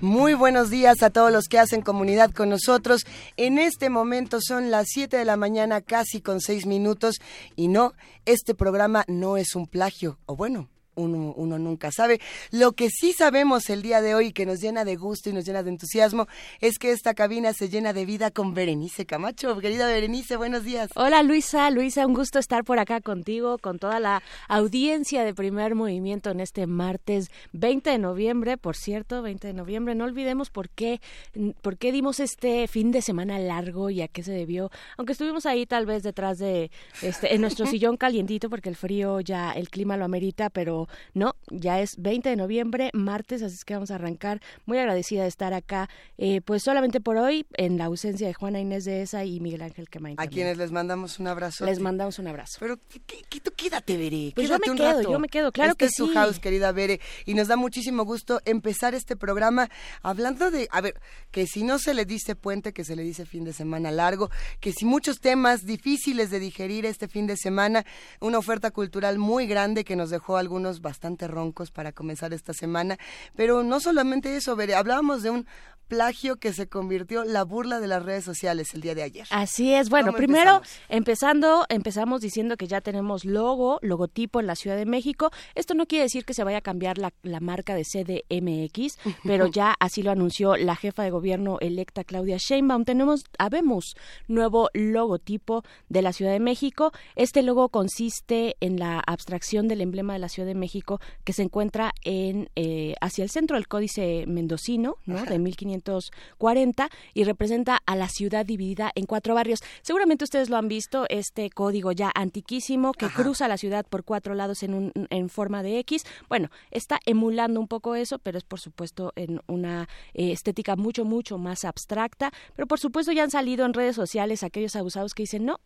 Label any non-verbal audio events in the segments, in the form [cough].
Muy buenos días a todos los que hacen comunidad con nosotros. En este momento son las 7 de la mañana, casi con 6 minutos. Y no, este programa no es un plagio, o bueno, uno, nunca sabe. Lo que sí sabemos el día de hoy, que nos llena de gusto y nos llena de entusiasmo, es que esta cabina se llena de vida con Berenice Camacho. Querida Berenice, buenos días. Hola Luisa, Luisa, un gusto estar por acá contigo, con toda la audiencia de primer movimiento en este martes 20 de noviembre, por cierto, 20 de noviembre. No olvidemos por qué, por qué dimos este fin de semana largo y a qué se debió, aunque estuvimos ahí tal vez detrás de, este, en nuestro [laughs] sillón calientito, porque el frío ya, el clima lo amerita, pero no, ya es 20 de noviembre, martes, así es que vamos a arrancar. Muy agradecida de estar acá, eh, pues solamente por hoy, en la ausencia de Juana Inés de Esa y Miguel Ángel Quemain. A quienes les mandamos un abrazo. Les mandamos un abrazo. Pero tú quédate, Bere. Pues yo me quedo, yo me quedo, claro este que es sí. house, querida Bere, y nos da muchísimo gusto empezar este programa hablando de, a ver, que si no se le dice puente, que se le dice fin de semana largo, que si muchos temas difíciles de digerir este fin de semana, una oferta cultural muy grande que nos dejó algunos bastante roncos para comenzar esta semana. Pero no solamente eso, hablábamos de un plagio que se convirtió la burla de las redes sociales el día de ayer. Así es. Bueno, primero empezando, empezamos diciendo que ya tenemos logo, logotipo en la Ciudad de México. Esto no quiere decir que se vaya a cambiar la, la marca de CDMX, [laughs] pero ya así lo anunció la jefa de gobierno electa Claudia Sheinbaum. Tenemos, habemos nuevo logotipo de la Ciudad de México. Este logo consiste en la abstracción del emblema de la Ciudad de México que se encuentra en eh, hacia el centro del Códice Mendocino, ¿no? De 1500 1940 y representa a la ciudad dividida en cuatro barrios. Seguramente ustedes lo han visto, este código ya antiquísimo que cruza la ciudad por cuatro lados en, un, en forma de X. Bueno, está emulando un poco eso, pero es por supuesto en una eh, estética mucho, mucho más abstracta. Pero por supuesto ya han salido en redes sociales aquellos abusados que dicen, no,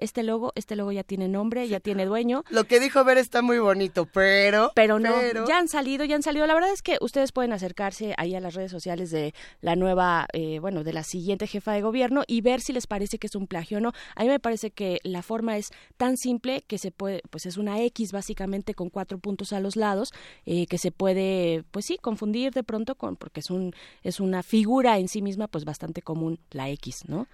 este logo, este logo ya tiene nombre, ya tiene dueño. Lo que dijo Ver está muy bonito, pero... Pero no, ya han salido, ya han salido. La verdad es que ustedes pueden acercarse ahí a las redes sociales de la nueva, eh, bueno, de la siguiente jefa de gobierno y ver si les parece que es un plagio o no. A mí me parece que la forma es tan simple que se puede, pues es una X básicamente con cuatro puntos a los lados, eh, que se puede, pues sí, confundir de pronto con, porque es un, es una figura en sí misma, pues bastante común la X, ¿no?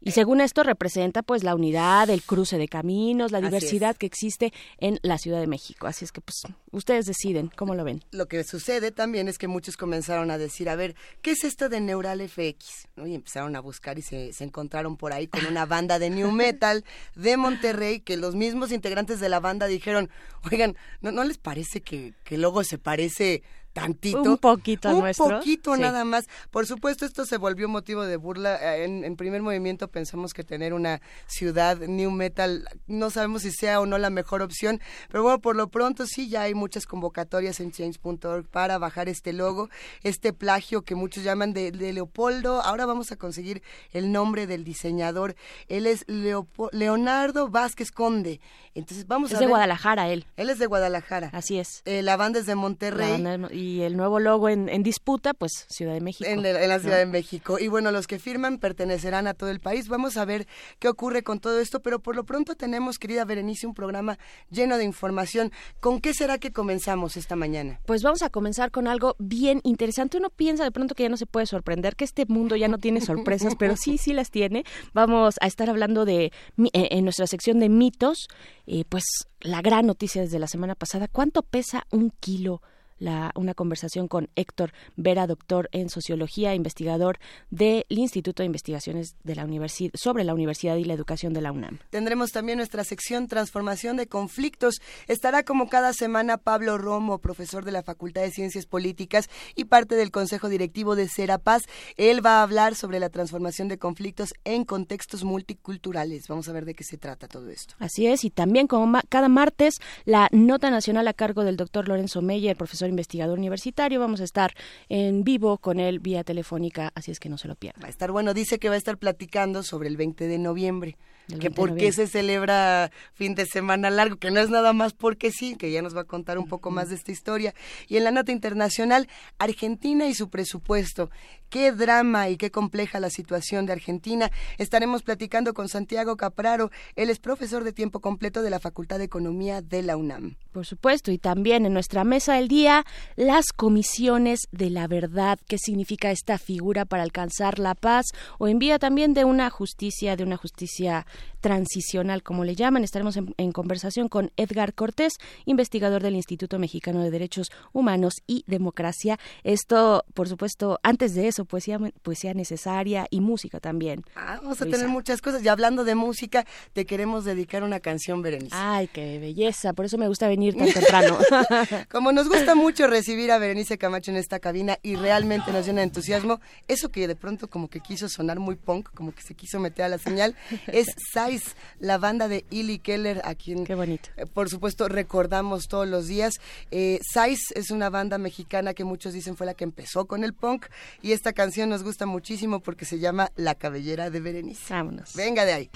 Y según esto representa pues la unidad, el cruce de caminos, la diversidad que existe en la Ciudad de México. Así es que pues ustedes deciden, ¿cómo lo ven? Lo que sucede también es que muchos comenzaron a decir, a ver, ¿qué es esto de Neural FX? Y empezaron a buscar y se, encontraron por ahí con una banda de New Metal de Monterrey que los mismos integrantes de la banda dijeron, oigan, ¿no, no les parece que, que luego se parece tantito. Un poquito un nuestro. poquito nada más. Por supuesto, esto se volvió motivo de burla. Eh, en, primer movimiento pensamos que tener una ciudad new metal, no sabemos si sea o no la mejor opción, pero bueno, por lo pronto sí, ya hay muchas convocatorias en change.org para bajar este logo, este plagio que muchos llaman de, Leopoldo. Ahora vamos a conseguir el nombre del diseñador. Él es Leonardo Vázquez Conde. Entonces vamos es a de Guadalajara él. Él es de Guadalajara. Así es. Eh, la banda es de Monterrey y el nuevo logo en, disputa, pues Ciudad de México. En, la Ciudad de México. Y bueno, los que firman pertenecerán a todo el país. Vamos a ver qué ocurre con todo esto, pero por lo pronto tenemos, querida Berenice, un programa lleno de información. ¿Con qué será que comenzamos esta mañana? Pues vamos a comenzar con algo bien interesante. Uno piensa de pronto que ya no se puede sorprender, que este mundo ya no tiene sorpresas, pero sí, sí las tiene. Vamos a estar hablando de, eh, en nuestra sección de mitos, eh, pues la gran noticia desde la semana pasada, ¿cuánto pesa un kilo? Una conversación con Héctor Vera, doctor en sociología, investigador del Instituto de Investigaciones de la Universidad sobre la Universidad y la Educación de la UNAM. Tendremos también nuestra sección Transformación de Conflictos. Estará como cada semana Pablo Romo, profesor de la Facultad de Ciencias Políticas y parte del Consejo Directivo de Serapaz. Él va a hablar sobre la transformación de conflictos en contextos multiculturales. Vamos a ver de qué se trata todo esto. Así es, y también como cada martes, la nota nacional a cargo del doctor Lorenzo Meyer, profesor investigador universitario. Vamos a estar en vivo con él vía telefónica, así es que no se lo pierdan. Va a estar bueno, dice que va a estar platicando sobre el 20 de noviembre que por qué se celebra fin de semana largo, que no es nada más porque sí, que ya nos va a contar un poco más de esta historia. Y en la nota internacional, Argentina y su presupuesto. Qué drama y qué compleja la situación de Argentina. Estaremos platicando con Santiago Capraro. Él es profesor de tiempo completo de la Facultad de Economía de la UNAM. Por supuesto, y también en nuestra mesa del día, las comisiones de la verdad. ¿Qué significa esta figura para alcanzar la paz? O envía también de una justicia, de una justicia transicional, como le llaman. Estaremos en, conversación con Edgar Cortés, investigador del Instituto Mexicano de Derechos Humanos y Democracia. Esto, por supuesto, antes de eso, poesía, poesía necesaria y música también. Ah, vamos a tener muchas cosas. Y hablando de música, te queremos dedicar una canción, Berenice. Ay, qué belleza. Por eso me gusta venir tan temprano. [laughs] como nos gusta mucho recibir a Berenice Camacho en esta cabina y realmente nos llena de entusiasmo, eso que de pronto como que quiso sonar muy punk, como que se quiso meter a la señal, es Size, la banda de Illy Keller, a quien, Qué bonito. Eh, por supuesto, recordamos todos los días. Eh, Size es una banda mexicana que muchos dicen fue la que empezó con el punk y esta canción nos gusta muchísimo porque se llama La cabellera de Berenice. Vámonos. Venga de ahí.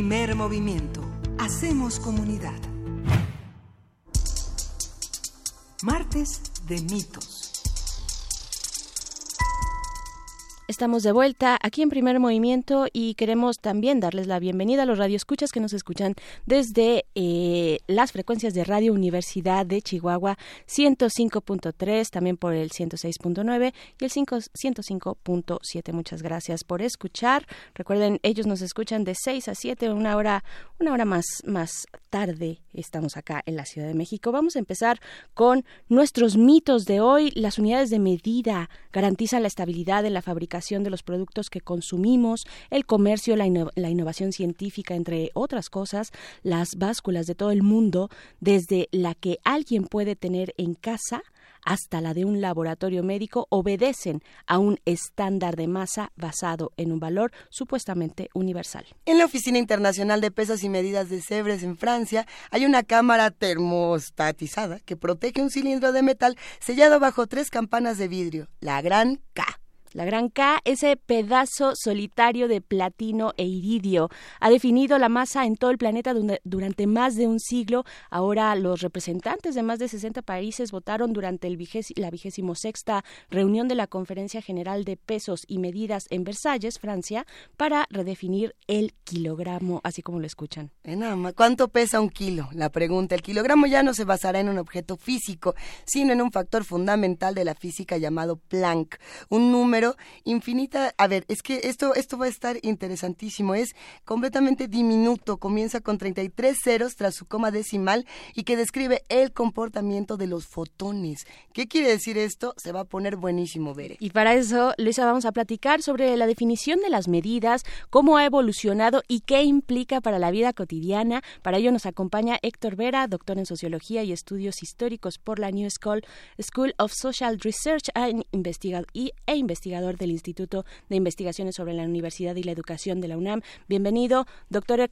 Primer movimiento. Hacemos comunidad. Martes de mitos. Estamos de vuelta aquí en Primer Movimiento y queremos también darles la bienvenida a los radioescuchas que nos escuchan desde eh, las frecuencias de Radio Universidad de Chihuahua 105.3, también por el 106.9 y el 105.7. Muchas gracias por escuchar. Recuerden, ellos nos escuchan de 6 a 7, una hora, una hora más, más tarde. Estamos acá en la Ciudad de México. Vamos a empezar con nuestros mitos de hoy. Las unidades de medida garantizan la estabilidad en la fabricación de los productos que consumimos, el comercio, la, innovación científica, entre otras cosas, las básculas de todo el mundo, desde la que alguien puede tener en casa hasta la de un laboratorio médico obedecen a un estándar de masa basado en un valor supuestamente universal. En la Oficina Internacional de Pesas y Medidas de Sebres en Francia hay una cámara termostatizada que protege un cilindro de metal sellado bajo tres campanas de vidrio, la gran K. La gran K, ese pedazo solitario de platino e iridio, ha definido la masa en todo el planeta durante más de un siglo. Ahora los representantes de más de 60 países votaron durante el la vigésimo sexta reunión de la Conferencia General de Pesos y Medidas en Versalles, Francia, para redefinir el kilogramo, así como lo escuchan. ¿Cuánto pesa un kilo? La pregunta. El kilogramo ya no se basará en un objeto físico, sino en un factor fundamental de la física llamado Planck, un número infinita. A ver, es que esto, esto va a estar interesantísimo. Es completamente diminuto. Comienza con 33 ceros tras su coma decimal y que describe el comportamiento de los fotones. ¿Qué quiere decir esto? Se va a poner buenísimo, ver. Y para eso, Luisa, vamos a platicar sobre la definición de las medidas, cómo ha evolucionado y qué implica para la vida cotidiana. Para ello nos acompaña Héctor Vera, doctor en Sociología y Estudios Históricos por la New School, School of Social Research e investigador del Instituto de Investigaciones sobre la Universidad y la Educación de la UNAM. Bienvenido, doctor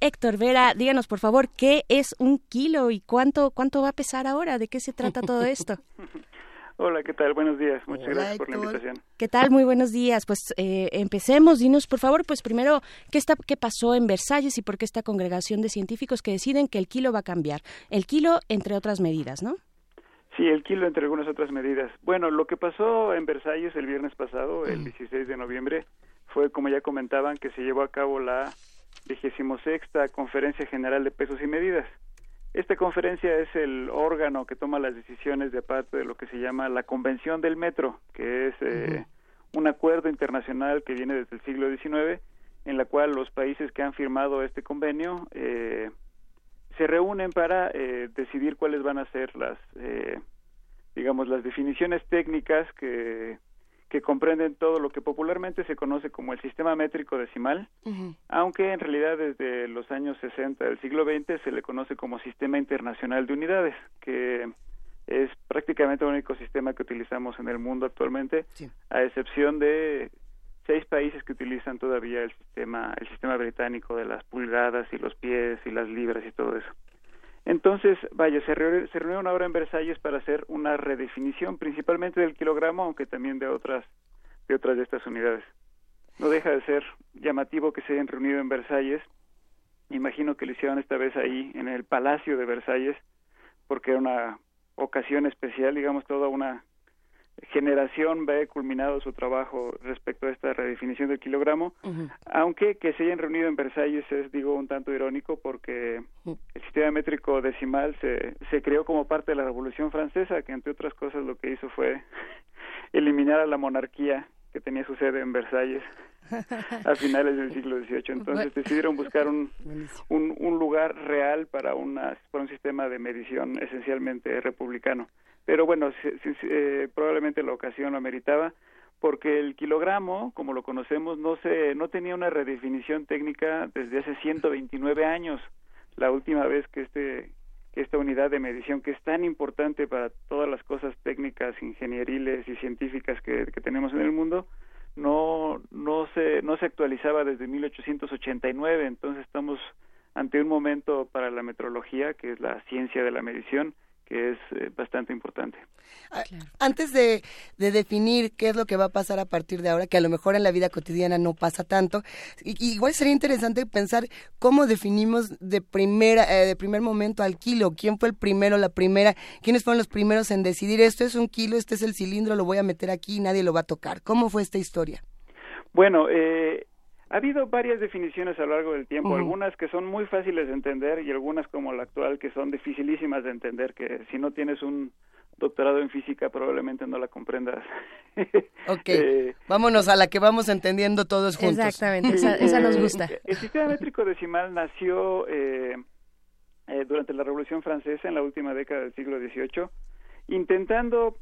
Héctor Vera. Díganos, por favor, ¿qué es un kilo y cuánto, cuánto va a pesar ahora? ¿De qué se trata todo esto? [laughs] Hola, ¿qué tal? Buenos días. Muchas gracias por la invitación. ¿Qué tal? Muy buenos días. Pues eh, empecemos. Dinos, por favor, pues primero, ¿qué, está, ¿qué pasó en Versalles y por qué esta congregación de científicos que deciden que el kilo va a cambiar? El kilo, entre otras medidas, ¿no? Sí, el kilo entre algunas otras medidas. Bueno, lo que pasó en Versalles el viernes pasado, el 16 de noviembre, fue, como ya comentaban, que se llevó a cabo la vigésimo sexta Conferencia General de Pesos y Medidas. Esta conferencia es el órgano que toma las decisiones de parte de lo que se llama la Convención del Metro, que es eh, un acuerdo internacional que viene desde el siglo XIX, en la cual los países que han firmado este convenio eh, se reúnen para eh, decidir cuáles van a ser las, eh, digamos, las definiciones técnicas que, que comprenden todo lo que popularmente se conoce como el sistema métrico decimal, aunque en realidad desde los años 60 del siglo XX se le conoce como sistema internacional de unidades, que es prácticamente el único sistema que utilizamos en el mundo actualmente, a excepción de seis países que utilizan todavía el sistema el sistema británico de las pulgadas y los pies y las libras y todo eso. Entonces vaya se, reunieron ahora en Versalles para hacer una redefinición principalmente del kilogramo aunque también de otras de otras de estas unidades. No deja de ser llamativo que se hayan reunido en Versalles. Imagino que lo hicieron esta vez ahí en el Palacio de Versalles porque era una ocasión especial digamos toda una generación ve culminado su trabajo respecto a esta redefinición del kilogramo, aunque que se hayan reunido en Versalles es, digo, un tanto irónico porque el sistema métrico decimal se, se creó como parte de la Revolución Francesa, que entre otras cosas lo que hizo fue [laughs] eliminar a la monarquía que tenía su sede en Versalles [laughs] a finales del siglo XVIII. Entonces decidieron buscar un, un, un lugar real para, una, para un sistema de medición esencialmente republicano pero bueno, eh, probablemente la ocasión lo ameritaba porque el kilogramo, como lo conocemos, no se no tenía una redefinición técnica desde hace 129 años. La última vez que este que esta unidad de medición que es tan importante para todas las cosas técnicas, ingenieriles y científicas que, que tenemos en el mundo, no no se no se actualizaba desde 1889, entonces estamos ante un momento para la metrología, que es la ciencia de la medición, que es eh, bastante importante. Ah, antes de, definir qué es lo que va a pasar a partir de ahora, que a lo mejor en la vida cotidiana no pasa tanto, igual sería interesante pensar cómo definimos de primera, eh, de primer momento al kilo, quién fue el primero, la primera, quiénes fueron los primeros en decidir esto es un kilo, este es el cilindro, lo voy a meter aquí, nadie lo va a tocar. ¿Cómo fue esta historia? Bueno, eh, ha habido varias definiciones a lo largo del tiempo, algunas que son muy fáciles de entender y algunas como la actual que son dificilísimas de entender, que si no tienes un doctorado en física probablemente no la comprendas. [laughs] ok, eh, vámonos a la que vamos entendiendo todos juntos. Exactamente, esa, nos gusta. El sistema métrico decimal nació eh, eh, durante la Revolución Francesa en la última década del siglo XVIII, intentando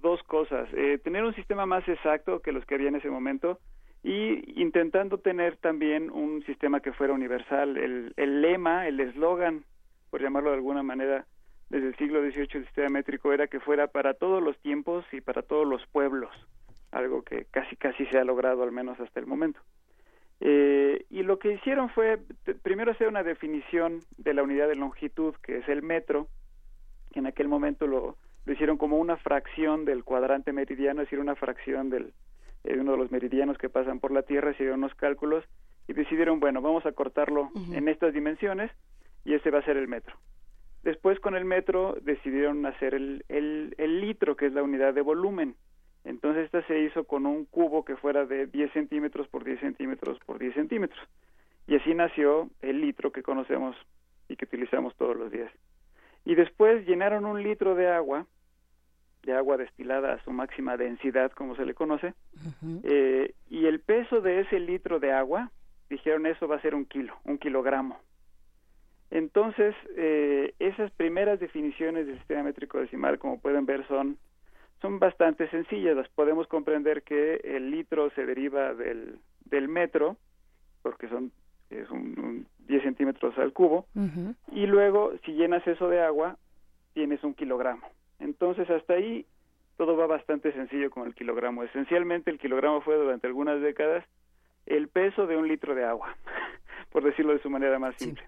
dos cosas, tener un sistema más exacto que los que había en ese momento, y intentando tener también un sistema que fuera universal. El, el lema, el eslogan, por llamarlo de alguna manera, desde el siglo XVIII el sistema métrico era que fuera para todos los tiempos y para todos los pueblos, algo que casi casi se ha logrado al menos hasta el momento. Eh, y lo que hicieron fue primero hacer una definición de la unidad de longitud, que es el metro, que en aquel momento lo, lo hicieron como una fracción del cuadrante meridiano, es decir, una fracción del, eh, uno de los meridianos que pasan por la Tierra, hicieron unos cálculos y decidieron, bueno, vamos a cortarlo en estas dimensiones y ese va a ser el metro. Después con el metro decidieron hacer el, el, el litro, que es la unidad de volumen. Entonces esta se hizo con un cubo que fuera de 10 centímetros por 10 centímetros por 10 centímetros. Y así nació el litro que conocemos y que utilizamos todos los días. Y después llenaron un litro de agua de agua destilada a su máxima densidad, como se le conoce, eh, y el peso de ese litro de agua, dijeron eso va a ser un kilo, un kilogramo. Entonces, eh, esas primeras definiciones del sistema métrico decimal, como pueden ver, son, son bastante sencillas. Las podemos comprender que el litro se deriva del, del metro, porque son es un, 10 centímetros al cubo, y luego, si llenas eso de agua, tienes un kilogramo. Entonces, hasta ahí todo va bastante sencillo con el kilogramo. Esencialmente, el kilogramo fue durante algunas décadas el peso de un litro de agua, [laughs] por decirlo de su manera más simple.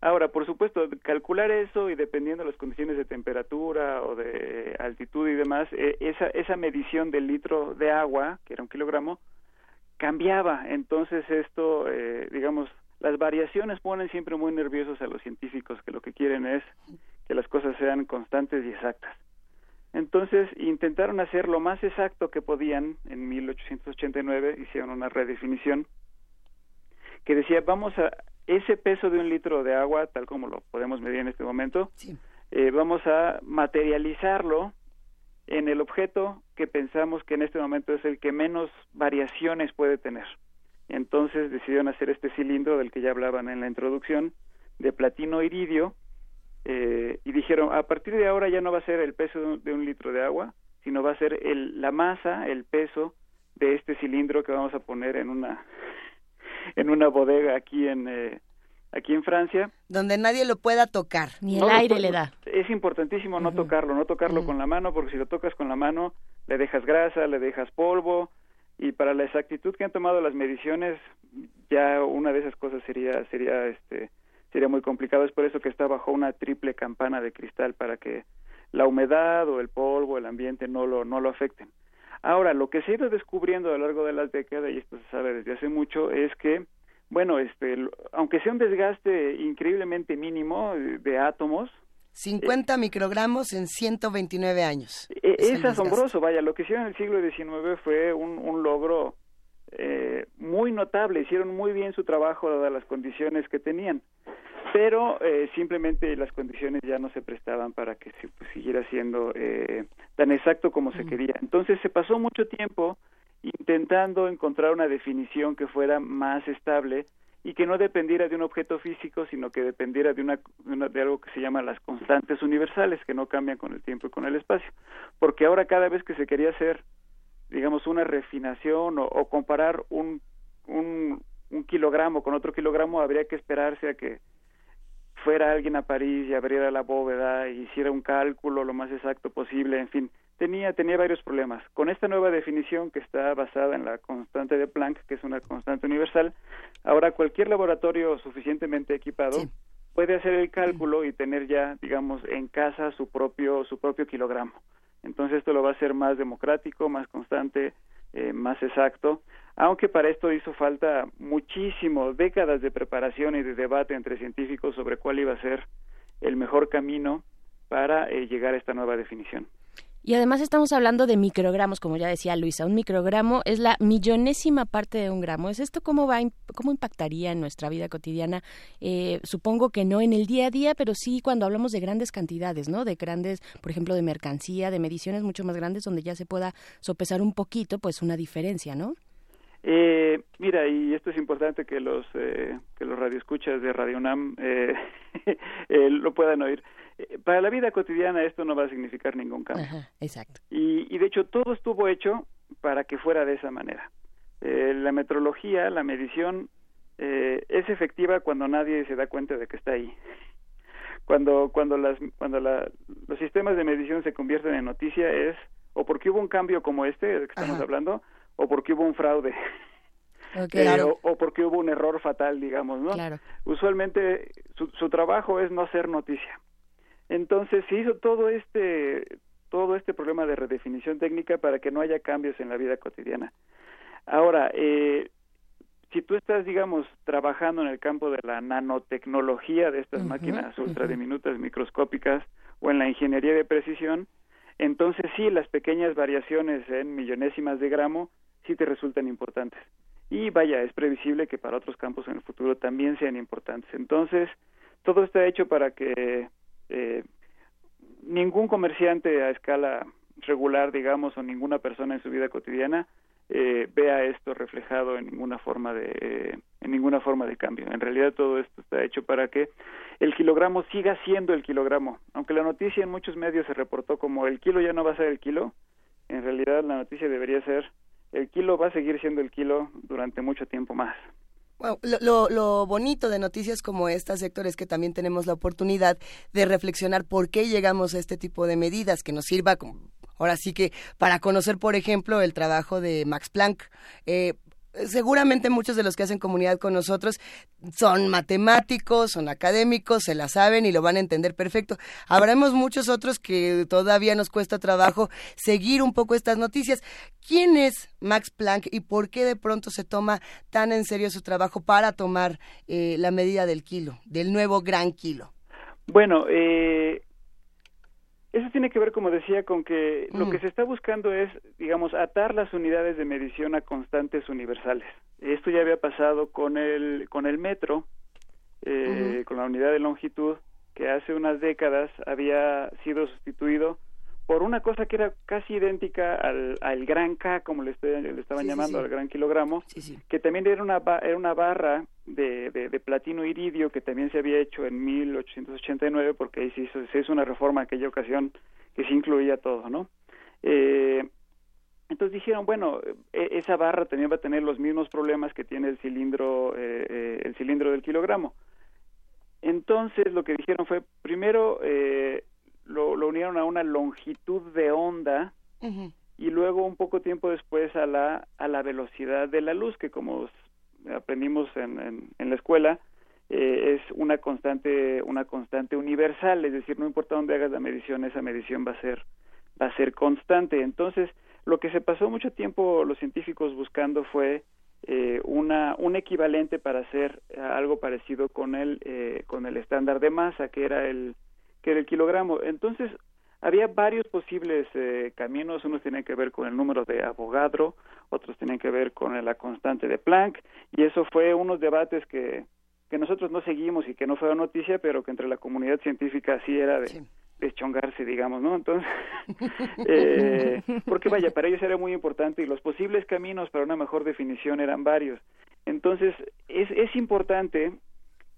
Ahora, por supuesto, calcular eso y dependiendo de las condiciones de temperatura o de altitud y demás, eh, esa, esa medición del litro de agua, que era un kilogramo, cambiaba. Entonces esto, eh, digamos, las variaciones ponen siempre muy nerviosos a los científicos que lo que quieren es que las cosas sean constantes y exactas. Entonces intentaron hacer lo más exacto que podían. En 1889 hicieron una redefinición que decía vamos a ese peso de un litro de agua, tal como lo podemos medir en este momento, eh, vamos a materializarlo en el objeto que pensamos que en este momento es el que menos variaciones puede tener. Entonces decidieron hacer este cilindro del que ya hablaban en la introducción, de platino iridio, eh, y dijeron, a partir de ahora ya no va a ser el peso de un, litro de agua, sino va a ser el, la masa, el peso de este cilindro que vamos a poner en una [laughs] en una bodega aquí en eh, aquí en Francia. Donde nadie lo pueda tocar. Ni el aire le da. Es importantísimo no tocarlo no tocarlo con la mano porque si lo tocas con la mano le dejas grasa le dejas polvo y para la exactitud que han tomado las mediciones ya una de esas cosas sería sería este sería muy complicado. Es por eso que está bajo una triple campana de cristal para que la humedad o el polvo, el ambiente no lo, no lo afecten. Ahora, lo que se ha ido descubriendo a lo largo de las décadas, y esto se sabe desde hace mucho, es que, bueno, este, aunque sea un desgaste increíblemente mínimo de, átomos, 50 microgramos en 129 años. E, es, asombroso, vaya, lo que hicieron en el siglo XIX fue un, un logro eh, muy notable, hicieron muy bien su trabajo dadas las condiciones que tenían, pero eh, simplemente las condiciones ya no se prestaban para que se pues, siguiera siendo eh, tan exacto como se quería. Entonces se pasó mucho tiempo intentando encontrar una definición que fuera más estable y que no dependiera de un objeto físico, sino que dependiera de, una, de algo que se llama las constantes universales, que no cambian con el tiempo y con el espacio. Porque ahora cada vez que se quería hacer digamos, una refinación o, comparar un, un, un, kilogramo con otro kilogramo, habría que esperarse a que fuera alguien a París y abriera la bóveda y hiciera un cálculo lo más exacto posible, en fin, tenía, tenía varios problemas. Con esta nueva definición que está basada en la constante de Planck, que es una constante universal, ahora cualquier laboratorio suficientemente equipado puede hacer el cálculo y tener ya, digamos, en casa su propio, su propio kilogramo. Entonces esto lo va a hacer más democrático, más constante, eh, más exacto, aunque para esto hizo falta muchísimo, décadas de preparación y de debate entre científicos sobre cuál iba a ser el mejor camino para eh, llegar a esta nueva definición. Y además estamos hablando de microgramos, como ya decía Luisa. Un microgramo es la millonésima parte de un gramo. ¿Es esto cómo va, cómo impactaría en nuestra vida cotidiana? Eh, supongo que no en el día a día, pero sí cuando hablamos de grandes cantidades, ¿no? De grandes, por ejemplo, de mercancía, de mediciones mucho más grandes, donde ya se pueda sopesar un poquito, pues una diferencia, ¿no? Eh, mira, y esto es importante que los eh, que los radioescuchas de Radio UNAM [laughs] eh, lo puedan oír. Eh, para la vida cotidiana esto no va a significar ningún cambio. exacto. Y, y, de hecho todo estuvo hecho para que fuera de esa manera. Eh, la metrología, la medición, eh, es efectiva cuando nadie se da cuenta de que está ahí. Cuando, cuando, las, cuando la, los sistemas de medición se convierten en noticia es o porque hubo un cambio como este del que estamos hablando o porque hubo un fraude. [laughs] o, o, porque hubo un error fatal, digamos, ¿no? Claro. Usualmente su, su trabajo es no ser noticia. Entonces se hizo todo este todo este problema de redefinición técnica para que no haya cambios en la vida cotidiana. Ahora, eh, si tú estás, digamos, trabajando en el campo de la nanotecnología de estas máquinas ultra diminutas microscópicas o en la ingeniería de precisión, entonces sí, las pequeñas variaciones en millonésimas de gramo sí te resultan importantes. Y vaya, es previsible que para otros campos en el futuro también sean importantes. Entonces, todo está hecho para que eh, ningún comerciante a escala regular, digamos, o ninguna persona en su vida cotidiana eh, vea esto reflejado en ninguna forma de en ninguna forma de cambio. En realidad todo esto está hecho para que el kilogramo siga siendo el kilogramo. Aunque la noticia en muchos medios se reportó como el kilo ya no va a ser el kilo, en realidad la noticia debería ser el kilo va a seguir siendo el kilo durante mucho tiempo más lo, lo, bonito de noticias como esta, sector, es que también tenemos la oportunidad de reflexionar por qué llegamos a este tipo de medidas, que nos sirva ahora sí que para conocer, por ejemplo, el trabajo de Max Planck. Eh, seguramente muchos de los que hacen comunidad con nosotros son matemáticos, son académicos, se la saben y lo van a entender perfecto. Habremos muchos otros que todavía nos cuesta trabajo seguir un poco estas noticias. ¿Quién es Max Planck y por qué de pronto se toma tan en serio su trabajo para tomar eh, la medida del kilo, del nuevo gran kilo? Bueno, eh, eso tiene que ver, como decía, con que lo que mm. se está buscando es, digamos, atar las unidades de medición a constantes universales. Esto ya había pasado con el, con el metro, eh, con la unidad de longitud, que hace unas décadas había sido sustituido por una cosa que era casi idéntica al, al gran K, como le, le estaban llamando, al gran kilogramo, que también era una, era una barra de, de, platino iridio que también se había hecho en 1889, porque ahí se hizo, se hizo una reforma en aquella ocasión que se incluía todo, ¿no? Eh, entonces dijeron, bueno, e, esa barra también va a tener los mismos problemas que tiene el cilindro, eh, eh, el cilindro del kilogramo. Entonces lo que dijeron fue, primero, eh, lo, lo, unieron a una longitud de onda y luego un poco tiempo después a la, a la velocidad de la luz, que como aprendimos en, en, la escuela, eh, es una constante, una constante universal, es decir, no importa dónde hagas la medición, esa medición va a ser, va a ser constante. Entonces, lo que se pasó mucho tiempo los científicos buscando fue eh, una, un equivalente para hacer algo parecido con el, eh, con el estándar de masa, que era el, que era el kilogramo. Entonces, había varios posibles eh, caminos, unos tenían que ver con el número de Avogadro, otros tenían que ver con la constante de Planck, y eso fue unos debates que, que nosotros no seguimos y que no fue noticia, pero que entre la comunidad científica sí era de, de chongarse, digamos, ¿no? Entonces, [laughs] eh, porque vaya, para ellos era muy importante y los posibles caminos para una mejor definición eran varios. Entonces, es, es importante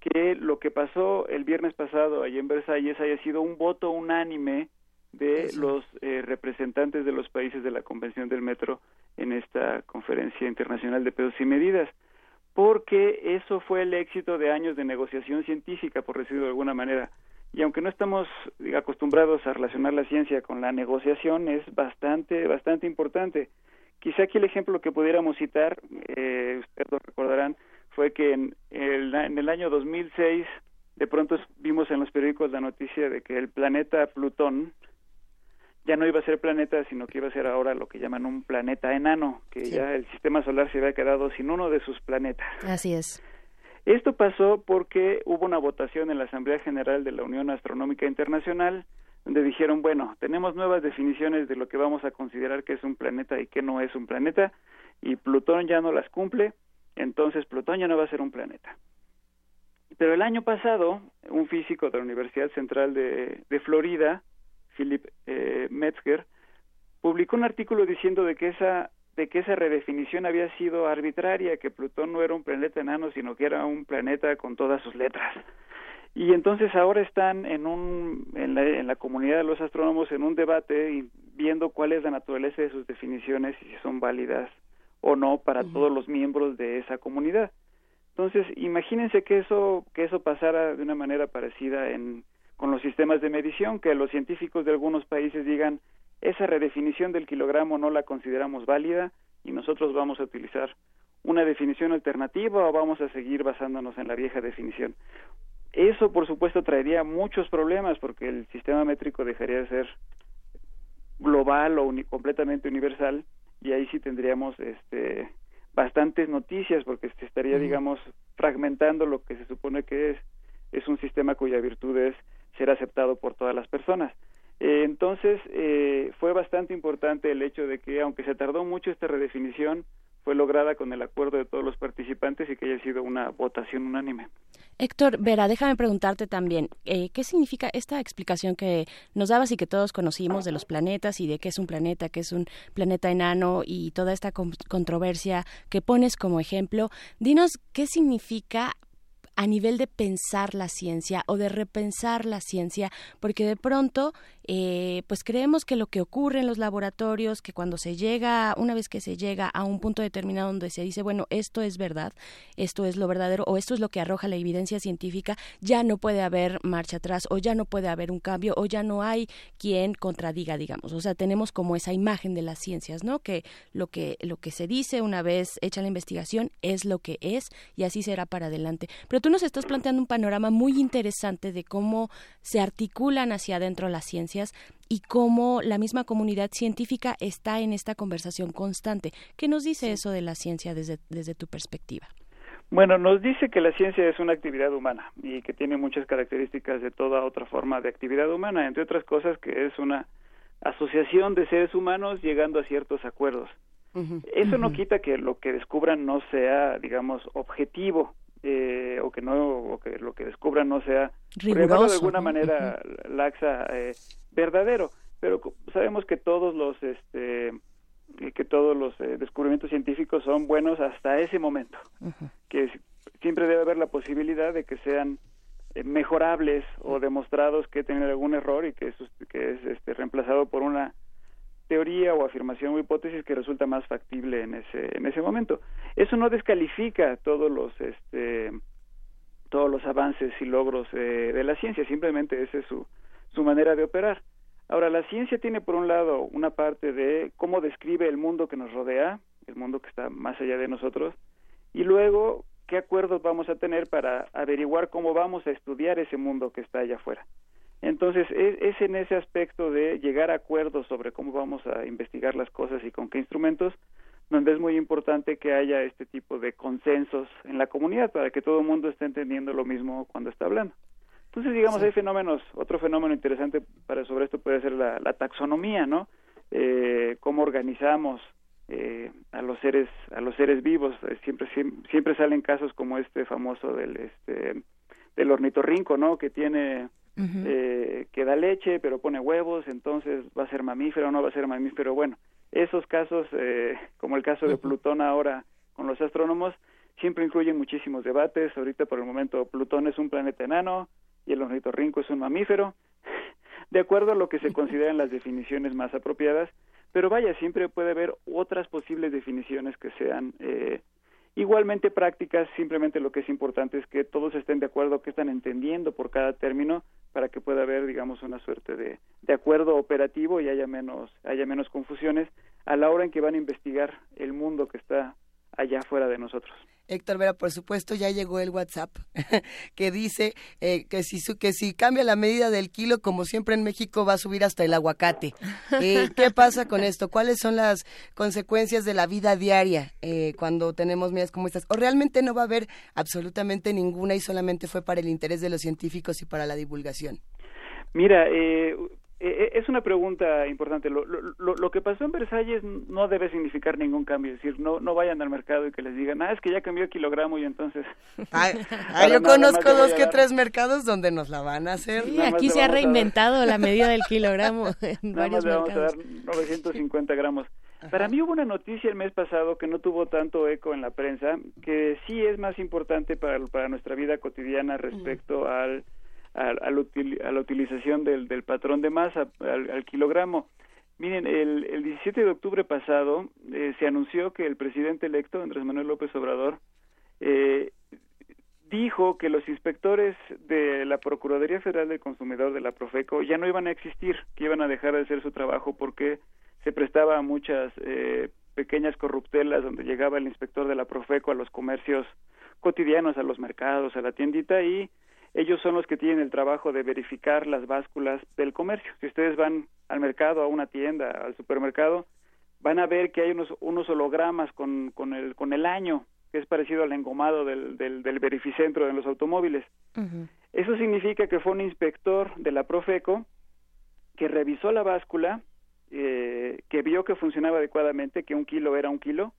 que lo que pasó el viernes pasado allí en Versalles haya sido un voto unánime de los eh, representantes de los países de la Convención del Metro en esta conferencia internacional de pesos y medidas, porque eso fue el éxito de años de negociación científica, por decirlo de alguna manera. Y aunque no estamos acostumbrados a relacionar la ciencia con la negociación, es bastante, bastante importante. Quizá aquí el ejemplo que pudiéramos citar, eh, ustedes lo recordarán, fue que en el, en el año 2006 de pronto vimos en los periódicos la noticia de que el planeta Plutón ya no iba a ser planeta, sino que iba a ser ahora lo que llaman un planeta enano, que ya el sistema solar se había quedado sin uno de sus planetas. Así es. Esto pasó porque hubo una votación en la Asamblea General de la Unión Astronómica Internacional, donde dijeron, bueno, tenemos nuevas definiciones de lo que vamos a considerar que es un planeta y que no es un planeta, y Plutón ya no las cumple, entonces Plutón ya no va a ser un planeta. Pero el año pasado, un físico de la Universidad Central de, Florida, Philip eh, Metzger, publicó un artículo diciendo de que esa de que esa redefinición había sido arbitraria, que Plutón no era un planeta enano, sino que era un planeta con todas sus letras. Y entonces ahora están en, un, en, la, en la comunidad de los astrónomos en un debate y viendo cuál es la naturaleza de sus definiciones y si son válidas o no para todos los miembros de esa comunidad. Entonces, imagínense que eso que eso pasara de una manera parecida en con los sistemas de medición, que los científicos de algunos países digan esa redefinición del kilogramo no la consideramos válida y nosotros vamos a utilizar una definición alternativa o vamos a seguir basándonos en la vieja definición. Eso, por supuesto, traería muchos problemas porque el sistema métrico dejaría de ser global o completamente universal y ahí sí tendríamos este bastantes noticias porque se estaría, digamos, fragmentando lo que se supone que es es un sistema cuya virtud es ser aceptado por todas las personas. Eh, entonces, eh, fue bastante importante el hecho de que, aunque se tardó mucho esta redefinición, fue lograda con el acuerdo de todos los participantes y que haya sido una votación unánime. Héctor Vera, déjame preguntarte también, eh, ¿qué significa esta explicación que nos dabas y que todos conocimos de los planetas y de qué es un planeta, qué es un planeta enano y toda esta controversia que pones como ejemplo? Dinos qué significa a nivel de pensar la ciencia o de repensar la ciencia, porque de pronto eh, pues creemos que lo que ocurre en los laboratorios, que cuando se llega, una vez que se llega a un punto determinado donde se dice, bueno, esto es verdad, esto es lo verdadero o esto es lo que arroja la evidencia científica, ya no puede haber marcha atrás o ya no puede haber un cambio o ya no hay quien contradiga, digamos. O sea, tenemos como esa imagen de las ciencias, ¿no? Que lo que lo que se dice una vez hecha la investigación es lo que es y así será para adelante. Pero tú nos estás planteando un panorama muy interesante de cómo se articulan hacia adentro las ciencias y cómo la misma comunidad científica está en esta conversación constante. ¿Qué nos dice eso de la ciencia desde, desde tu perspectiva? Bueno, nos dice que la ciencia es una actividad humana y que tiene muchas características de toda otra forma de actividad humana, entre otras cosas que es una asociación de seres humanos llegando a ciertos acuerdos. Eso no quita que lo que descubran no sea, digamos, objetivo, eh, o que no o que lo que descubran no sea Riguroso, de alguna manera laxa eh, verdadero. Pero sabemos que todos los este que todos los eh, descubrimientos científicos son buenos hasta ese momento. Que siempre debe haber la posibilidad de que sean eh, mejorables o demostrados que tienen algún error y que es, que es este, reemplazado por una teoría o afirmación o hipótesis que resulta más factible en ese en ese momento. Eso no descalifica todos los este todos los avances y logros eh, de la ciencia, simplemente esa es su su manera de operar. Ahora, la ciencia tiene por un lado una parte de cómo describe el mundo que nos rodea, el mundo que está más allá de nosotros, y luego qué acuerdos vamos a tener para averiguar cómo vamos a estudiar ese mundo que está allá afuera. Entonces, es, en ese aspecto de llegar a acuerdos sobre cómo vamos a investigar las cosas y con qué instrumentos, donde es muy importante que haya este tipo de consensos en la comunidad para que todo el mundo esté entendiendo lo mismo cuando está hablando. Entonces, digamos, hay fenómenos, otro fenómeno interesante para sobre esto puede ser la, taxonomía, ¿no? Eh, cómo organizamos eh, a los seres a los seres vivos eh, siempre siempre salen casos como este famoso del este del ornitorrinco no que tiene eh, que da leche pero pone huevos, entonces va a ser mamífero o no va a ser mamífero. Bueno, esos casos, eh, como el caso de Plutón ahora con los astrónomos, siempre incluyen muchísimos debates. Ahorita por el momento Plutón es un planeta enano y el ornitorrinco es un mamífero, [laughs] de acuerdo a lo que se consideran las definiciones más apropiadas. Pero vaya, siempre puede haber otras posibles definiciones que sean eh, Igualmente prácticas, simplemente lo que es importante es que todos estén de acuerdo, que están entendiendo por cada término para que pueda haber, digamos, una suerte de, de acuerdo operativo y haya menos, haya menos confusiones a la hora en que van a investigar el mundo que está allá fuera de nosotros. Héctor Vera, por supuesto, ya llegó el WhatsApp [laughs] que dice eh, que, si, que si cambia la medida del kilo, como siempre en México, va a subir hasta el aguacate. Eh, [laughs] ¿Qué pasa con esto? ¿Cuáles son las consecuencias de la vida diaria eh, cuando tenemos medidas como estas? ¿O realmente no va a haber absolutamente ninguna y solamente fue para el interés de los científicos y para la divulgación? Mira, eh, eh, es una pregunta importante. Lo, lo, lo, que pasó en Versalles no debe significar ningún cambio. Es decir, no, no vayan al mercado y que les digan, ah, es que ya cambió el kilogramo y entonces... [laughs] [laughs] yo conozco dos que tres mercados donde nos la van a hacer. Sí, aquí se ha reinventado la [laughs] medida del kilogramo en varios vamos mercados. a dar 950 gramos. Para mí hubo una noticia el mes pasado que no tuvo tanto eco en la prensa, que sí es más importante para, para nuestra vida cotidiana respecto al a, a, la utilización del, del, patrón de masa al, al kilogramo. Miren, el, el, 17 de octubre pasado eh, se anunció que el presidente electo, Andrés Manuel López Obrador, eh, dijo que los inspectores de la Procuraduría Federal del Consumidor de la Profeco ya no iban a existir, que iban a dejar de hacer su trabajo porque se prestaba a muchas eh, pequeñas corruptelas donde llegaba el inspector de la Profeco a los comercios cotidianos, a los mercados, a la tiendita y ellos son los que tienen el trabajo de verificar las básculas del comercio. Si ustedes van al mercado, a una tienda, al supermercado, van a ver que hay unos, unos hologramas con, con, el, con el año, que es parecido al engomado del, del, del verificentro de los automóviles. Uh -huh. Eso significa que fue un inspector de la Profeco que revisó la báscula, eh, que vio que funcionaba adecuadamente, que un kilo era un kilo,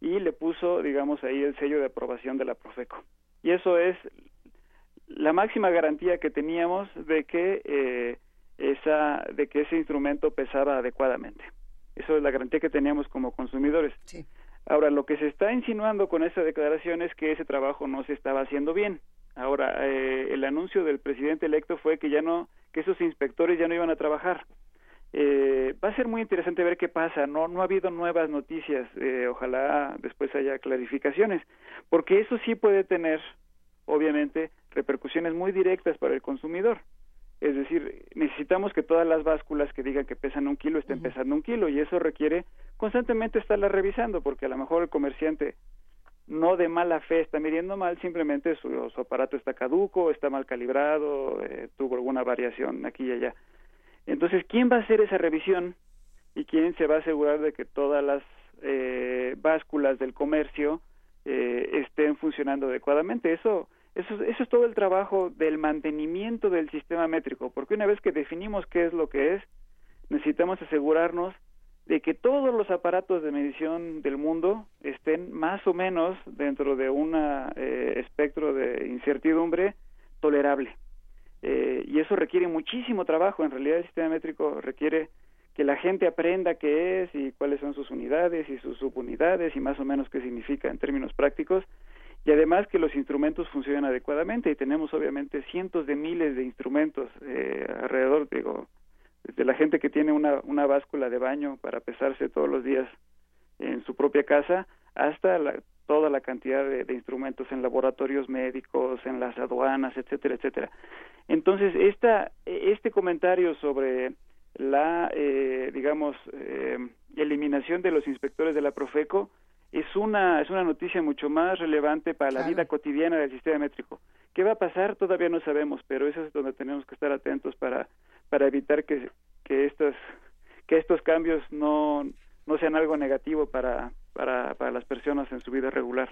y le puso, digamos, ahí el sello de aprobación de la Profeco. Y eso es la máxima garantía que teníamos de que eh, esa de que ese instrumento pesaba adecuadamente. Eso es la garantía que teníamos como consumidores. Sí. ahora lo que se está insinuando con esa declaración es que ese trabajo no se estaba haciendo bien. Ahora eh, el anuncio del presidente electo fue que ya no que esos inspectores ya no iban a trabajar. Eh, va a ser muy interesante ver qué pasa. No no ha habido nuevas noticias. Eh, ojalá después haya clarificaciones. Porque eso sí puede tener obviamente repercusiones muy directas para el consumidor. Es decir, necesitamos que todas las básculas que digan que pesan un kilo estén uh -huh. pesando un kilo y eso requiere constantemente estarlas revisando porque a lo mejor el comerciante no de mala fe está midiendo mal, simplemente su, su aparato está caduco, está mal calibrado, eh, tuvo alguna variación aquí y allá. Entonces, ¿quién va a hacer esa revisión y quién se va a asegurar de que todas las eh, básculas del comercio eh, estén funcionando adecuadamente? Eso eso, eso es todo el trabajo del mantenimiento del sistema métrico, porque una vez que definimos qué es lo que es, necesitamos asegurarnos de que todos los aparatos de medición del mundo estén más o menos dentro de un eh, espectro de incertidumbre tolerable. Eh, y eso requiere muchísimo trabajo. En realidad el sistema métrico requiere que la gente aprenda qué es y cuáles son sus unidades y sus subunidades y más o menos qué significa en términos prácticos y además que los instrumentos funcionen adecuadamente y tenemos obviamente cientos de miles de instrumentos eh, alrededor digo desde la gente que tiene una, una báscula de baño para pesarse todos los días en su propia casa hasta la, toda la cantidad de, de, instrumentos en laboratorios médicos, en las aduanas, etcétera, etcétera. Entonces, esta, este comentario sobre la, eh, digamos, eh, eliminación de los inspectores de la Profeco es una, es una noticia mucho más relevante para la vida cotidiana del sistema métrico. ¿Qué va a pasar? Todavía no sabemos, pero eso es donde tenemos que estar atentos para, para evitar que, que, estos, que estos cambios no, no sean algo negativo para, para, para las personas en su vida regular.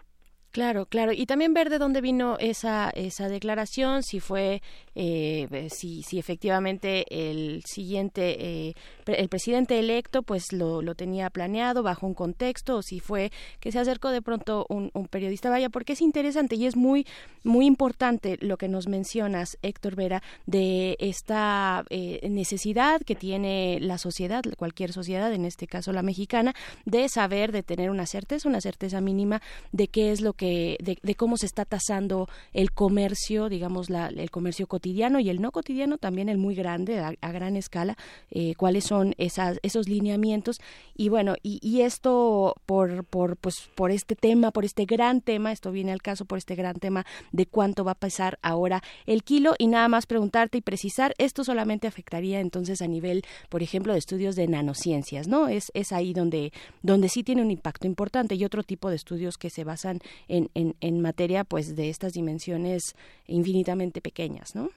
Claro, claro. Y también ver de dónde vino esa, esa declaración, si fue, eh, si, si efectivamente el siguiente, eh, el presidente electo, pues lo, lo tenía planeado bajo un contexto, o si fue que se acercó de pronto un, un periodista. Vaya, porque es interesante y es muy, muy importante lo que nos mencionas, Héctor Vera, de esta eh, necesidad que tiene la sociedad, cualquier sociedad, en este caso la mexicana, de saber, de tener una certeza, una certeza mínima de qué es lo que que, de, de, cómo se está tasando el comercio, digamos, la, el comercio cotidiano y el no cotidiano, también el muy grande, a, a gran escala, eh, cuáles son esas, esos lineamientos. Y bueno, y, y, esto por, por, pues, por este tema, por este gran tema, esto viene al caso por este gran tema de cuánto va a pesar ahora el kilo y nada más preguntarte y precisar, esto solamente afectaría entonces a nivel, por ejemplo, de estudios de nanociencias, ¿no? Es, es ahí donde, donde sí tiene un impacto importante y otro tipo de estudios que se basan en, en, en materia pues de estas dimensiones infinitamente pequeñas, ¿no?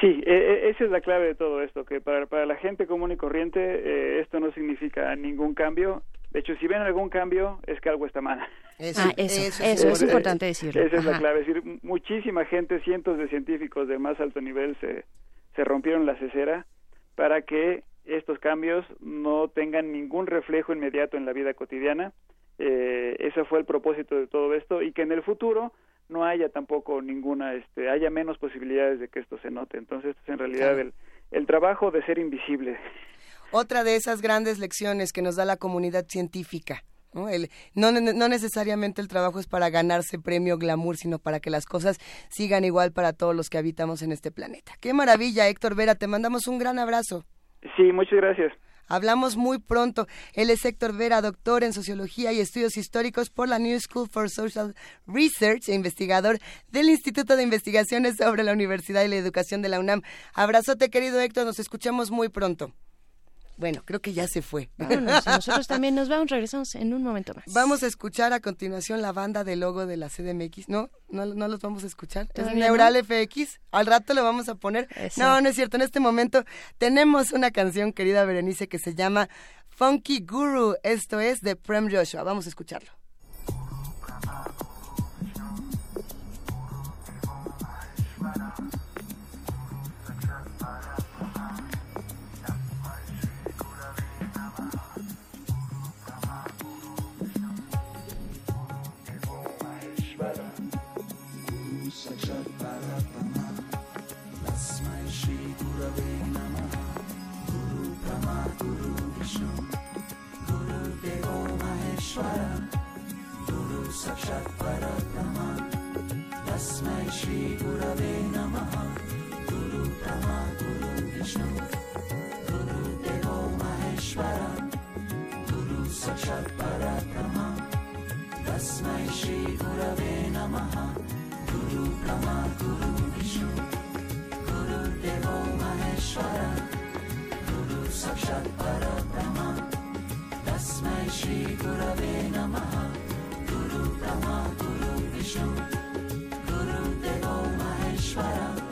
Sí, e, e, esa es la clave de todo esto, que para, para la gente común y corriente eh, esto no significa ningún cambio. De hecho, si ven algún cambio, es que algo está mal. Eso, ah, eso, es importante decirlo. Esa es la clave. Es decir, muchísima gente, cientos de científicos de más alto nivel se, se rompieron la cesera para que estos cambios no tengan ningún reflejo inmediato en la vida cotidiana. Eh, ese fue el propósito de todo esto y que en el futuro no haya tampoco ninguna, este, haya menos posibilidades de que esto se note. Entonces, esto es en realidad el, el trabajo de ser invisible. Otra de esas grandes lecciones que nos da la comunidad científica. ¿no? El, no, no, necesariamente el trabajo es para ganarse premio glamour, sino para que las cosas sigan igual para todos los que habitamos en este planeta. Qué maravilla, Héctor Vera, te mandamos un gran abrazo. Sí, muchas gracias. Hablamos muy pronto. Él es Héctor Vera, doctor en Sociología y Estudios Históricos por la New School for Social Research e investigador del Instituto de Investigaciones sobre la Universidad y la Educación de la UNAM. Abrazote, querido Héctor, nos escuchamos muy pronto. Bueno, creo que ya se fue. [laughs] nosotros también nos vamos, regresamos en un momento más. Vamos a escuchar a continuación la banda de logo de la CDMX. ¿No? ¿No, no los vamos a escuchar? ¿Es Neural FX? Al rato lo vamos a poner. No, no es cierto. En este momento tenemos una canción, querida Berenice, que se llama Funky Guru. Esto es de Prem Joshua. Vamos a escucharlo. साक्षात् परब्रह्म। तस्मै श्रीगुरवे नमः। गुरु ब्रह्मा गुरु विष्णु। गुरुदेवो महेश्वर गुरु साक्षात् परब्रह्म। तस्मै श्रीगुरवे नमः। गुरु ब्रह्मा गुरु विष्णु। गुरुदेवो महेश्वर साक्षात् परब्रह्म। तस्मै श्रीगुरवे नमः। ब्रह्मा गुरु विष्णु। गुरु देवो महेश्वर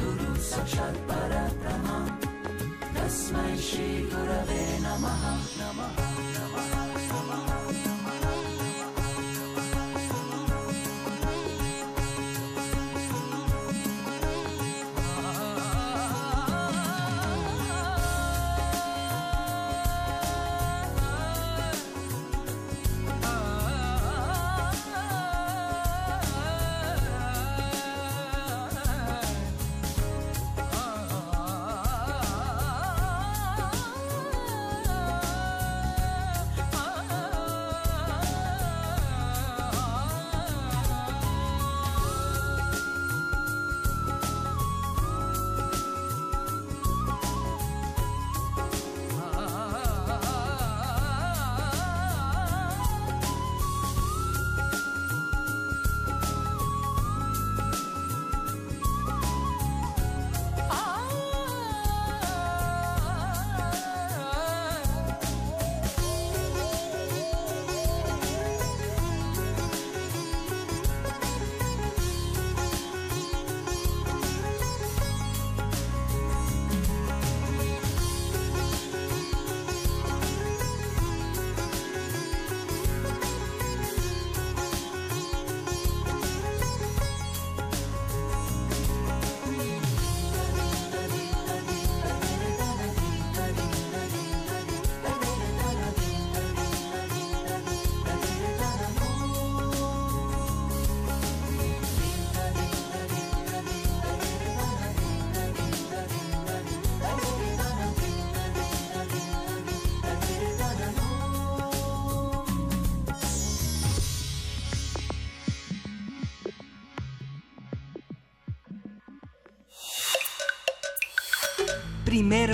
गुरु साक्षात्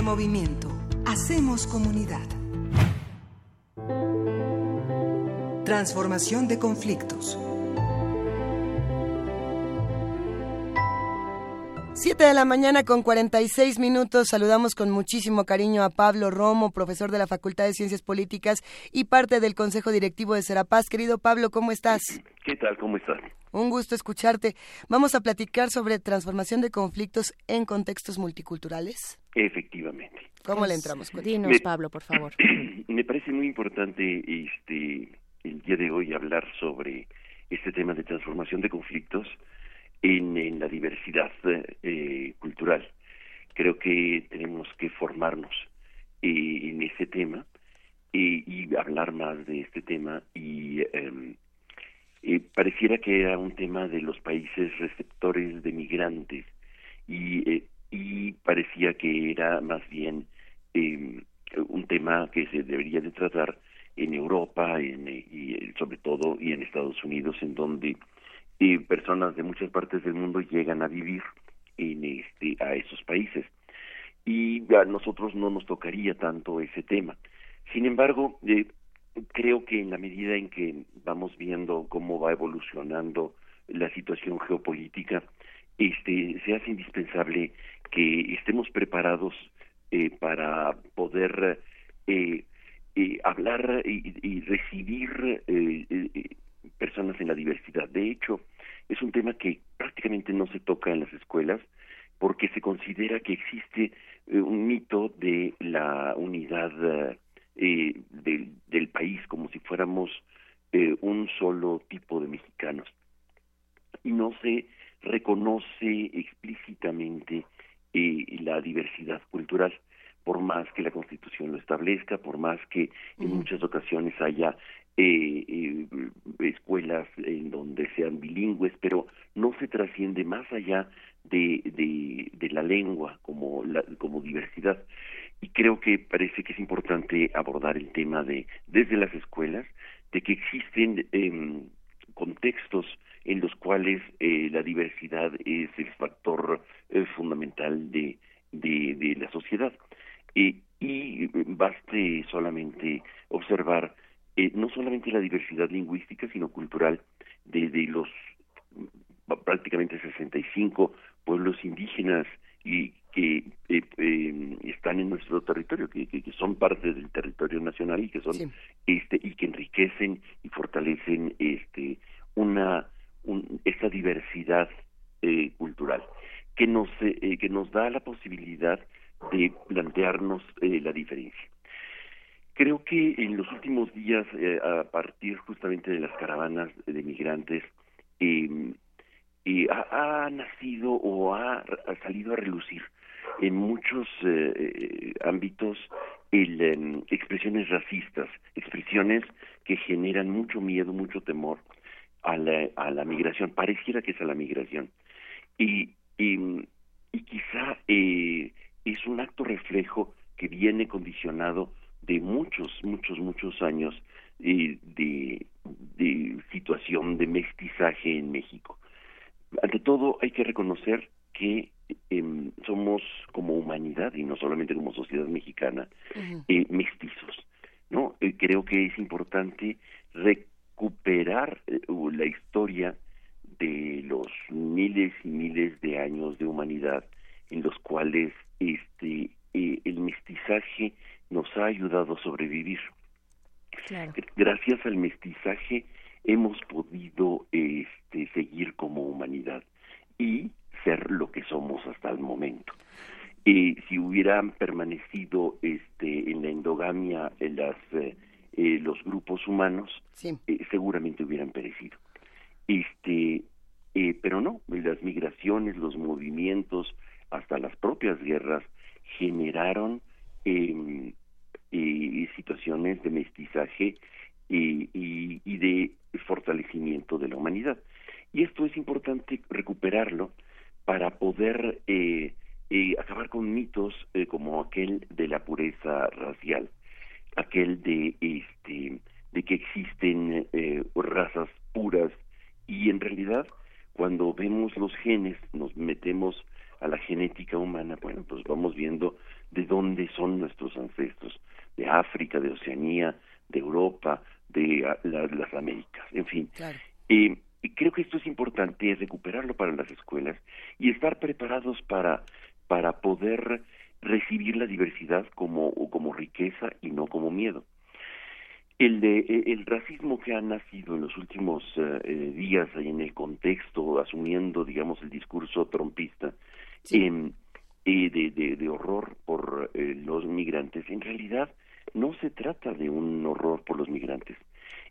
Movimiento. Hacemos comunidad. Transformación de conflictos. Siete de la mañana con 46 minutos. Saludamos con muchísimo cariño a Pablo Romo, profesor de la Facultad de Ciencias Políticas y parte del Consejo Directivo de Serapaz. Querido Pablo, ¿cómo estás? ¿Qué tal? ¿Cómo estás? Un gusto escucharte. Vamos a platicar sobre transformación de conflictos en contextos multiculturales. Efectivamente. ¿Cómo le entramos? Dinos, Me, Pablo, por favor. [clears throat] Me parece muy importante este el día de hoy hablar sobre este tema de transformación de conflictos en, la diversidad eh, cultural. Creo que tenemos que formarnos eh, en ese tema eh, y hablar más de este tema y em, pareciera que era un tema de los países receptores de migrantes y, y parecía que era más bien em, un tema que se debería de tratar en Europa en, y sobre todo y en Estados Unidos en donde y personas de muchas partes del mundo llegan a vivir en este a esos países. Y a nosotros no nos tocaría tanto ese tema. Sin embargo eh, creo que en la medida en que vamos viendo cómo va evolucionando la situación geopolítica este se hace indispensable que estemos preparados eh, para poder eh, eh hablar y, y recibir eh, eh personas en la diversidad. De hecho, es un tema que prácticamente no se toca en las escuelas porque se considera que existe eh, un mito de la unidad eh, del, país, como si fuéramos eh, un solo tipo de mexicanos. Y no se reconoce explícitamente la diversidad cultural por más que la Constitución lo establezca, por más que en muchas ocasiones haya eh, eh, escuelas en donde sean bilingües, pero no se trasciende más allá de, de, la lengua como, la, como diversidad. Y creo que parece que es importante abordar el tema de, desde las escuelas, de que existen em, contextos en los cuales eh, la diversidad es el factor eh, fundamental de, de, de, la sociedad. y baste solamente observar eh, no solamente la diversidad lingüística, sino cultural de, los prácticamente 65 pueblos indígenas y que eh, eh, están en nuestro territorio, que, que, son parte del territorio nacional y que son este y que enriquecen y fortalecen este una un, esta diversidad cultural que nos que nos da la posibilidad de plantearnos la diferencia Creo que en los últimos días, eh, a partir justamente de las caravanas de migrantes, em, eh, ha, nacido o ha, salido a relucir en muchos eh, ámbitos el, em, expresiones racistas, expresiones que generan mucho miedo, mucho temor a la, a la migración. Pareciera que es a la migración. Y, y, y quizá es un acto reflejo que viene condicionado de muchos, muchos, muchos años eh, de, de situación de mestizaje en México. Ante todo, hay que reconocer que em, somos como humanidad y no solamente como sociedad mexicana eh, mestizos, ¿no? Eh, creo que es importante recuperar la historia de los miles y miles de años de humanidad en los cuales este el mestizaje nos ha ayudado a sobrevivir. Gracias al mestizaje hemos podido este, seguir como humanidad y ser lo que somos hasta el momento. Eh, si hubieran permanecido este, en la endogamia en las, eh, eh, los grupos humanos, seguramente hubieran perecido. Este, pero no, las migraciones, los movimientos, hasta las propias guerras generaron eh, situaciones de mestizaje y, y, de fortalecimiento de la humanidad. Y esto es importante recuperarlo para poder eh, eh, acabar con mitos eh, como aquel de la pureza racial, aquel de este de que existen eh, razas puras y en realidad cuando vemos los genes nos metemos a la genética humana, bueno, pues vamos viendo de dónde son nuestros ancestros, de África, de Oceanía, de Europa, de ah, las Américas, en fin. y creo que esto es importante, recuperarlo para las escuelas y estar preparados para, para poder recibir la diversidad como, como riqueza y no como miedo. El, de, e, el racismo que ha nacido en los últimos eh, eh, días en el contexto, asumiendo, digamos, el discurso trompista, em, eh, de, de, de, horror por los migrantes, en realidad no se trata de un horror por los migrantes,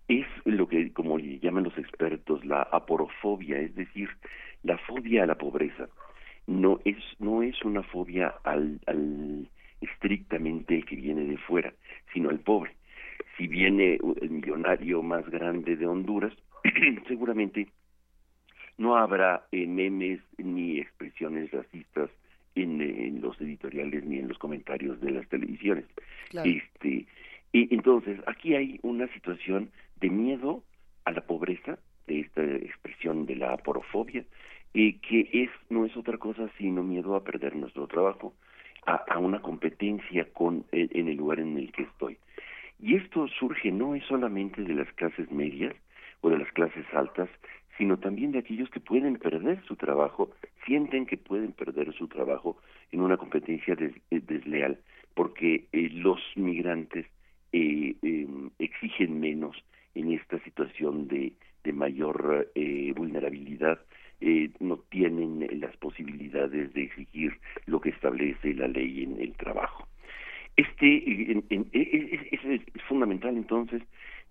es lo que, como llaman los expertos, la aporofobia, es decir, la fobia a la pobreza. No es, no es una fobia al, al estrictamente que viene de fuera, sino al pobre. Si viene el millonario más grande de Honduras, [clears throat] seguramente no habrá eh, memes ni expresiones racistas en, en, los editoriales ni en los comentarios de las televisiones. Este, y entonces, aquí hay una situación de miedo a la pobreza, de esta expresión de la aporofobia, y que es no es otra cosa sino miedo a perder nuestro trabajo, a, una competencia con en el lugar en el que estoy. Y esto surge no es solamente de las clases medias o de las clases altas, sino también de aquellos que pueden perder su trabajo, sienten que pueden perder su trabajo en una competencia desleal, porque eh, los migrantes eh, em, exigen menos en esta situación de, de mayor eh, vulnerabilidad eh, no tienen las posibilidades de exigir lo que establece la ley en el trabajo. Este en, e, es, es, fundamental entonces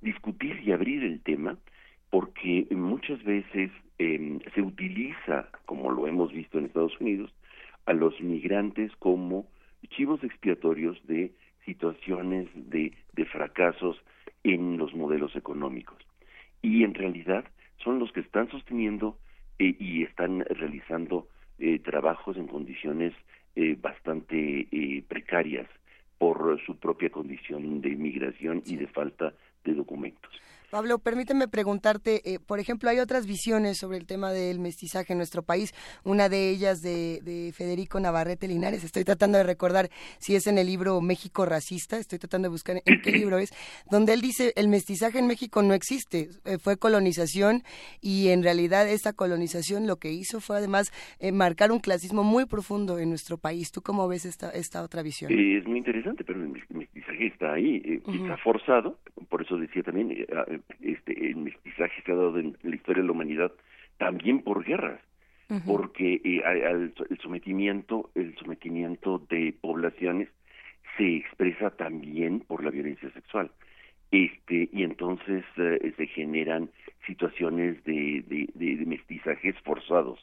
discutir y abrir el tema porque muchas veces eh, se utiliza, como lo hemos visto en Estados Unidos, a los migrantes como chivos expiatorios de situaciones de, de fracasos en los modelos económicos. Y en realidad son los que están sosteniendo eh, y están realizando eh, trabajos en condiciones eh, bastante precarias por su propia condición de inmigración y de falta de documentos. Pablo, permíteme preguntarte, eh, por ejemplo, hay otras visiones sobre el tema del mestizaje en nuestro país, una de ellas de, Federico Navarrete Linares, estoy tratando de recordar si es en el libro México Racista, estoy tratando de buscar en qué libro es, donde él dice, el mestizaje en México no existe, eh, fue colonización y en realidad esa colonización lo que hizo fue además eh, marcar un clasismo muy profundo en nuestro país. ¿Tú cómo ves esta, esta otra visión? es muy interesante, pero el mestizaje está ahí, está forzado, por eso decía también este, el mestizaje se ha dado en la historia de la humanidad también por guerras, porque eh, el sometimiento, el sometimiento de poblaciones se expresa también por la violencia sexual. Este, y entonces eh, se generan situaciones de, de, mestizajes forzados.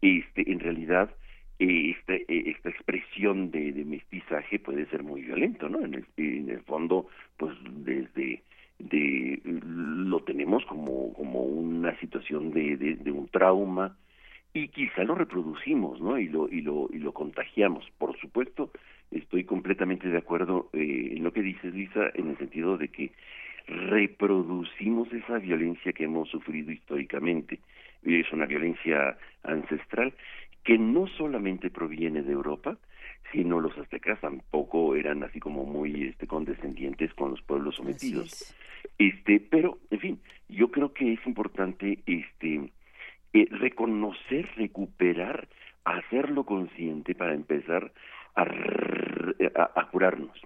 Este, en realidad, eh, este, esta expresión de, mestizaje puede ser muy violento, ¿no? En el, en el fondo, pues desde de lo tenemos como como una situación de, de, un trauma y quizá lo reproducimos no y lo y lo y lo contagiamos. Por supuesto estoy completamente de acuerdo eh, en lo que dices Lisa en el sentido de que reproducimos esa violencia que hemos sufrido históricamente. Es una violencia ancestral que no solamente proviene de Europa sino los aztecas tampoco eran así como muy este condescendientes con los pueblos sometidos. este pero en fin yo creo que es importante este eh, reconocer recuperar hacerlo consciente para empezar a, a, curarnos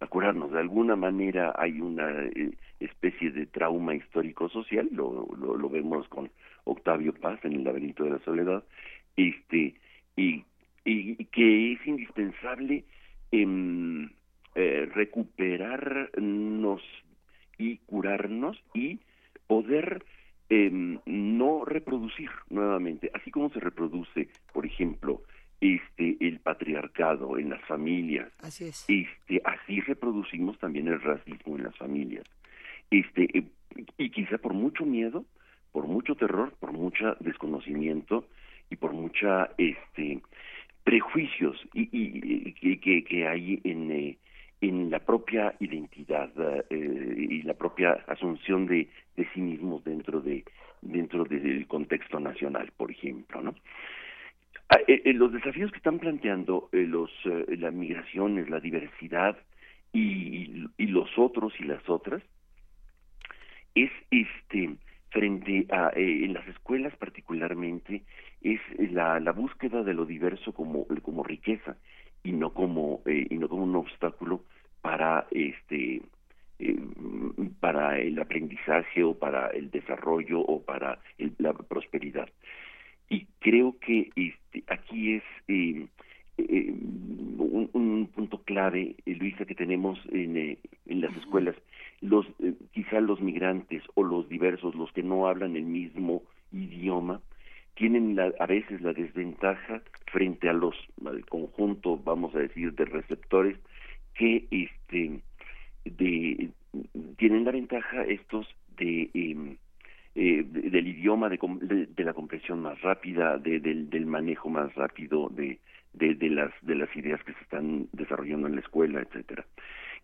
a curarnos. De alguna manera hay una eh, especie de trauma histórico social lo, lo, lo vemos con Octavio Paz en el laberinto de la soledad este y y que es indispensable eh, eh, recuperarnos y curarnos y poder eh, no reproducir nuevamente, así como se reproduce, por ejemplo, este el patriarcado en las familias. Así es. Este, así reproducimos también el racismo en las familias. Este eh, y quizá por mucho miedo, por mucho terror, por mucho desconocimiento y por mucha este prejuicios y, y, que, que, hay en, eh, en la propia identidad eh, y la propia asunción de, de sí mismos dentro de dentro del contexto nacional, por ejemplo, ¿no? Ah, eh, los desafíos que están planteando los las migraciones, la diversidad y, y los otros y las otras es este frente a eh, en las escuelas particularmente es la, la búsqueda de lo diverso como como riqueza y no como eh, y no como un obstáculo para este eh, para el aprendizaje o para el desarrollo o para la prosperidad. Y creo que este, aquí es eh, un, un, punto clave Luisa que tenemos en, en las escuelas los quizá los migrantes o los diversos los que no hablan el mismo idioma tienen a veces la desventaja frente a los al conjunto vamos a decir de receptores que este de tienen la ventaja estos de em, eh, del idioma de, de, la comprensión más rápida de, del, del manejo más rápido de, de las de las ideas que se están desarrollando en la escuela etcétera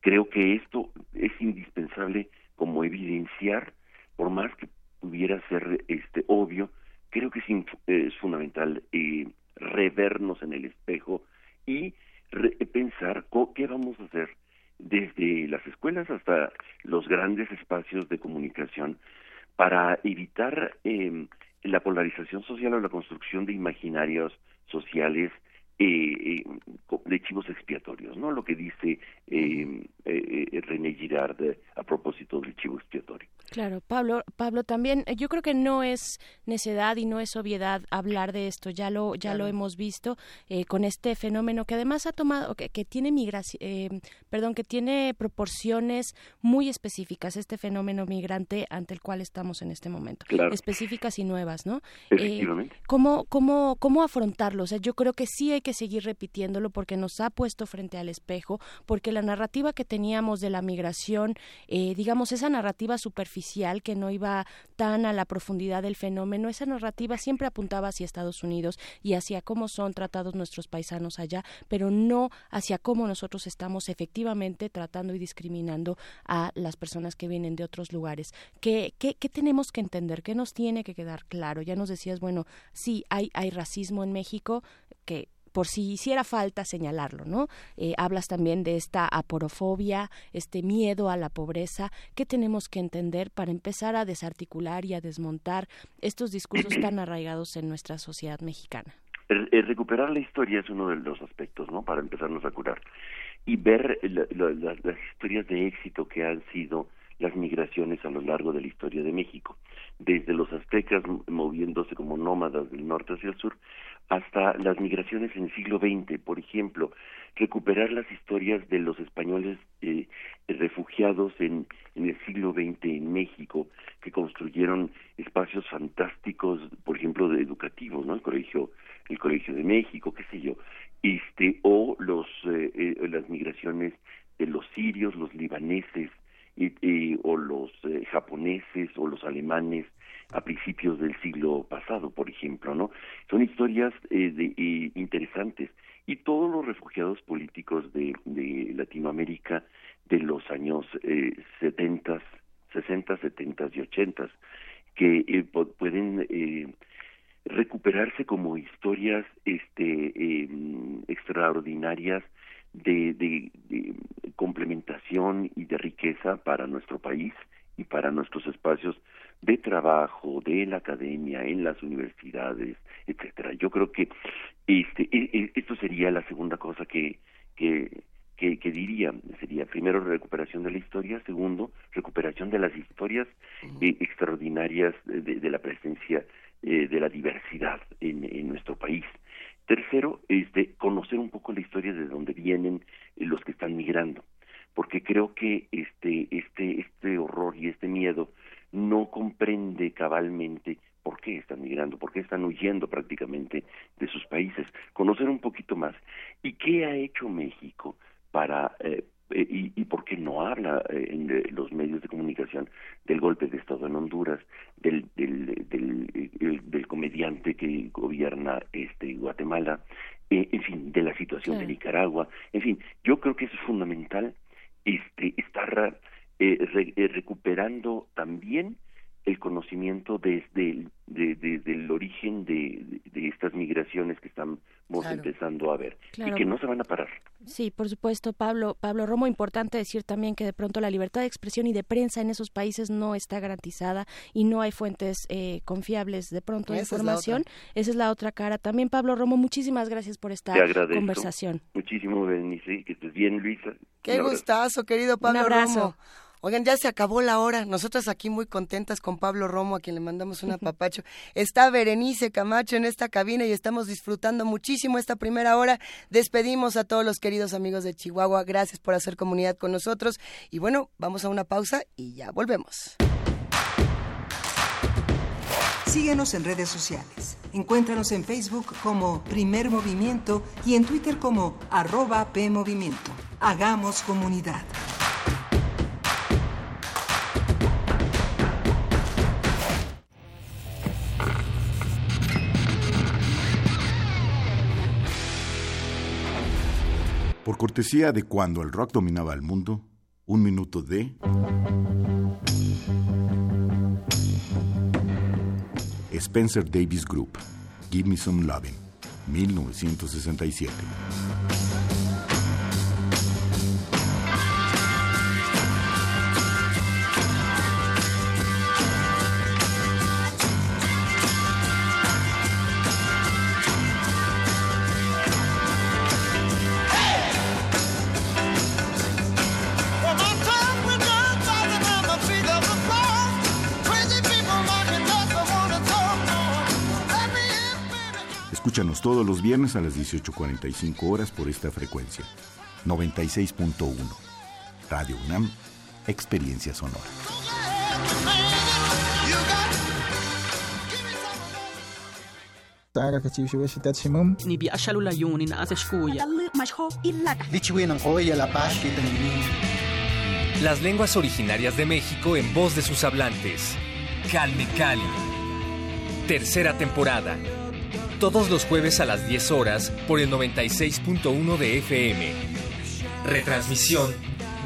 creo que esto es indispensable como evidenciar por más que pudiera ser este obvio creo que es, es fundamental eh, revernos en el espejo y pensar qué vamos a hacer desde las escuelas hasta los grandes espacios de comunicación para evitar eh, la polarización social o la construcción de imaginarios sociales eh, de chivos expiatorios, ¿no? Lo que dice eh, eh, René Girard a propósito del chivo expiatorio. Claro, Pablo, Pablo también eh, yo creo que no es necedad y no es obviedad hablar de esto. Ya lo ya lo hemos visto eh, con este fenómeno que además ha tomado que, tiene migración, eh, perdón, que tiene proporciones muy específicas este fenómeno migrante ante el cual estamos en este momento, específicas y nuevas, ¿no? Efectivamente. ¿Cómo cómo cómo afrontarlo? O sea, yo creo que sí hay que seguir repitiéndolo porque nos ha puesto frente al espejo, porque la narrativa que teníamos de la migración, digamos esa narrativa superficial que no iba tan a la profundidad del fenómeno, esa narrativa siempre apuntaba hacia Estados Unidos y hacia cómo son tratados nuestros paisanos allá, pero no hacia cómo nosotros estamos efectivamente tratando y discriminando a las personas que vienen de otros lugares. ¿Qué, qué, qué tenemos que entender? ¿Qué nos tiene que quedar claro? Ya nos decías, bueno, sí, hay, hay racismo en México, por si hiciera falta señalarlo, ¿no? Eh, hablas también de esta aporofobia, este miedo a la pobreza. ¿Qué tenemos que entender para empezar a desarticular y a desmontar estos discursos tan [clears throat] arraigados en nuestra sociedad mexicana? recuperar la historia es uno de los aspectos, ¿no? Para empezarnos a curar. Y ver las historias de éxito que han sido las migraciones a lo largo de la historia de México, desde los aztecas moviéndose como nómadas del norte hacia el sur, hasta las migraciones en el siglo XX, por ejemplo, recuperar las historias de los españoles eh, refugiados en, en el siglo XX en México, que construyeron espacios fantásticos, por ejemplo, de educativos, ¿no? El colegio, el colegio de México, qué sé yo, este, o los eh, eh, las migraciones de los sirios, los libaneses, o los eh, japoneses o los alemanes a principios del siglo pasado, por ejemplo, ¿no? Son historias eh, de, eh, interesantes y todos los refugiados políticos de, de Latinoamérica de los años eh, 70, 60, 70 y 80 que eh, pueden recuperarse como historias este em, extraordinarias de, de, complementación y de riqueza para nuestro país y para nuestros espacios de trabajo, de la academia, en las universidades, etcétera. Yo creo que este e, e, esto sería la segunda cosa que que, que, diría. Sería primero recuperación de la historia, segundo recuperación de las historias eh, extraordinarias de, de, la presencia eh, de la diversidad en, en nuestro país. Tercero, este, conocer un poco la historia de dónde vienen los que están migrando, porque creo que este, este, este horror y este miedo no comprende cabalmente por qué están migrando, por qué están huyendo prácticamente de sus países. Conocer un poquito más. ¿Y qué ha hecho México para eh, eh, y, y por qué no habla eh, en eh, los medios de comunicación del golpe de Estado en Honduras, del, del, del, del comediante que gobierna este Guatemala, en fin, de la situación de Nicaragua, en fin, yo creo que es fundamental este estar recuperando también el conocimiento desde el, de, del origen de, de, estas migraciones que estamos empezando a ver y que no se van a parar. Sí, por supuesto, Pablo. Pablo Romo, importante decir también que de pronto la libertad de expresión y de prensa en esos países no está garantizada y no hay fuentes eh, confiables de pronto de información. Esa es la otra cara. También, Pablo Romo, muchísimas gracias por esta conversación. Muchísimo, Berenice, que estés bien, Luisa. Qué gustazo, querido Pablo Un abrazo. Romo. Oigan, ya se acabó la hora. Nosotras aquí muy contentas con Pablo Romo, a quien le mandamos un apapacho. [laughs] Está Berenice Camacho en esta cabina y estamos disfrutando muchísimo esta primera hora. Despedimos a todos los queridos amigos de Chihuahua. Gracias por hacer comunidad con nosotros. Y bueno, vamos a una pausa y ya volvemos. Síguenos en redes sociales. Encuéntranos en Facebook como Primer Movimiento y en Twitter como arroba PMovimiento. Hagamos comunidad. Por cortesía de cuando el rock dominaba el mundo, un minuto de... Spencer Davis Group, Give Me Some Loving, 1967. Escúchanos todos los viernes a las 18.45 horas por esta frecuencia. 96.1. Radio UNAM, Experiencia Sonora. Las lenguas originarias de México en voz de sus hablantes. Calme Cali. Tercera temporada todos los jueves a las 10 horas por el 96.1 de FM. Retransmisión,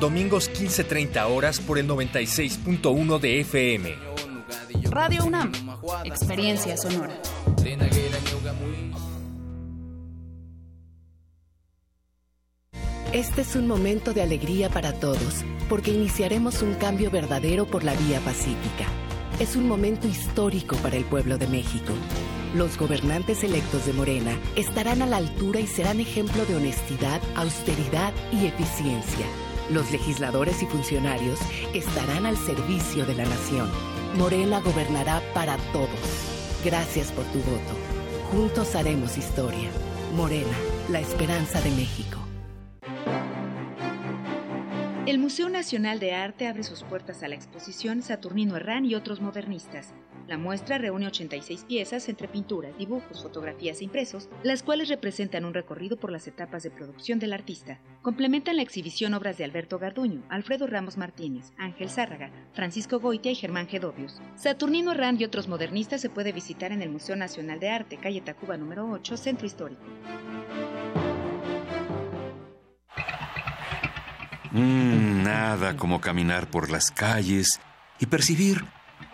domingos 15.30 horas por el 96.1 de FM. Radio UNAM, experiencia sonora. Este es un momento de alegría para todos, porque iniciaremos un cambio verdadero por la vía pacífica. Es un momento histórico para el pueblo de México. Los gobernantes electos de Morena estarán a la altura y serán ejemplo de honestidad, austeridad y eficiencia. Los legisladores y funcionarios estarán al servicio de la nación. Morena gobernará para todos. Gracias por tu voto. Juntos haremos historia. Morena, la esperanza de México. El Museo Nacional de Arte abre sus puertas a la exposición Saturnino Herrán y otros modernistas. La muestra reúne 86 piezas entre pinturas, dibujos, fotografías e impresos, las cuales representan un recorrido por las etapas de producción del artista. Complementan la exhibición obras de Alberto Garduño, Alfredo Ramos Martínez, Ángel Zárraga, Francisco Goitia y Germán Gedovius. Saturnino Herrán y otros modernistas se puede visitar en el Museo Nacional de Arte, calle Tacuba número 8, Centro Histórico. Mm, nada como caminar por las calles y percibir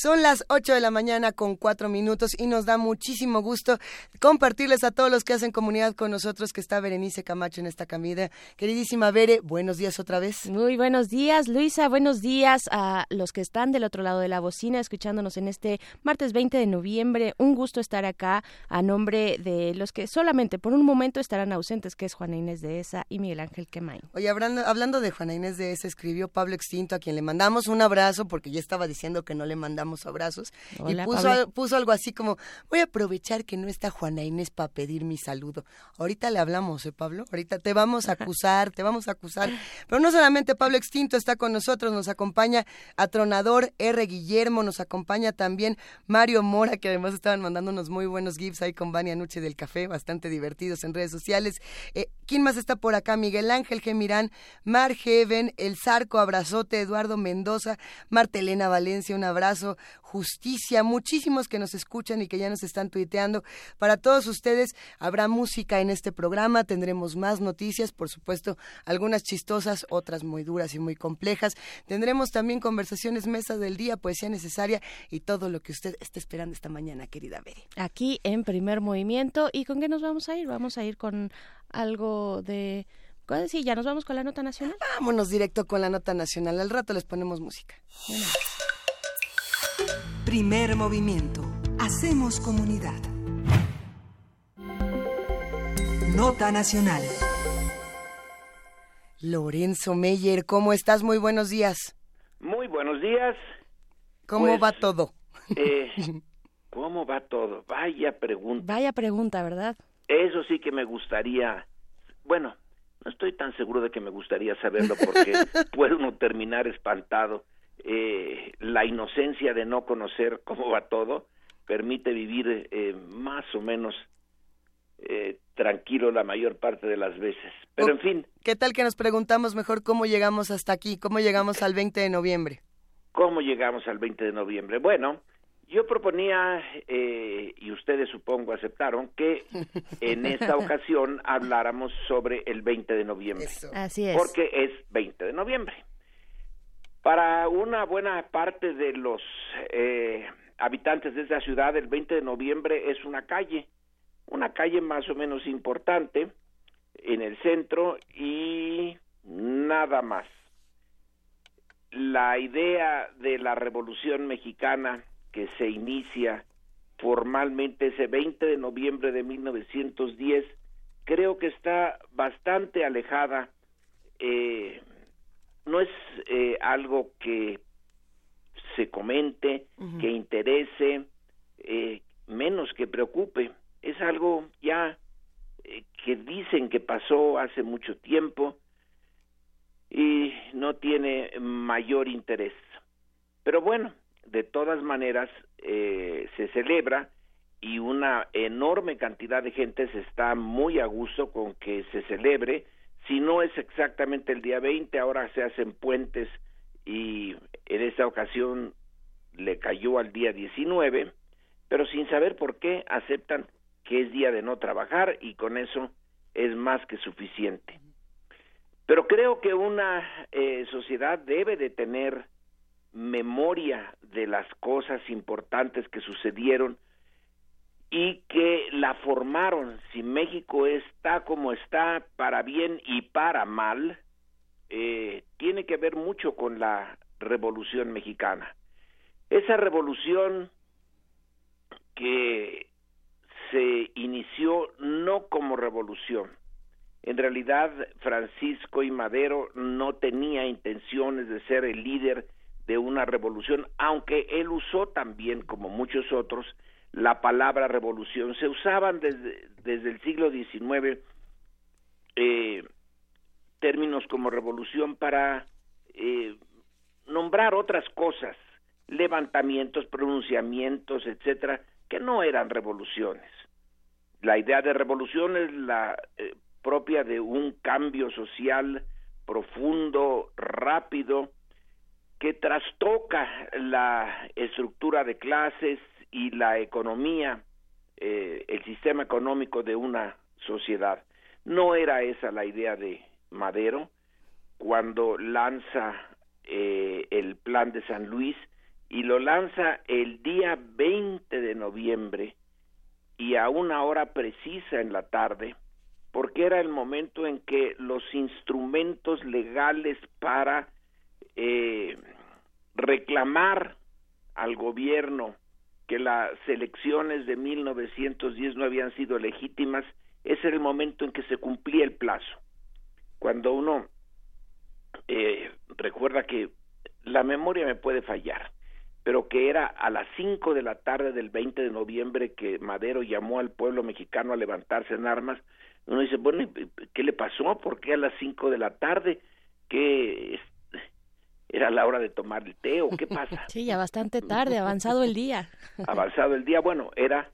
Son las 8 de la mañana con 4 minutos y nos da muchísimo gusto compartirles a todos los que hacen comunidad con nosotros que está Berenice Camacho en esta camida. Queridísima Bere, buenos días otra vez. Muy buenos días, Luisa. Buenos días a los que están del otro lado de la bocina escuchándonos en este martes 20 de noviembre. Un gusto estar acá a nombre de los que solamente por un momento estarán ausentes, que es Juana Inés de Esa y Miguel Ángel Quemain. Oye, hablando, hablando de Juana Inés de Esa, escribió Pablo Extinto, a quien le mandamos un abrazo porque ya estaba diciendo que no le mandamos mandamos abrazos. Hola, y puso, puso algo así como, voy a aprovechar que no está Juana Inés para pedir mi saludo. Ahorita le hablamos, ¿eh, Pablo? Ahorita te vamos a acusar, te vamos a acusar. Pero no solamente Pablo Extinto está con nosotros, nos acompaña Atronador R. Guillermo, nos acompaña también Mario Mora, que además estaban mandando unos muy buenos gifs ahí con Vania Nuche del Café, bastante divertidos en redes sociales. Eh, ¿Quién más está por acá? Miguel Ángel Gemirán, Mar Heaven, El Zarco, abrazote, Eduardo Mendoza, Marta Elena Valencia, un abrazo, Justicia, muchísimos que nos escuchan y que ya nos están tuiteando. Para todos ustedes habrá música en este programa, tendremos más noticias, por supuesto, algunas chistosas, otras muy duras y muy complejas. Tendremos también conversaciones, mesas del día, poesía necesaria y todo lo que usted está esperando esta mañana, querida Bere. Aquí en primer movimiento. ¿Y con qué nos vamos a ir? Vamos a ir con algo de... ¿Cuál Sí, ya nos vamos con la nota nacional. Vámonos directo con la nota nacional. Al rato les ponemos música. Primer movimiento. Hacemos comunidad. Nota nacional. Lorenzo Meyer, ¿cómo estás? Muy buenos días. Muy buenos días. ¿Cómo Pues, va todo? Eh, [laughs] ¿Cómo va todo? Vaya pregunta. Vaya pregunta, ¿verdad? Eso sí que me gustaría. Bueno, no estoy tan seguro de que me gustaría saberlo porque [laughs] puede uno terminar espantado. Eh, la inocencia de no conocer [laughs] cómo va todo permite vivir eh, más o menos eh, tranquilo la mayor parte de las veces. Pero en fin, ¿Qué tal que nos preguntamos mejor cómo llegamos hasta aquí? ¿Cómo llegamos al 20 de noviembre? ¿Cómo llegamos al 20 de noviembre? Bueno, yo proponía, eh, y ustedes supongo aceptaron, que en esta [laughs] ocasión habláramos sobre el 20 de noviembre. Así es. Porque es 20 de noviembre. Para una buena parte de los eh, habitantes de esta ciudad, el 20 de noviembre es una calle, una calle más o menos importante en el centro y nada más. La idea de la Revolución Mexicana que se inicia formalmente ese 20 de noviembre de 1910 creo que está bastante alejada eh, no es eh, algo que se comente que interese eh, menos que preocupe es algo ya eh, que dicen que pasó hace mucho tiempo y no tiene mayor interés. Pero bueno, de todas maneras eh, se celebra y una enorme cantidad de gente se está muy a gusto con que se celebre. Si no es exactamente el día 20, ahora se hacen puentes y en esta ocasión le cayó al día 19, pero sin saber por qué aceptan que es día de no trabajar y con eso es más que suficiente. Pero creo que una eh, sociedad debe de tener memoria de las cosas importantes que sucedieron y que la formaron. Si México está como está, para bien y para mal, eh, tiene que ver mucho con la revolución mexicana. Esa revolución que se inició no como revolución, en realidad, Francisco y Madero no tenía intenciones de ser el líder de una revolución, aunque él usó también, como muchos otros, la palabra revolución. Se usaban desde, desde el siglo XIX eh, términos como revolución para eh, nombrar otras cosas, levantamientos, pronunciamientos, etcétera, que no eran revoluciones. La idea de revolución es la eh, propia de un cambio social profundo, rápido, que trastoca la estructura de clases y la economía, eh, el sistema económico de una sociedad. No era esa la idea de Madero cuando lanza eh, el plan de San Luis y lo lanza el día 20 de noviembre y a una hora precisa en la tarde, porque era el momento en que los instrumentos legales para eh, reclamar al gobierno que las elecciones de 1910 no habían sido legítimas, ese era el momento en que se cumplía el plazo. Cuando uno eh, recuerda que la memoria me puede fallar, pero que era a las 5 de la tarde del 20 de noviembre que Madero llamó al pueblo mexicano a levantarse en armas, uno dice, bueno, ¿qué le pasó? ¿Por qué a las 5 de la tarde? ¿Qué era la hora de tomar el té o qué pasa? [laughs] Sí, ya bastante tarde, avanzado el día. [laughs] avanzado el día, bueno, era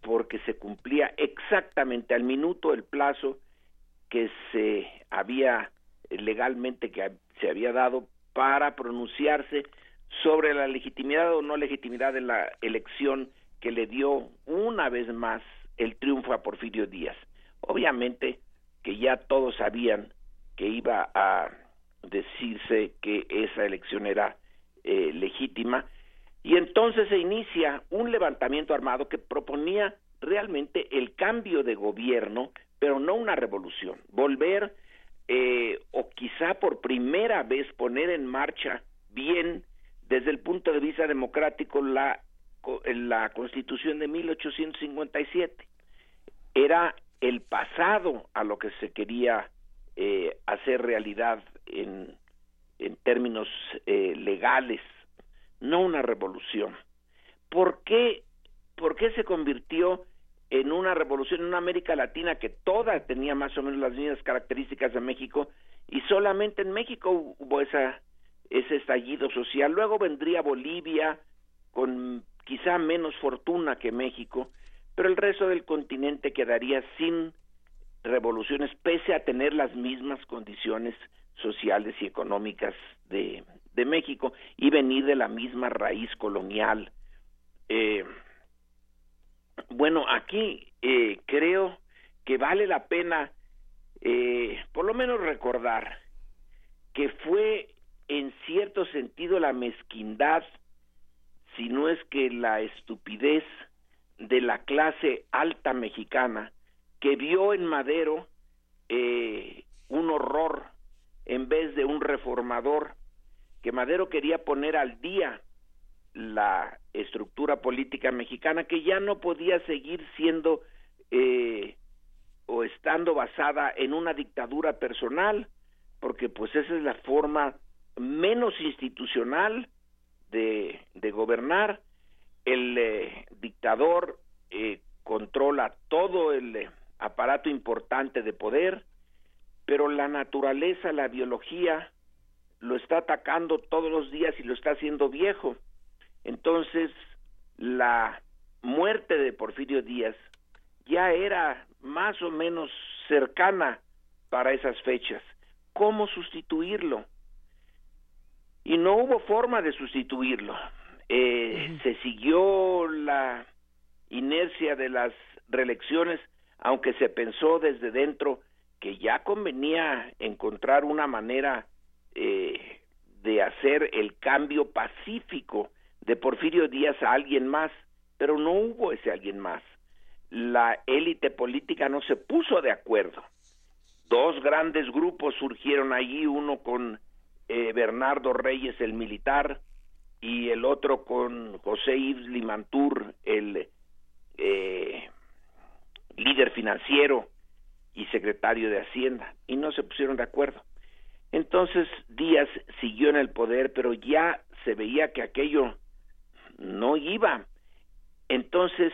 porque se cumplía exactamente al minuto el plazo que se había legalmente que se había dado para pronunciarse sobre la legitimidad o no legitimidad de la elección que le dio una vez más el triunfo a Porfirio Díaz. Obviamente que ya todos sabían que iba a decirse que esa elección era eh, legítima y entonces se inicia un levantamiento armado que proponía realmente el cambio de gobierno, pero no una revolución, volver eh, o quizá por primera vez poner en marcha bien desde el punto de vista democrático la, la constitución de 1857. Era el pasado a lo que se quería eh, hacer realidad en, en términos eh, legales, no una revolución. ¿Por qué, ¿Por qué se convirtió en una revolución en una América Latina que toda tenía más o menos las mismas características de México y solamente en México hubo esa ese estallido social. Luego vendría Bolivia con quizá menos fortuna que México, pero el resto del continente quedaría sin revoluciones pese a tener las mismas condiciones sociales y económicas de, México y venir de la misma raíz colonial. Eh, bueno, aquí eh, creo que vale la pena eh, por lo menos recordar que fue en cierto sentido la mezquindad, si no es que la estupidez de la clase alta mexicana que vio en Madero eh, un horror en vez de un reformador, que Madero quería poner al día la estructura política mexicana que ya no podía seguir siendo eh, o estando basada en una dictadura personal, porque pues esa es la forma menos institucional de, de gobernar. El eh, dictador eh, controla todo el aparato importante de poder, pero la naturaleza, la biología, lo está atacando todos los días y lo está haciendo viejo. Entonces, la muerte de Porfirio Díaz ya era más o menos cercana para esas fechas. ¿Cómo sustituirlo? Y no hubo forma de sustituirlo. Eh, se siguió la inercia de las reelecciones, aunque se pensó desde dentro que ya convenía encontrar una manera eh, de hacer el cambio pacífico de Porfirio Díaz a alguien más, pero no hubo ese alguien más. La élite política no se puso de acuerdo. Dos grandes grupos surgieron allí, uno con eh, Bernardo Reyes, el militar, y el otro con José Yves Limantur, el eh, líder financiero y secretario de Hacienda, y no se pusieron de acuerdo. Entonces Díaz siguió en el poder, pero ya se veía que aquello no iba. Entonces,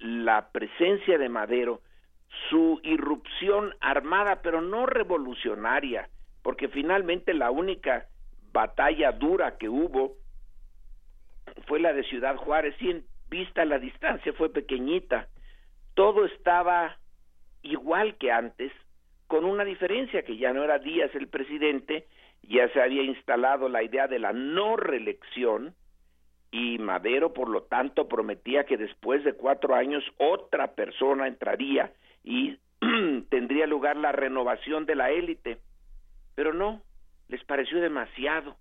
la presencia de Madero, su irrupción armada, pero no revolucionaria, porque finalmente la única batalla dura que hubo fue la de Ciudad Juárez, y en vista la distancia fue pequeñita. Todo estaba igual que antes, con una diferencia que ya no era Díaz el presidente, ya se había instalado la idea de la no reelección, y Madero, por lo tanto, prometía que después de cuatro años otra persona entraría y [clears throat] tendría lugar la renovación de la élite. Pero no, les pareció demasiado.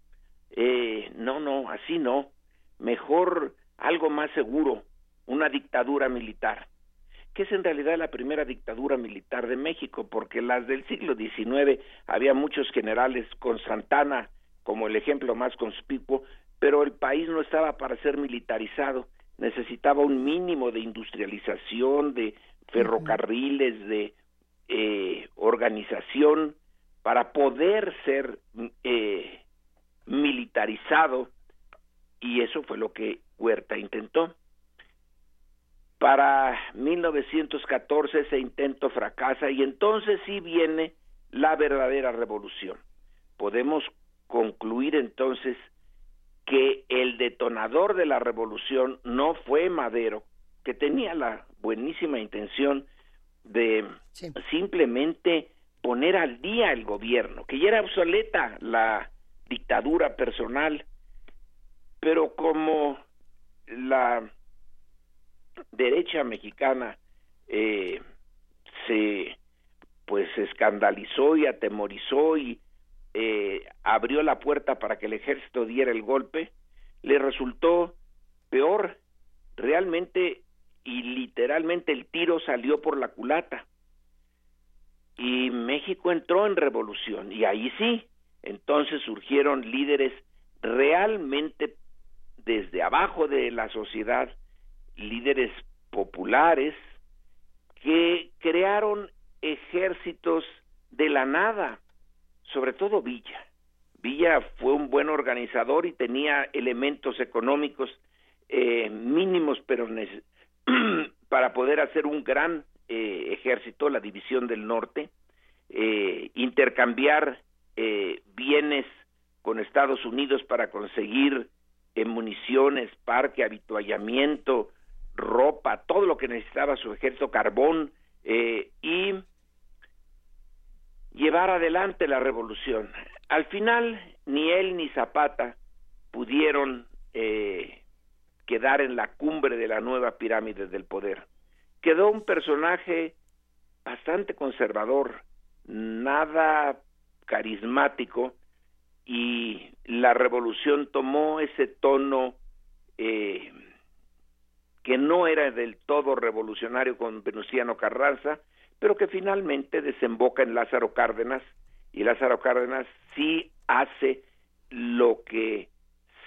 Eh, no, no, así no. Mejor algo más seguro, una dictadura militar, que es en realidad la primera dictadura militar de México, porque las del siglo XIX había muchos generales con Santana como el ejemplo más conspicuo, pero el país no estaba para ser militarizado, necesitaba un mínimo de industrialización, de ferrocarriles, de eh, organización para poder ser eh, militarizado y eso fue lo que Huerta intentó. Para 1914 ese intento fracasa y entonces sí viene la verdadera revolución. Podemos concluir entonces que el detonador de la revolución no fue Madero, que tenía la buenísima intención de simplemente poner al día el gobierno, que ya era obsoleta la dictadura personal, pero como la derecha mexicana eh, se pues escandalizó y atemorizó y eh, abrió la puerta para que el ejército diera el golpe, le resultó peor. Realmente y literalmente el tiro salió por la culata. Y México entró en revolución. Y ahí sí, entonces surgieron líderes realmente desde abajo de la sociedad, líderes populares, que crearon ejércitos de la nada, sobre todo Villa. Villa fue un buen organizador y tenía elementos económicos eh, mínimos, pero [clears throat] para poder hacer un gran eh, ejército, la División del Norte, eh, intercambiar bienes con Estados Unidos para conseguir municiones, parque, habituallamiento, ropa, todo lo que necesitaba su ejército, carbón, y llevar adelante la revolución. Al final, ni él ni Zapata pudieron eh, quedar en la cumbre de la nueva pirámide del poder. Quedó un personaje bastante conservador, nada carismático, y la revolución tomó ese tono eh, que no era del todo revolucionario con Venustiano Carranza, pero que finalmente desemboca en Lázaro Cárdenas y Lázaro Cárdenas sí hace lo que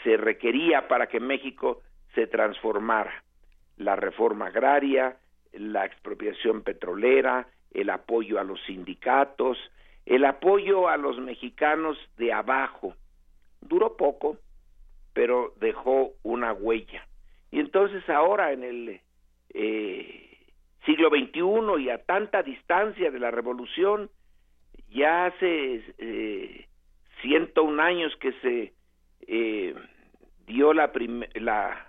se requería para que México se transformara. La reforma agraria, la expropiación petrolera, el apoyo a los sindicatos, el apoyo a los mexicanos de abajo. Duró poco, pero dejó una huella. Y entonces ahora en el eh, siglo XXI y a tanta distancia de la revolución, ya hace eh, 101 años que se eh, dio la, la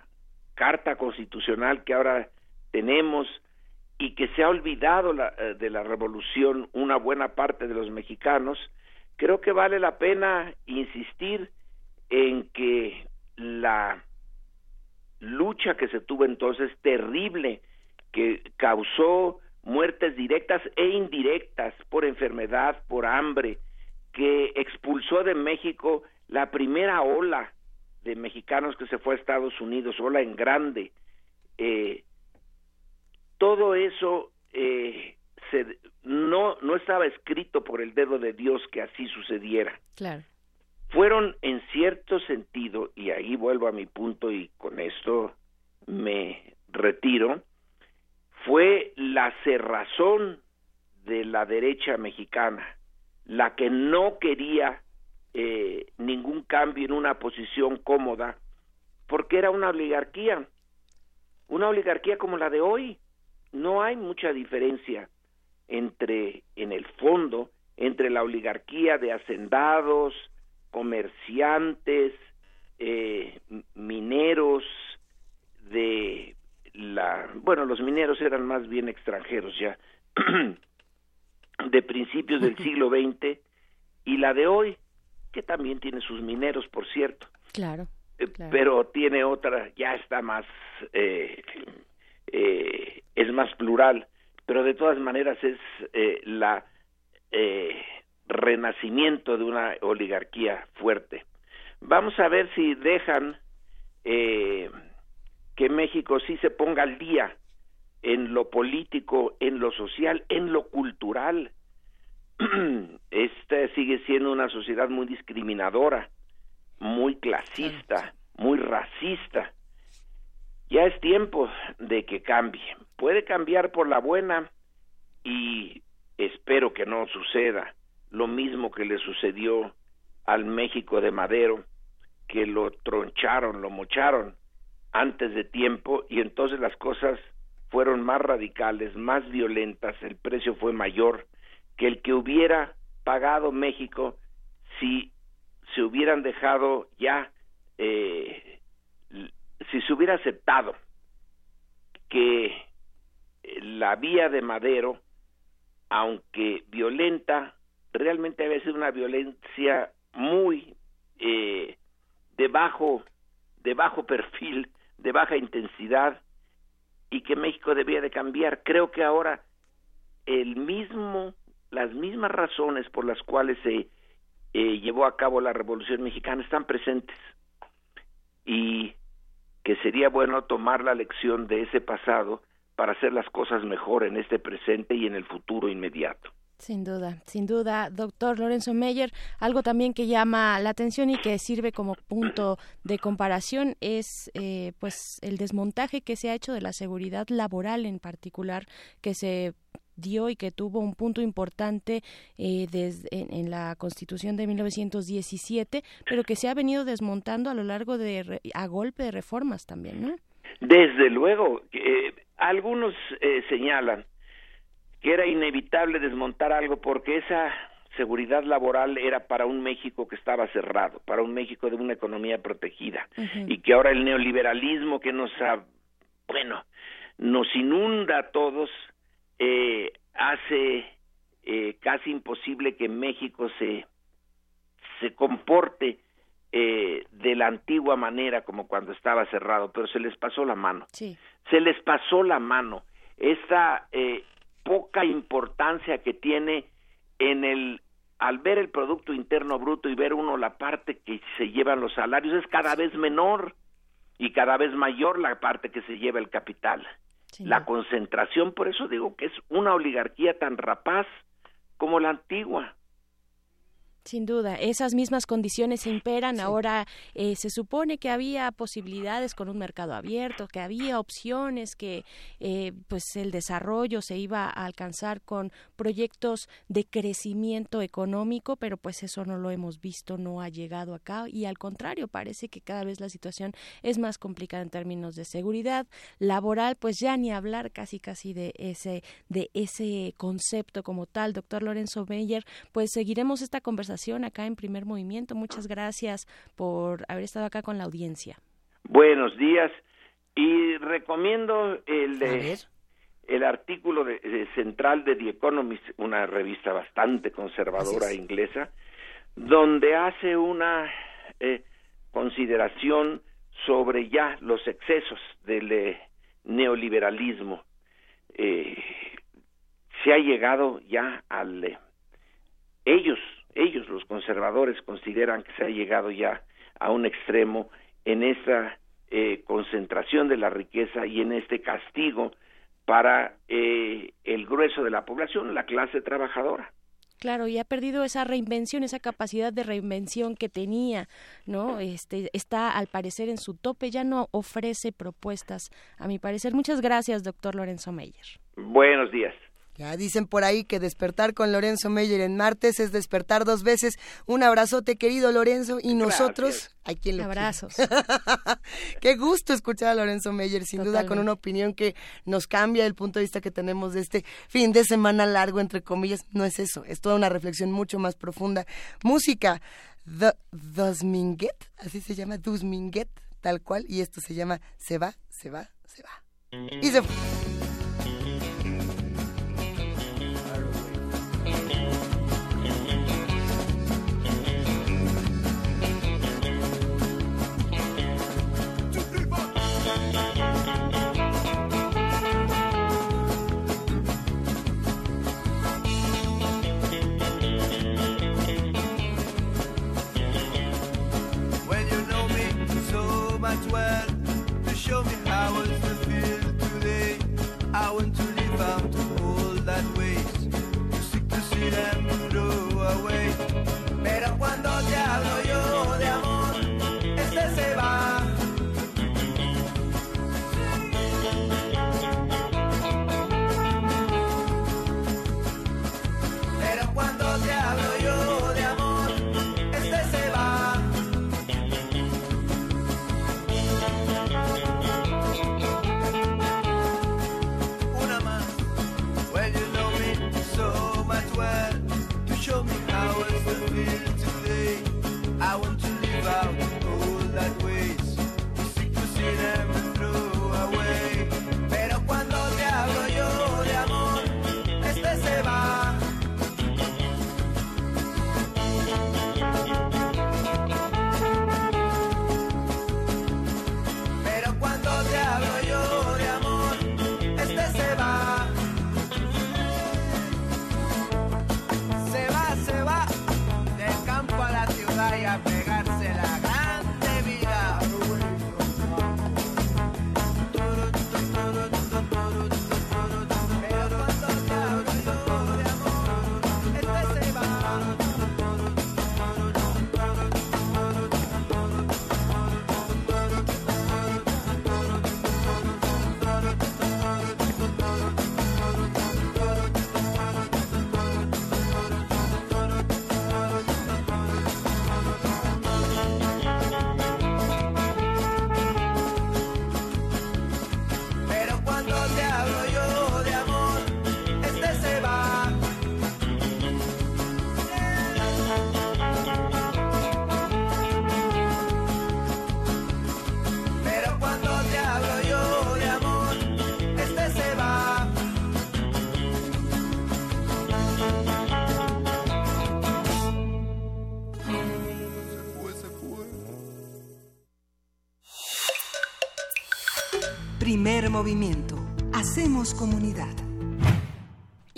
carta constitucional que ahora tenemos y que se ha olvidado la, eh, de la revolución una buena parte de los mexicanos, creo que vale la pena insistir en que la lucha que se tuvo entonces terrible que causó muertes directas e indirectas por enfermedad, por hambre, que expulsó de México la primera ola de mexicanos que se fue a Estados Unidos, ola en grande. Eh, todo eso eh, se, no, no estaba escrito por el dedo de Dios que así sucediera. Claro. Fueron en cierto sentido, y ahí vuelvo a mi punto y con esto me retiro, fue la cerrazón de la derecha mexicana, la que no quería eh, ningún cambio en una posición cómoda, porque era una oligarquía, una oligarquía como la de hoy. No hay mucha diferencia entre, en el fondo, entre la oligarquía de hacendados, comerciantes, eh, mineros, de la, bueno, los mineros eran más bien extranjeros ya, [clears throat] de principios del [laughs] siglo XX, y la de hoy, que también tiene sus mineros, por cierto. Claro. Eh, pero tiene otra, ya está más, eh, eh, es más plural, pero de todas maneras es la renacimiento de una oligarquía fuerte. Vamos a ver si dejan eh, que México sí se ponga al día en lo político, en lo social, en lo cultural. [clears throat] Esta sigue siendo una sociedad muy discriminadora, muy clasista, muy racista. Ya es tiempo de que cambie. Puede cambiar por la buena y espero que no suceda lo mismo que le sucedió al México de Madero, que lo troncharon, lo mocharon antes de tiempo y entonces las cosas fueron más radicales, más violentas, el precio fue mayor que el que hubiera pagado México si se hubieran dejado ya, eh, si se hubiera aceptado que la vía de Madero, aunque violenta, realmente había sido una violencia muy eh, de bajo de bajo perfil, de baja intensidad y que México debía de cambiar. Creo que ahora el mismo las mismas razones por las cuales se eh, llevó a cabo la Revolución Mexicana están presentes y que sería bueno tomar la lección de ese pasado para hacer las cosas mejor en este presente y en el futuro inmediato. Sin duda, sin duda, doctor Lorenzo Meyer, algo también que llama la atención y que sirve como punto de comparación es eh, pues el desmontaje que se ha hecho de la seguridad laboral en particular que se dio y que tuvo un punto importante eh, en, la Constitución de 1917, pero que se ha venido desmontando a lo largo de a golpe de reformas también, ¿no? Desde luego, eh, algunos señalan que era inevitable desmontar algo porque esa seguridad laboral era para un México que estaba cerrado, para un México de una economía protegida y que ahora el neoliberalismo que nos ha, bueno, nos inunda a todos eh, hace eh, casi imposible que México se se comporte eh, de la antigua manera como cuando estaba cerrado, pero se les pasó la mano. Se les pasó la mano. Esta eh, poca importancia que tiene en el al ver el producto interno bruto y ver uno la parte que se llevan los salarios es cada vez menor y cada vez mayor la parte que se lleva el capital. La concentración, por eso digo que es una oligarquía tan rapaz como la antigua. Sin duda, esas mismas condiciones imperan. Ahora eh, se supone que había posibilidades con un mercado abierto, que había opciones, que eh, pues el desarrollo se iba a alcanzar con proyectos de crecimiento económico, pero pues eso no lo hemos visto, no ha llegado acá y al contrario parece que cada vez la situación es más complicada en términos de seguridad laboral, pues ya ni hablar casi casi de ese de ese concepto como tal, doctor Lorenzo Meyer, pues seguiremos esta conversación acá en Primer Movimiento. Muchas gracias por haber estado acá con la audiencia. Buenos días y recomiendo el el artículo de, central de The Economist, una revista bastante conservadora inglesa, donde hace una eh, consideración sobre ya los excesos del eh, neoliberalismo. Eh, se ha llegado ya al ellos ellos, los conservadores, consideran que se ha llegado ya a un extremo en esa eh, concentración de la riqueza y en este castigo para eh, el grueso de la población, la clase trabajadora. Claro, y ha perdido esa reinvención, esa capacidad de reinvención que tenía, ¿no? Este está al parecer en su tope, ya no ofrece propuestas, a mi parecer. Muchas gracias, doctor Lorenzo Meyer. Buenos días. Ya dicen por ahí que despertar con Lorenzo Meyer en martes es despertar dos veces. Un abrazote, querido Lorenzo, y nosotros, hay quien lo Abrazos. [laughs] Qué gusto escuchar a Lorenzo Meyer, sin duda con una opinión que nos cambia el punto de vista que tenemos de este fin de semana largo, entre comillas. No es eso, es toda una reflexión mucho más profunda. Música, The Dosminguet, así se llama, Dusminguet, tal cual, y esto se llama Se va, se va, se va. Y se much worse. Comunidad.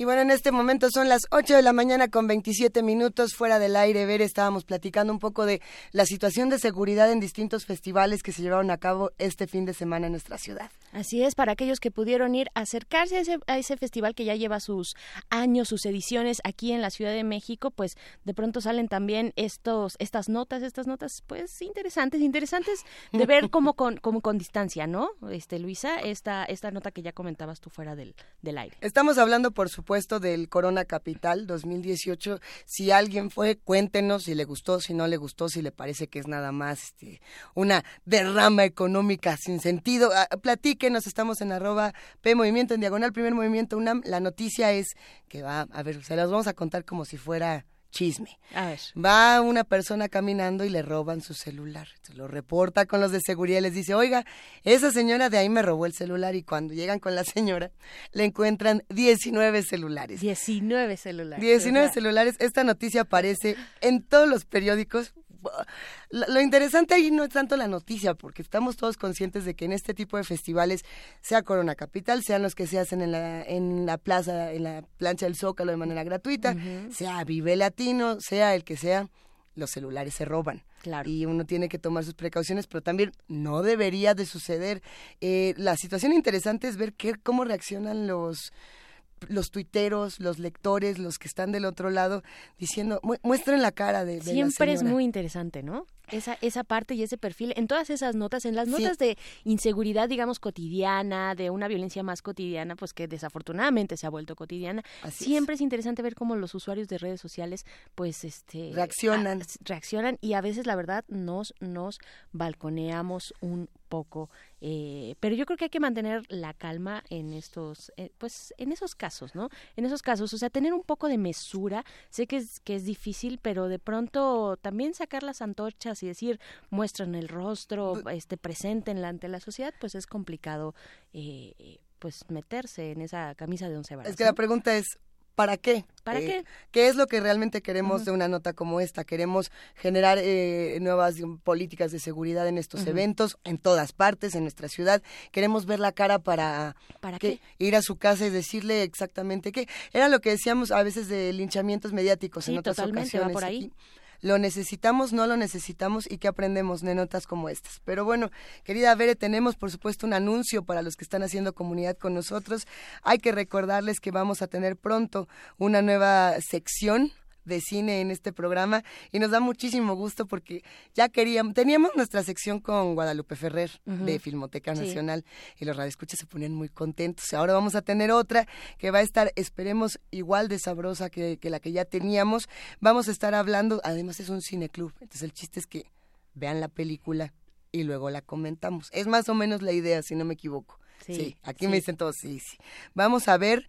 Y bueno, en este momento son las 8 de la mañana con 27 minutos fuera del aire. Ver, estábamos platicando un poco de la situación de seguridad en distintos festivales que se llevaron a cabo este fin de semana en nuestra ciudad. Así es, para aquellos que pudieron ir a acercarse a ese, a ese festival que ya lleva sus años, sus ediciones aquí en la Ciudad de México, pues de pronto salen también estos, estas notas, estas notas, pues interesantes, interesantes de ver [laughs] como con, como con distancia, ¿no? Este, Luisa, esta, esta nota que ya comentabas tú fuera del, del aire. Estamos hablando, por supuesto, del Corona Capital 2018. Si alguien fue, cuéntenos si le gustó, si no le gustó, si le parece que es nada más este, una derrama económica sin sentido. Ah, Platíquenos, estamos en arroba P Movimiento, en diagonal Primer Movimiento UNAM. La noticia es que va, a ver, se las vamos a contar como si fuera chisme. A ver. Va una persona caminando y le roban su celular. Se lo reporta con los de seguridad y les dice, oiga, esa señora de ahí me robó el celular y cuando llegan con la señora le encuentran 19 celulares. 19 celulares. 19 O sea, celulares. Esta noticia aparece en todos los periódicos. Lo, interesante ahí no es tanto la noticia, porque estamos todos conscientes de que en este tipo de festivales, sea Corona Capital, sean los que se hacen en la, en la plaza, en la plancha del Zócalo de manera gratuita, sea Vive Latino, sea el que sea, los celulares se roban. Y uno tiene que tomar sus precauciones, pero también no debería de suceder. Eh, la situación interesante es ver qué, cómo reaccionan los los tuiteros, los lectores, los que están del otro lado, diciendo, "Mu- muestren la cara de, de la Siempre es señora". muy interesante, ¿no? Esa, esa parte y ese perfil, en todas esas notas, en las Sí. notas de inseguridad, digamos, cotidiana, de una violencia más cotidiana, pues que desafortunadamente se ha vuelto cotidiana, Así siempre es. interesante ver cómo los usuarios de redes sociales, pues, este... Reaccionan. a- reaccionan y a veces, la verdad, nos, nos balconeamos un poco. Eh, pero yo creo que hay que mantener la calma en estos, eh, pues, en esos casos, ¿no? En esos casos, o sea, tener un poco de mesura. Sé que es, que es difícil, pero de pronto también sacar las antorchas y decir, muestran el rostro, este, preséntenla ante la sociedad, pues es complicado, eh, pues, meterse en esa camisa de once varas. Es que la pregunta es, ¿para qué? ¿Para Eh, qué? ¿Qué es lo que realmente queremos de una nota como esta? Queremos generar eh, nuevas políticas de seguridad en estos eventos, en todas partes, en nuestra ciudad. Queremos ver la cara para, ¿Para que- ir a su casa y decirle exactamente qué. Era lo que decíamos a veces de linchamientos mediáticos Sí, en otras totalmente, va ocasiones. por ahí. aquí. Lo necesitamos, no lo necesitamos y qué aprendemos de notas como estas. Pero bueno, querida Bere, tenemos por supuesto un anuncio para los que están haciendo comunidad con nosotros. Hay que recordarles que vamos a tener pronto una nueva sección de cine en este programa y nos da muchísimo gusto porque ya queríamos, teníamos nuestra sección con Guadalupe Ferrer de Filmoteca Sí. Nacional y los radioescuchas se ponían muy contentos. Ahora vamos a tener otra que va a estar, esperemos, igual de sabrosa que, que la que ya teníamos. Vamos a estar hablando, además es un cineclub, entonces el chiste es que vean la película y luego la comentamos. Es más o menos la idea, si no me equivoco. Sí, aquí sí. me dicen todos, sí, sí. Vamos a ver,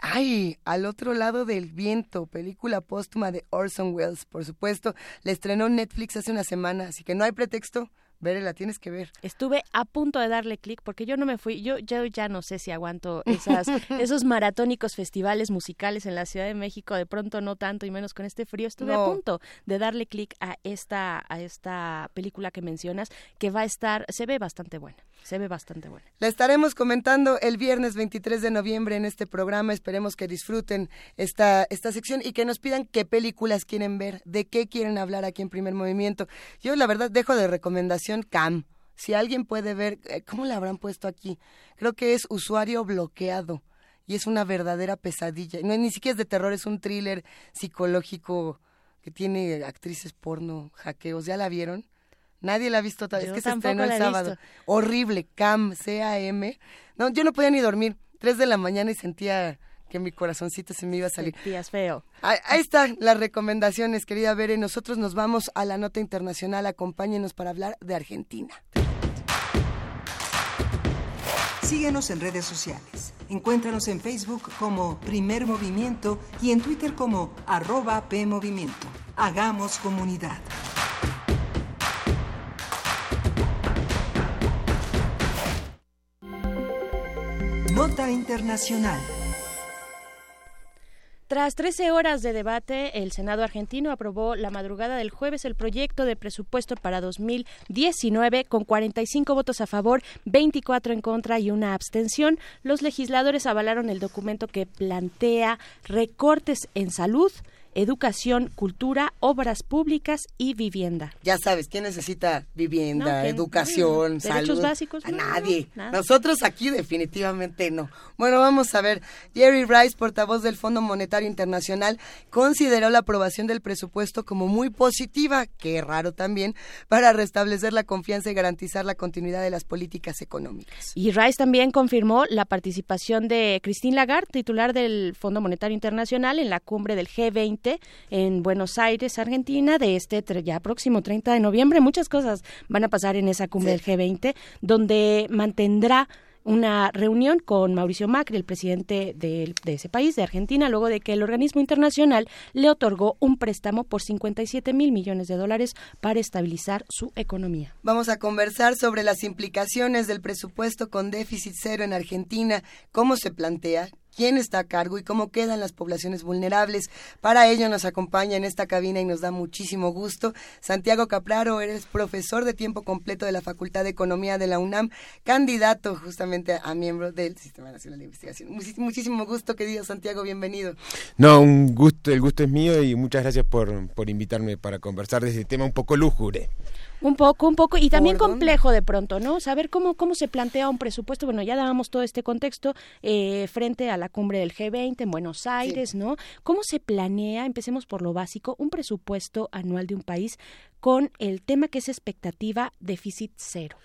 ay, al otro lado del viento, película póstuma de Orson Welles, por supuesto. La estrenó Netflix hace una semana, así que no hay pretexto. Veré, la tienes que ver. Estuve a punto de darle clic porque yo no me fui, yo, yo ya no sé si aguanto [laughs] esas, esos maratónicos festivales musicales en la Ciudad de México, de pronto no tanto y menos con este frío. Estuve No. a punto de darle clic a esta, a esta película que mencionas, que va a estar, se ve bastante buena, se ve bastante buena. La estaremos comentando el viernes 23 de noviembre en este programa. Esperemos que disfruten esta, esta sección y que nos pidan qué películas quieren ver, de qué quieren hablar aquí en Primer Movimiento. Yo, la verdad, dejo de recomendación Cam. Si alguien puede ver, eh, ¿cómo le habrán puesto aquí? Creo que es usuario bloqueado y es una verdadera pesadilla. No, ni siquiera es de terror, es un thriller psicológico que tiene actrices porno, hackeos. ¿Ya la vieron? Nadie la ha visto todavía. Yo Es que se estrenó el sábado. visto. Horrible, Cam, C-A-M. No, yo no podía ni dormir. Tres de la mañana y sentía que mi corazoncito se me iba a salir. Sentías feo. Ahí, ahí están las recomendaciones, querida Bere. Nosotros nos vamos a la nota internacional. Acompáñenos para hablar de Argentina. Síguenos en redes sociales. Encuéntranos en Facebook como Primer Movimiento y en Twitter como arroba PMovimiento. Hagamos comunidad. Nota Internacional. Tras 13 horas de debate, el Senado argentino aprobó la madrugada del jueves el proyecto de presupuesto para 2019 con 45 votos a favor, 24 en contra y una abstención. Los legisladores avalaron el documento que plantea recortes en salud, educación, cultura, obras públicas y vivienda. Ya sabes, ¿quién necesita vivienda, educación, no, salud? Derechos básicos. A nadie. Nosotros aquí definitivamente no. Bueno, vamos a ver. Jerry Rice, portavoz del Fondo Monetario Internacional, consideró la aprobación del presupuesto como muy positiva, que raro también, para restablecer la confianza y garantizar la continuidad de las políticas económicas. Y Rice también confirmó la participación de Christine Lagarde, titular del Fondo Monetario Internacional, en la cumbre del G20 en Buenos Aires, Argentina, de este ya próximo 30 de noviembre. Muchas cosas van a pasar en esa cumbre del G20, donde mantendrá una reunión con Mauricio Macri, el presidente de, de, ese país, de Argentina, luego de que el organismo internacional le otorgó un préstamo por 57 mil millones de dólares para estabilizar su economía. Vamos a conversar sobre las implicaciones del presupuesto con déficit cero en Argentina, cómo se plantea, quién está a cargo y cómo quedan las poblaciones vulnerables. Para ello nos acompaña en esta cabina y nos da muchísimo gusto Santiago Capraro, eres profesor de tiempo completo de la Facultad de Economía de la UNAM, candidato justamente a miembro del Sistema Nacional de Investigación. Muchísimo, gusto, querido Santiago, bienvenido. No, un gusto, el gusto es mío y muchas gracias por, por invitarme para conversar de este tema un poco lúgubre. Un poco, un poco, y también complejo de pronto, ¿no? Saber cómo, cómo se plantea un presupuesto. Bueno, ya dábamos todo este contexto eh, frente a la cumbre del G20 en Buenos Aires, sí. ¿no? ¿Cómo se planea, empecemos por lo básico, un presupuesto anual de un país con el tema que es expectativa déficit cero?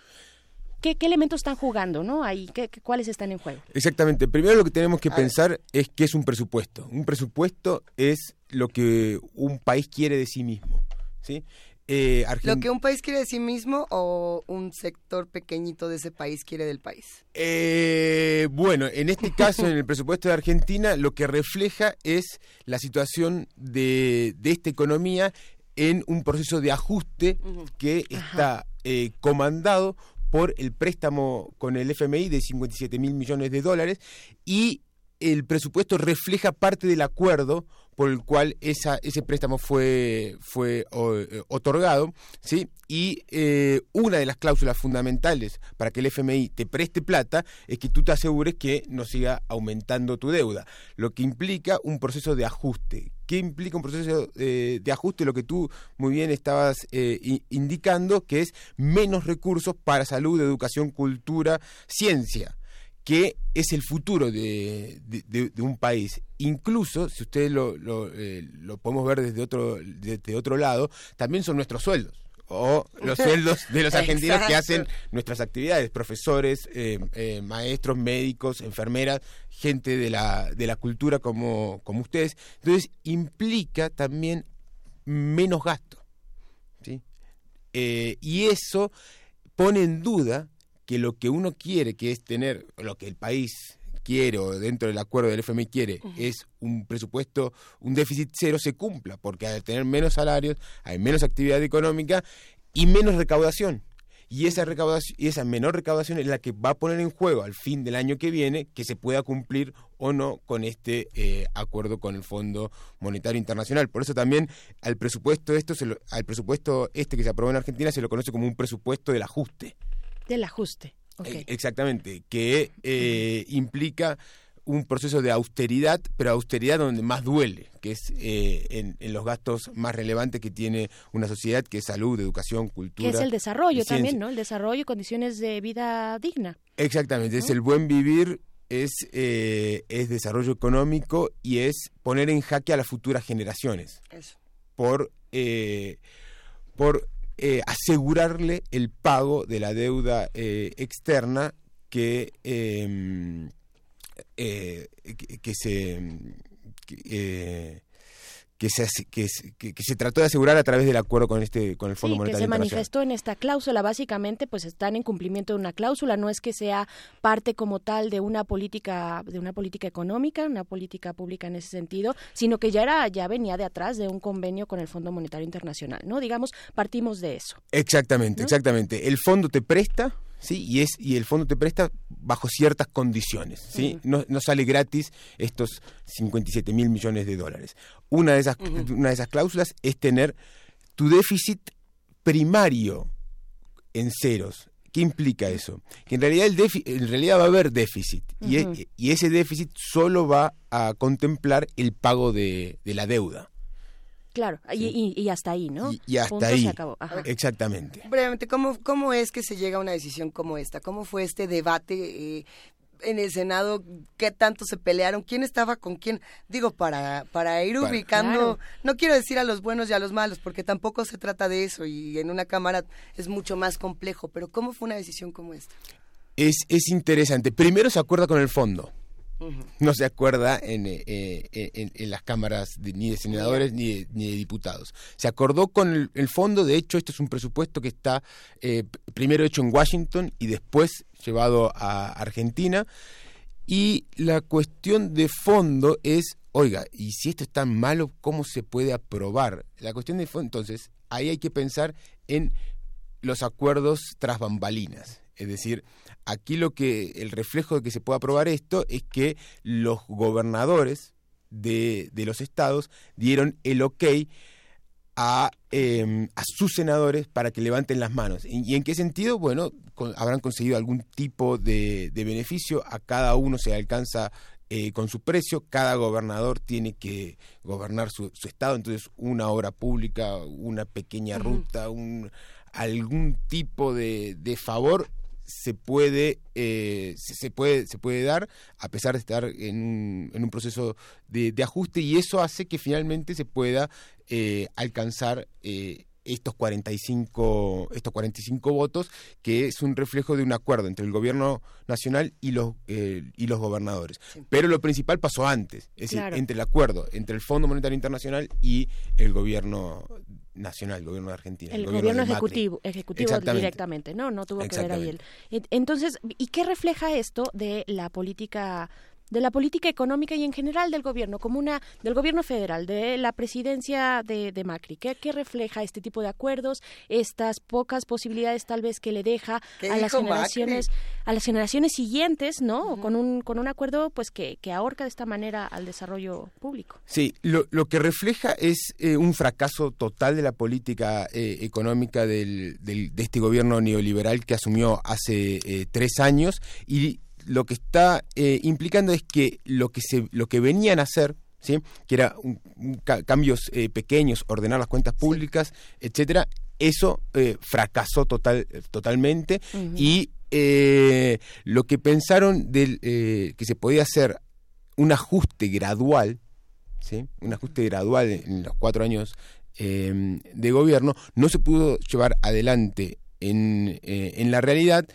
¿Qué, qué elementos están jugando, no? Ahí, ¿qué, ¿Cuáles están en juego? Exactamente. Primero lo que tenemos que a pensar ver. es qué es un presupuesto. Un presupuesto es lo que un país quiere de sí mismo, ¿sí? Eh, ¿Lo que un país quiere de sí mismo o un sector pequeñito de ese país quiere del país? Eh, bueno, en este caso, en el [laughs] presupuesto de Argentina, lo que refleja es la situación de, de esta economía en un proceso de ajuste uh -huh. que está eh, comandado por el préstamo con el FMI de 57 mil millones de dólares y el presupuesto refleja parte del acuerdo por el cual ese préstamo fue, fue eh, otorgado, ¿sí? Y eh, una de las cláusulas fundamentales para que el FMI te preste plata es que tú te asegures que no siga aumentando tu deuda, lo que implica un proceso de ajuste. ¿Qué implica un proceso de, de ajuste? Lo que tú muy bien estabas eh, indicando, que es menos recursos para salud, educación, cultura, ciencia que es el futuro de, de, de, un país. Incluso, si ustedes lo, lo, eh, lo podemos ver desde otro, desde otro lado, también son nuestros sueldos o los [laughs] sueldos de los argentinos que hacen nuestras actividades, profesores, eh, eh, maestros, médicos, enfermeras, gente de la, de la cultura como, como ustedes. Entonces, implica también menos gasto. ¿sí? Eh, y eso pone en duda que lo que uno quiere, que es tener, lo que el país quiere o dentro del acuerdo del FMI quiere, uh -huh. es un presupuesto, un déficit cero se cumpla, porque al tener menos salarios, hay menos actividad económica y menos recaudación. Y esa recaudación y esa menor recaudación es la que va a poner en juego al fin del año que viene que se pueda cumplir o no con este eh, acuerdo con el Fondo Monetario Internacional. Por eso también al presupuesto esto se lo, al presupuesto este que se aprobó en Argentina se lo conoce como un presupuesto del ajuste. Del ajuste. Okay. Exactamente, que eh, implica un proceso de austeridad, pero austeridad donde más duele, que es eh, en, en, los gastos más relevantes que tiene una sociedad, que es salud, educación, cultura. Que es el desarrollo también, ¿no? El desarrollo y condiciones de vida digna. Exactamente, ¿no? es el buen vivir, es, eh, es desarrollo económico y es poner en jaque a las futuras generaciones. Eso. Por, eh, por eh, asegurarle el pago de la deuda eh, externa que, eh, que, que, se que, que se, que, que, que, se trató de asegurar a través del acuerdo con este con el Fondo sí, Monetario que se manifestó en esta cláusula básicamente pues están en cumplimiento de una cláusula no es que sea parte como tal de una política de una política económica una política pública en ese sentido sino que ya era ya venía de atrás de un convenio con el Fondo Monetario Internacional no digamos partimos de eso exactamente ¿no? exactamente el fondo te presta ¿sí? Y, es, y el fondo te presta bajo ciertas condiciones, ¿sí? no, no, sale gratis estos 57 mil millones de dólares. Una de, esas, una de esas cláusulas es tener tu déficit primario en ceros. ¿Qué implica eso? Que en realidad, el en realidad va a haber déficit y, e, y, ese déficit solo va a contemplar el pago de, de la deuda. Claro, y, y, hasta ahí, ¿no? Y, hasta ahí. Exactamente. Brevemente, ¿cómo, ¿cómo es que se llega a una decisión como esta? ¿Cómo fue este debate eh, en el Senado? ¿Qué tanto se pelearon? ¿Quién estaba con quién? Digo, para, para ir ubicando, no quiero decir a los buenos y a los malos, porque tampoco se trata de eso y en una Cámara es mucho más complejo, pero ¿cómo fue una decisión como esta? Es, es interesante. Primero se acuerda con el fondo. No se acuerda en, eh, en, en, las cámaras ni de senadores ni de, ni de, diputados. Se acordó con el, fondo, de hecho, esto es un presupuesto que está eh, primero hecho en Washington y después llevado a Argentina. Y la cuestión de fondo es, oiga, y si esto es tan malo, ¿cómo se puede aprobar? La cuestión de fondo, entonces, ahí hay que pensar en los acuerdos tras bambalinas. Es decir, aquí lo que el reflejo de que se pueda aprobar esto es que los gobernadores de, de los estados dieron el ok a, eh, a, sus senadores para que levanten las manos. ¿Y, en qué sentido? Bueno, con, habrán conseguido algún tipo de, de, beneficio, a cada uno se alcanza eh, con su precio, cada gobernador tiene que gobernar su, su, estado, entonces una obra pública, una pequeña ruta, un, algún tipo de, de favor se puede, eh, se, puede, se puede dar a pesar de estar en un, en un proceso de, de, ajuste y eso hace que finalmente se pueda eh, alcanzar eh, estos 45 estos 45 votos que es un reflejo de un acuerdo entre el gobierno nacional y los eh, y los gobernadores sí. pero lo principal pasó antes es decir entre el acuerdo entre el Fondo Monetario Internacional y el gobierno nacional, el gobierno de Argentina. El, el gobierno, gobierno ejecutivo, ejecutivo directamente, ¿no? No tuvo que ver ahí. Entonces, ¿y qué refleja esto de la política de la política económica y en general del gobierno, como una del gobierno federal, de la presidencia de, de Macri. ¿Qué, ¿Qué, refleja este tipo de acuerdos, estas pocas posibilidades tal vez que le deja a las generaciones, Macri? a las generaciones siguientes, ¿no? Uh -huh. Con un con un acuerdo pues que, que ahorca de esta manera al desarrollo público. Sí, lo, lo que refleja es eh, un fracaso total de la política eh, económica del, del, de este gobierno neoliberal que asumió hace eh, tres años y lo que está eh, implicando es que lo que se lo que venían a hacer ¿sí? que era un, un ca cambios eh, pequeños ordenar las cuentas públicas sí. etcétera eso eh, fracasó total totalmente uh -huh. y lo que pensaron del que se podía hacer un ajuste gradual ¿sí? un ajuste gradual en los cuatro años de gobierno no se pudo llevar adelante en, en la realidad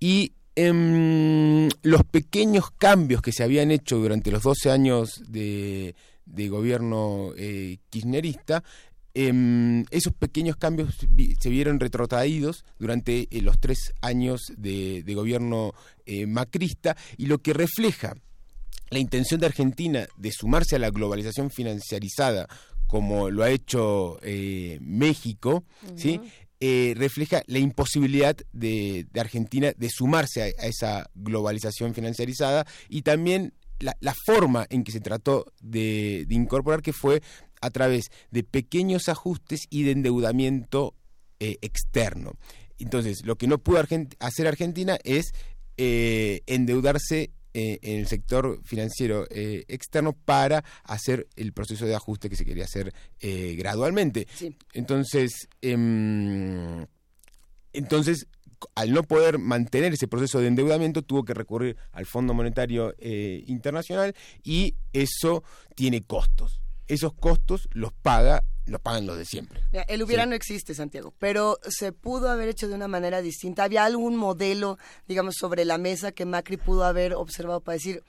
y eh, los pequeños cambios que se habían hecho durante los 12 años de, de gobierno eh, kirchnerista, eh, esos pequeños cambios se vieron retrotraídos durante eh, los tres años de, gobierno eh, macrista y lo que refleja la intención de Argentina de sumarse a la globalización financiarizada como lo ha hecho México. ¿sí? Eh, refleja la imposibilidad de, Argentina de sumarse a, esa globalización financiarizada y también la, forma en que se trató de, incorporar, que fue a través de pequeños ajustes y de endeudamiento eh, externo. Entonces, lo que no pudo hacer Argentina es eh, endeudarse eh, en el sector financiero eh, externo para hacer el proceso de ajuste que se quería hacer eh, gradualmente. Sí. Entonces, eh, entonces, al no poder mantener ese proceso de endeudamiento, tuvo que recurrir al Fondo Monetario Internacional y eso tiene costos. Esos costos los paga lo pagan los de siempre. El hubiera sí. no existe, Santiago, pero se pudo haber hecho de una manera distinta. ¿Había algún modelo, digamos, sobre la mesa que Macri pudo haber observado para decir,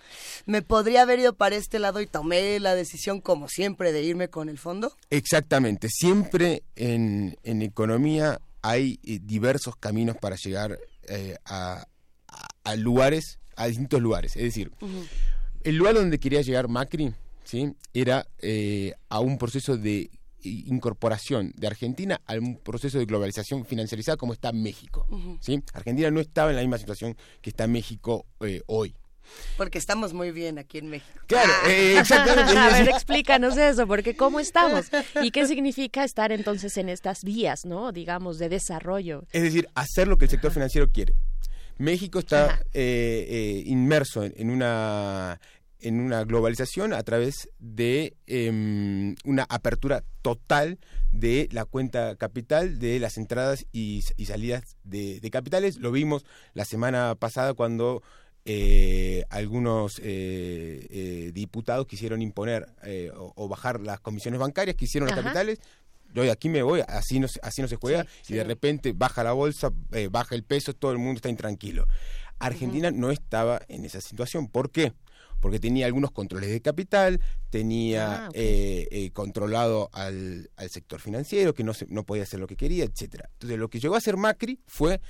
me podría haber ido para este lado y tomé la decisión, como siempre, de irme con el fondo? Exactamente. Siempre en, en economía hay eh, diversos caminos para llegar eh, a, a, a, lugares, a distintos lugares. Es decir, uh -huh. el lugar donde quería llegar Macri, ¿sí? Era eh, a un proceso de incorporación de Argentina al proceso de globalización financiarizada como está México. ¿sí? Argentina no estaba en la misma situación que está México eh, hoy. Porque estamos muy bien aquí en México. Claro, eh, exactamente. [laughs] A ver, explícanos eso, porque ¿cómo estamos? ¿Y qué [laughs] significa estar entonces en estas vías, ¿no? Digamos, de desarrollo. Es decir, hacer lo que el sector financiero quiere. México está eh, eh, inmerso en, una en una globalización a través de em, una apertura total de la cuenta capital, de las entradas y, salidas de, capitales. Lo vimos la semana pasada cuando eh, algunos diputados quisieron imponer o, bajar las comisiones bancarias, que hicieron los capitales, yo de aquí me voy, así no, así no se juega, y de repente baja la bolsa, eh, baja el peso, todo el mundo está intranquilo. Argentina no estaba en esa situación. ¿Por qué? Porque tenía algunos controles de capital, tenía ah, eh, eh, controlado al, al, sector financiero, que no, se, no podía hacer lo que quería, etcétera. Entonces, lo que llegó a hacer Macri fue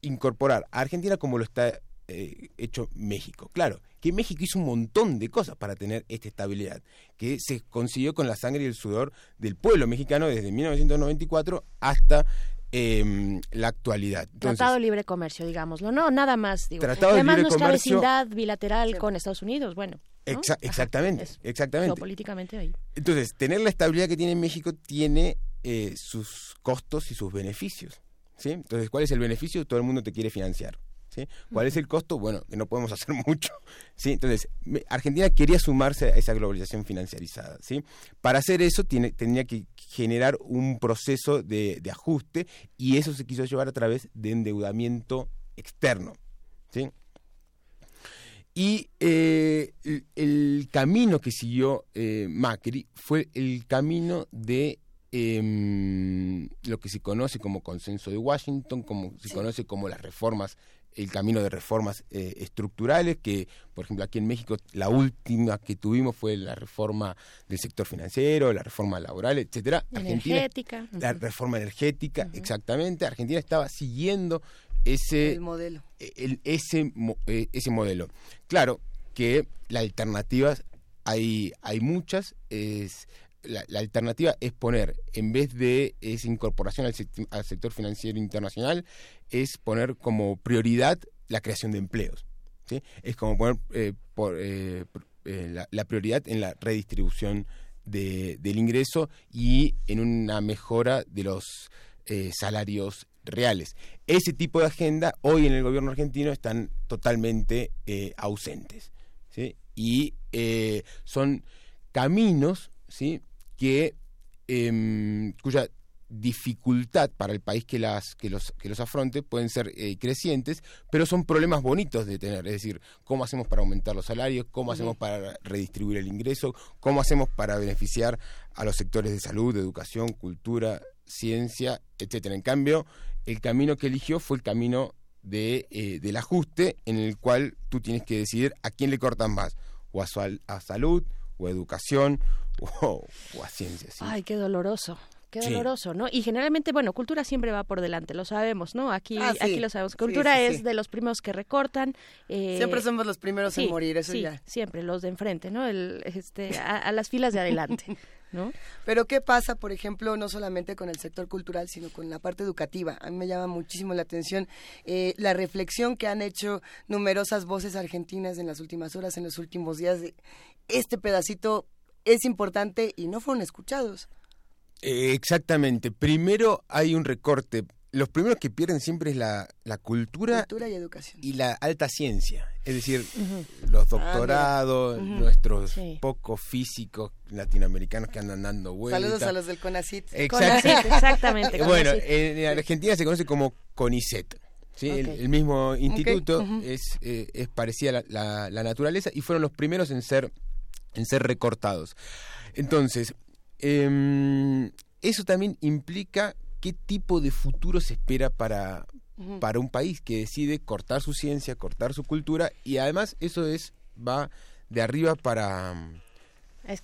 incorporar a Argentina como lo está hecho México. Claro, que México hizo un montón de cosas para tener esta estabilidad, que se consiguió con la sangre y el sudor del pueblo mexicano desde 1994 hasta em, la actualidad. tratado de libre comercio, digámoslo, no, nada más. Digo. Tratado Además, de libre nuestra vecindad bilateral con Estados Unidos, bueno. exactamente, exactamente. Políticamente ahí. Entonces, tener la estabilidad que tiene México tiene eh, sus costos y sus beneficios. ¿sí? Entonces, ¿cuál es el beneficio? Todo el mundo te quiere financiar. ¿Cuál es el costo? Bueno, que no podemos [laughs] hacer mucho. ¿sí? Entonces, Argentina quería sumarse a esa globalización financiarizada. ¿sí? Para hacer eso tiene, tenía que generar un proceso de, ajuste y eso se quiso llevar a través de endeudamiento externo. ¿sí? Y eh, el, camino que siguió eh, Macri fue el camino de em, lo que se conoce como consenso de Washington, como se conoce como las reformas el camino de reformas eh, estructurales, que por ejemplo aquí en México la última que tuvimos fue la reforma del sector financiero, la reforma laboral, etcétera. Energética. la reforma energética, exactamente. Argentina estaba siguiendo ese modelo. E, ese, e, ese modelo. Claro que las alternativas hay, hay muchas, es la, alternativa es poner, en vez de esa incorporación al, sector financiero internacional, es poner como prioridad la creación de empleos. ¿sí? Es como poner eh, eh, eh, la, prioridad en la redistribución del ingreso y en una mejora de los salarios reales. Ese tipo de agenda hoy en el gobierno argentino están totalmente ausentes. ¿sí? Y son caminos ¿sí? Que em, cuya dificultad para el país que las que los que los afronte pueden ser eh, crecientes pero son problemas bonitos de tener. Es decir cómo hacemos para aumentar los salarios cómo hacemos para redistribuir el ingreso cómo hacemos para beneficiar a los sectores de salud educación cultura ciencia etcétera en cambio el camino que eligió fue el camino de, eh, del ajuste en el cual tú tienes que decidir a quién le cortan más o a, a salud o a educación o, a. Ay, qué doloroso. Qué doloroso, ¿no? Y generalmente, bueno, cultura siempre va por delante, lo sabemos, ¿no? Aquí, ah, aquí lo sabemos. Cultura es de los primeros que recortan. Eh, siempre somos los primeros en morir, eso ya. Siempre, los de enfrente, ¿no? El, este, a, las filas de adelante. [laughs] ¿No? Pero ¿qué pasa, por ejemplo, no solamente con el sector cultural, sino con la parte educativa? A mí me llama muchísimo la atención eh, la reflexión que han hecho numerosas voces argentinas en las últimas horas, en los últimos días. De este pedacito es importante y no fueron escuchados. Eh, exactamente. Primero hay un recorte. Los primeros que pierden siempre es la, la cultura, cultura y educación y la alta ciencia. Es decir, los ah, doctorados, nuestros pocos físicos latinoamericanos que andan dando vueltas. Saludos a los del CONACIT. [laughs] exactamente. bueno, en Argentina se conoce como CONICET. ¿sí? El, mismo instituto es, eh, es parecida a la, la, naturaleza y fueron los primeros en ser en ser recortados. Entonces, em, eso también implica qué tipo de futuro se espera para, para un país que decide cortar su ciencia, cortar su cultura y además eso es va de arriba para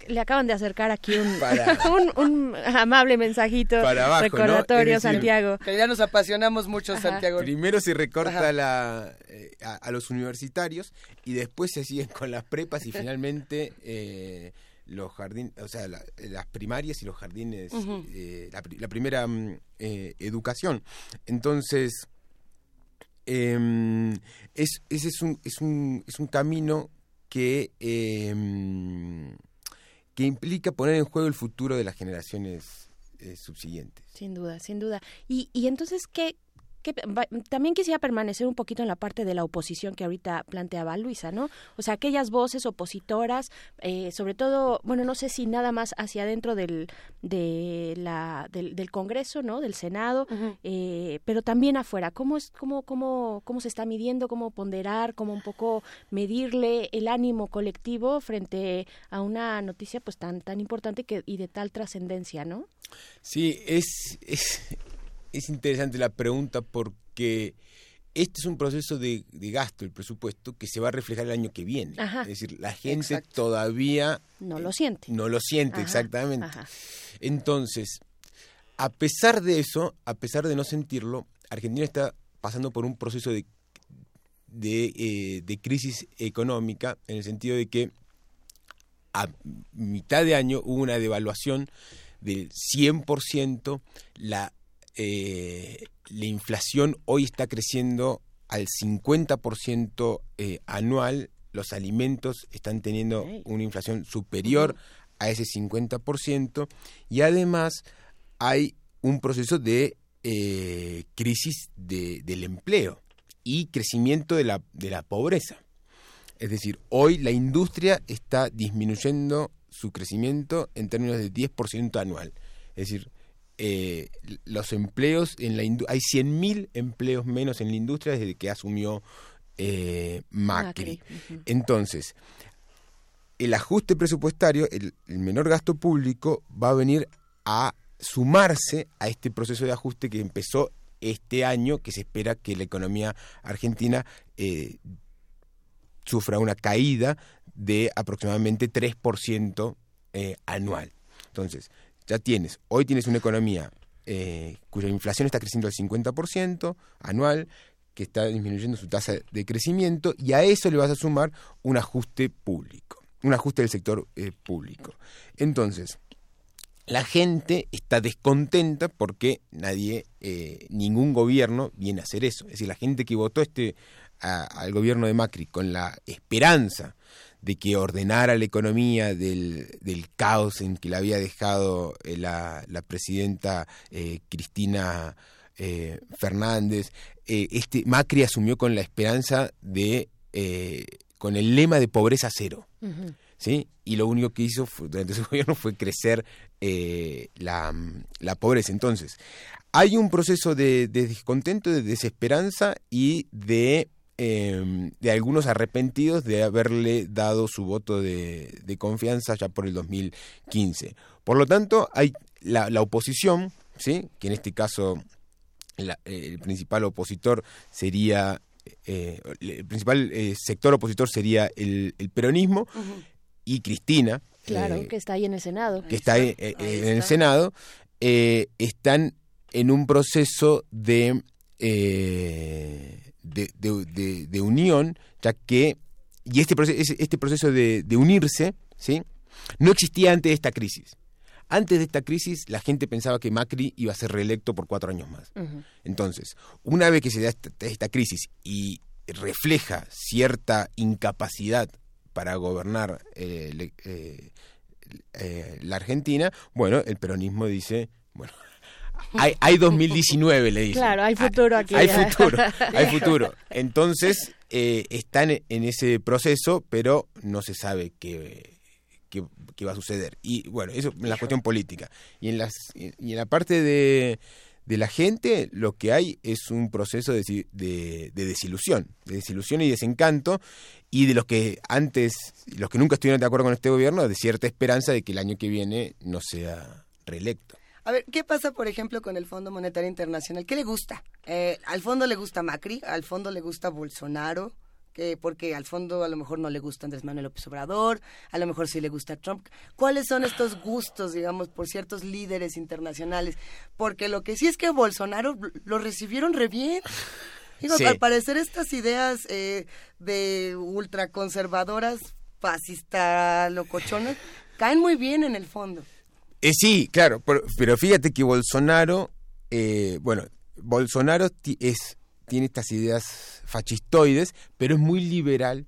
le acaban de acercar aquí un, [laughs] un, amable mensajito para recordatorio, Santiago. Que ya nos apasionamos mucho, Santiago. Primero se recorta la, eh, a, los universitarios y después se siguen con las prepas y [laughs] finalmente eh, los jardines, o sea, las primarias y los jardines, eh, la, pri- la primera mm, eh, educación. Entonces, em, es, ese es un, es un, es un camino que, em, que implica poner en juego el futuro de las generaciones eh, subsiguientes. Sin duda, sin duda. Y, y entonces, ¿qué, también quisiera permanecer un poquito en la parte de la oposición que ahorita planteaba Luisa, ¿no? O sea, aquellas voces opositoras, eh, sobre todo, bueno, no sé si nada más hacia adentro del, de la, del, del Congreso, ¿no? Del Senado, eh, pero también afuera. ¿Cómo, es, cómo, cómo, ¿Cómo se está midiendo? ¿Cómo ponderar? ¿Cómo un poco medirle el ánimo colectivo frente a una noticia pues tan, tan importante que, y de tal trascendencia, ¿no? Sí, es, es, es interesante la pregunta porque este es un proceso de, de gasto, el presupuesto, que se va a reflejar el año que viene. Ajá. Es decir, la gente todavía No lo siente. no lo siente Ajá, exactamente. ajá. Entonces, a pesar de eso, a pesar de no sentirlo, Argentina está pasando por un proceso de, de, eh, de crisis económica en el sentido de que a mitad de año hubo una devaluación del 100%, la, eh, la inflación hoy está creciendo al 50% eh, anual, los alimentos están teniendo una inflación superior a ese 50% y además hay un proceso de eh, crisis de- del empleo y crecimiento de la, de la pobreza. Es decir, hoy la industria está disminuyendo su crecimiento en términos de 10% anual. Es decir, eh, los empleos en la hay 100.000 empleos menos en la industria desde que asumió eh, Macri. Entonces, el ajuste presupuestario, el, el menor gasto público, va a venir a sumarse a este proceso de ajuste que empezó este año, que se espera que la economía argentina eh, sufra una caída de aproximadamente 3% eh, anual. Entonces, ya tienes, hoy tienes una economía eh, cuya inflación está creciendo al 50% anual, que está disminuyendo su tasa de crecimiento, y a eso le vas a sumar un ajuste público, un ajuste del sector eh, público. Entonces, la gente está descontenta porque nadie, eh, ningún gobierno viene a hacer eso. Es decir, la gente que votó este al gobierno de Macri con la esperanza de que ordenara la economía del, del caos en que la había dejado eh, la, la presidenta eh, Cristina eh, Fernández, eh, este Macri asumió con la esperanza de, con el lema de pobreza cero. ¿sí? Y lo único que hizo fue- durante su [laughs] gobierno fue crecer la, la pobreza. Entonces, hay un proceso de, de descontento, de desesperanza y de, eh, de algunos arrepentidos de haberle dado su voto de, de confianza ya por el 2015. Por lo tanto, hay la, la oposición, ¿sí? que en este caso la- eh, el principal opositor sería... eh, el principal eh, sector opositor sería el, el peronismo y Cristina, Claro, eh, que está ahí en el Senado. que está, eh, eh, en el Senado, eh, están en un proceso de, eh, de, de- unión, ya que, y este proceso, este proceso de, unirse, ¿sí? no existía antes de esta crisis. Antes de esta crisis, la gente pensaba que Macri iba a ser reelecto por cuatro años más. Entonces, una vez que se da esta, esta crisis y refleja cierta incapacidad para gobernar eh, eh, eh, la Argentina, bueno, el peronismo dice, bueno, hay, hay 2019, le dice. Claro, hay futuro aquí. Hay futuro, [laughs] hay futuro. Entonces, eh, están en ese proceso, pero no se sabe qué, qué, qué va a suceder. Y bueno, eso en la cuestión política. Y en, las, y en la parte de, de la gente, lo que hay es un proceso de, de, de desilusión, de desilusión y desencanto, y de los que antes, los que nunca estuvieron de acuerdo con este gobierno, de cierta esperanza de que el año que viene no sea reelecto. A ver, ¿qué pasa, por ejemplo, con el Fondo Monetario Internacional? ¿Qué le gusta? Eh, al fondo le gusta Macri, al fondo le gusta Bolsonaro, que porque al fondo a lo mejor no le gusta Andrés Manuel López Obrador, a lo mejor sí le gusta Trump. ¿Cuáles son estos gustos, digamos, por ciertos líderes internacionales? Porque lo que sí es que Bolsonaro lo recibieron re bien. Digo, Sí. al parecer estas ideas eh, de ultraconservadoras, fascista, locochonas, caen muy bien en el fondo. Eh, sí, claro, pero, pero fíjate que Bolsonaro, eh, bueno, Bolsonaro es, tiene estas ideas fascistoides, pero es muy liberal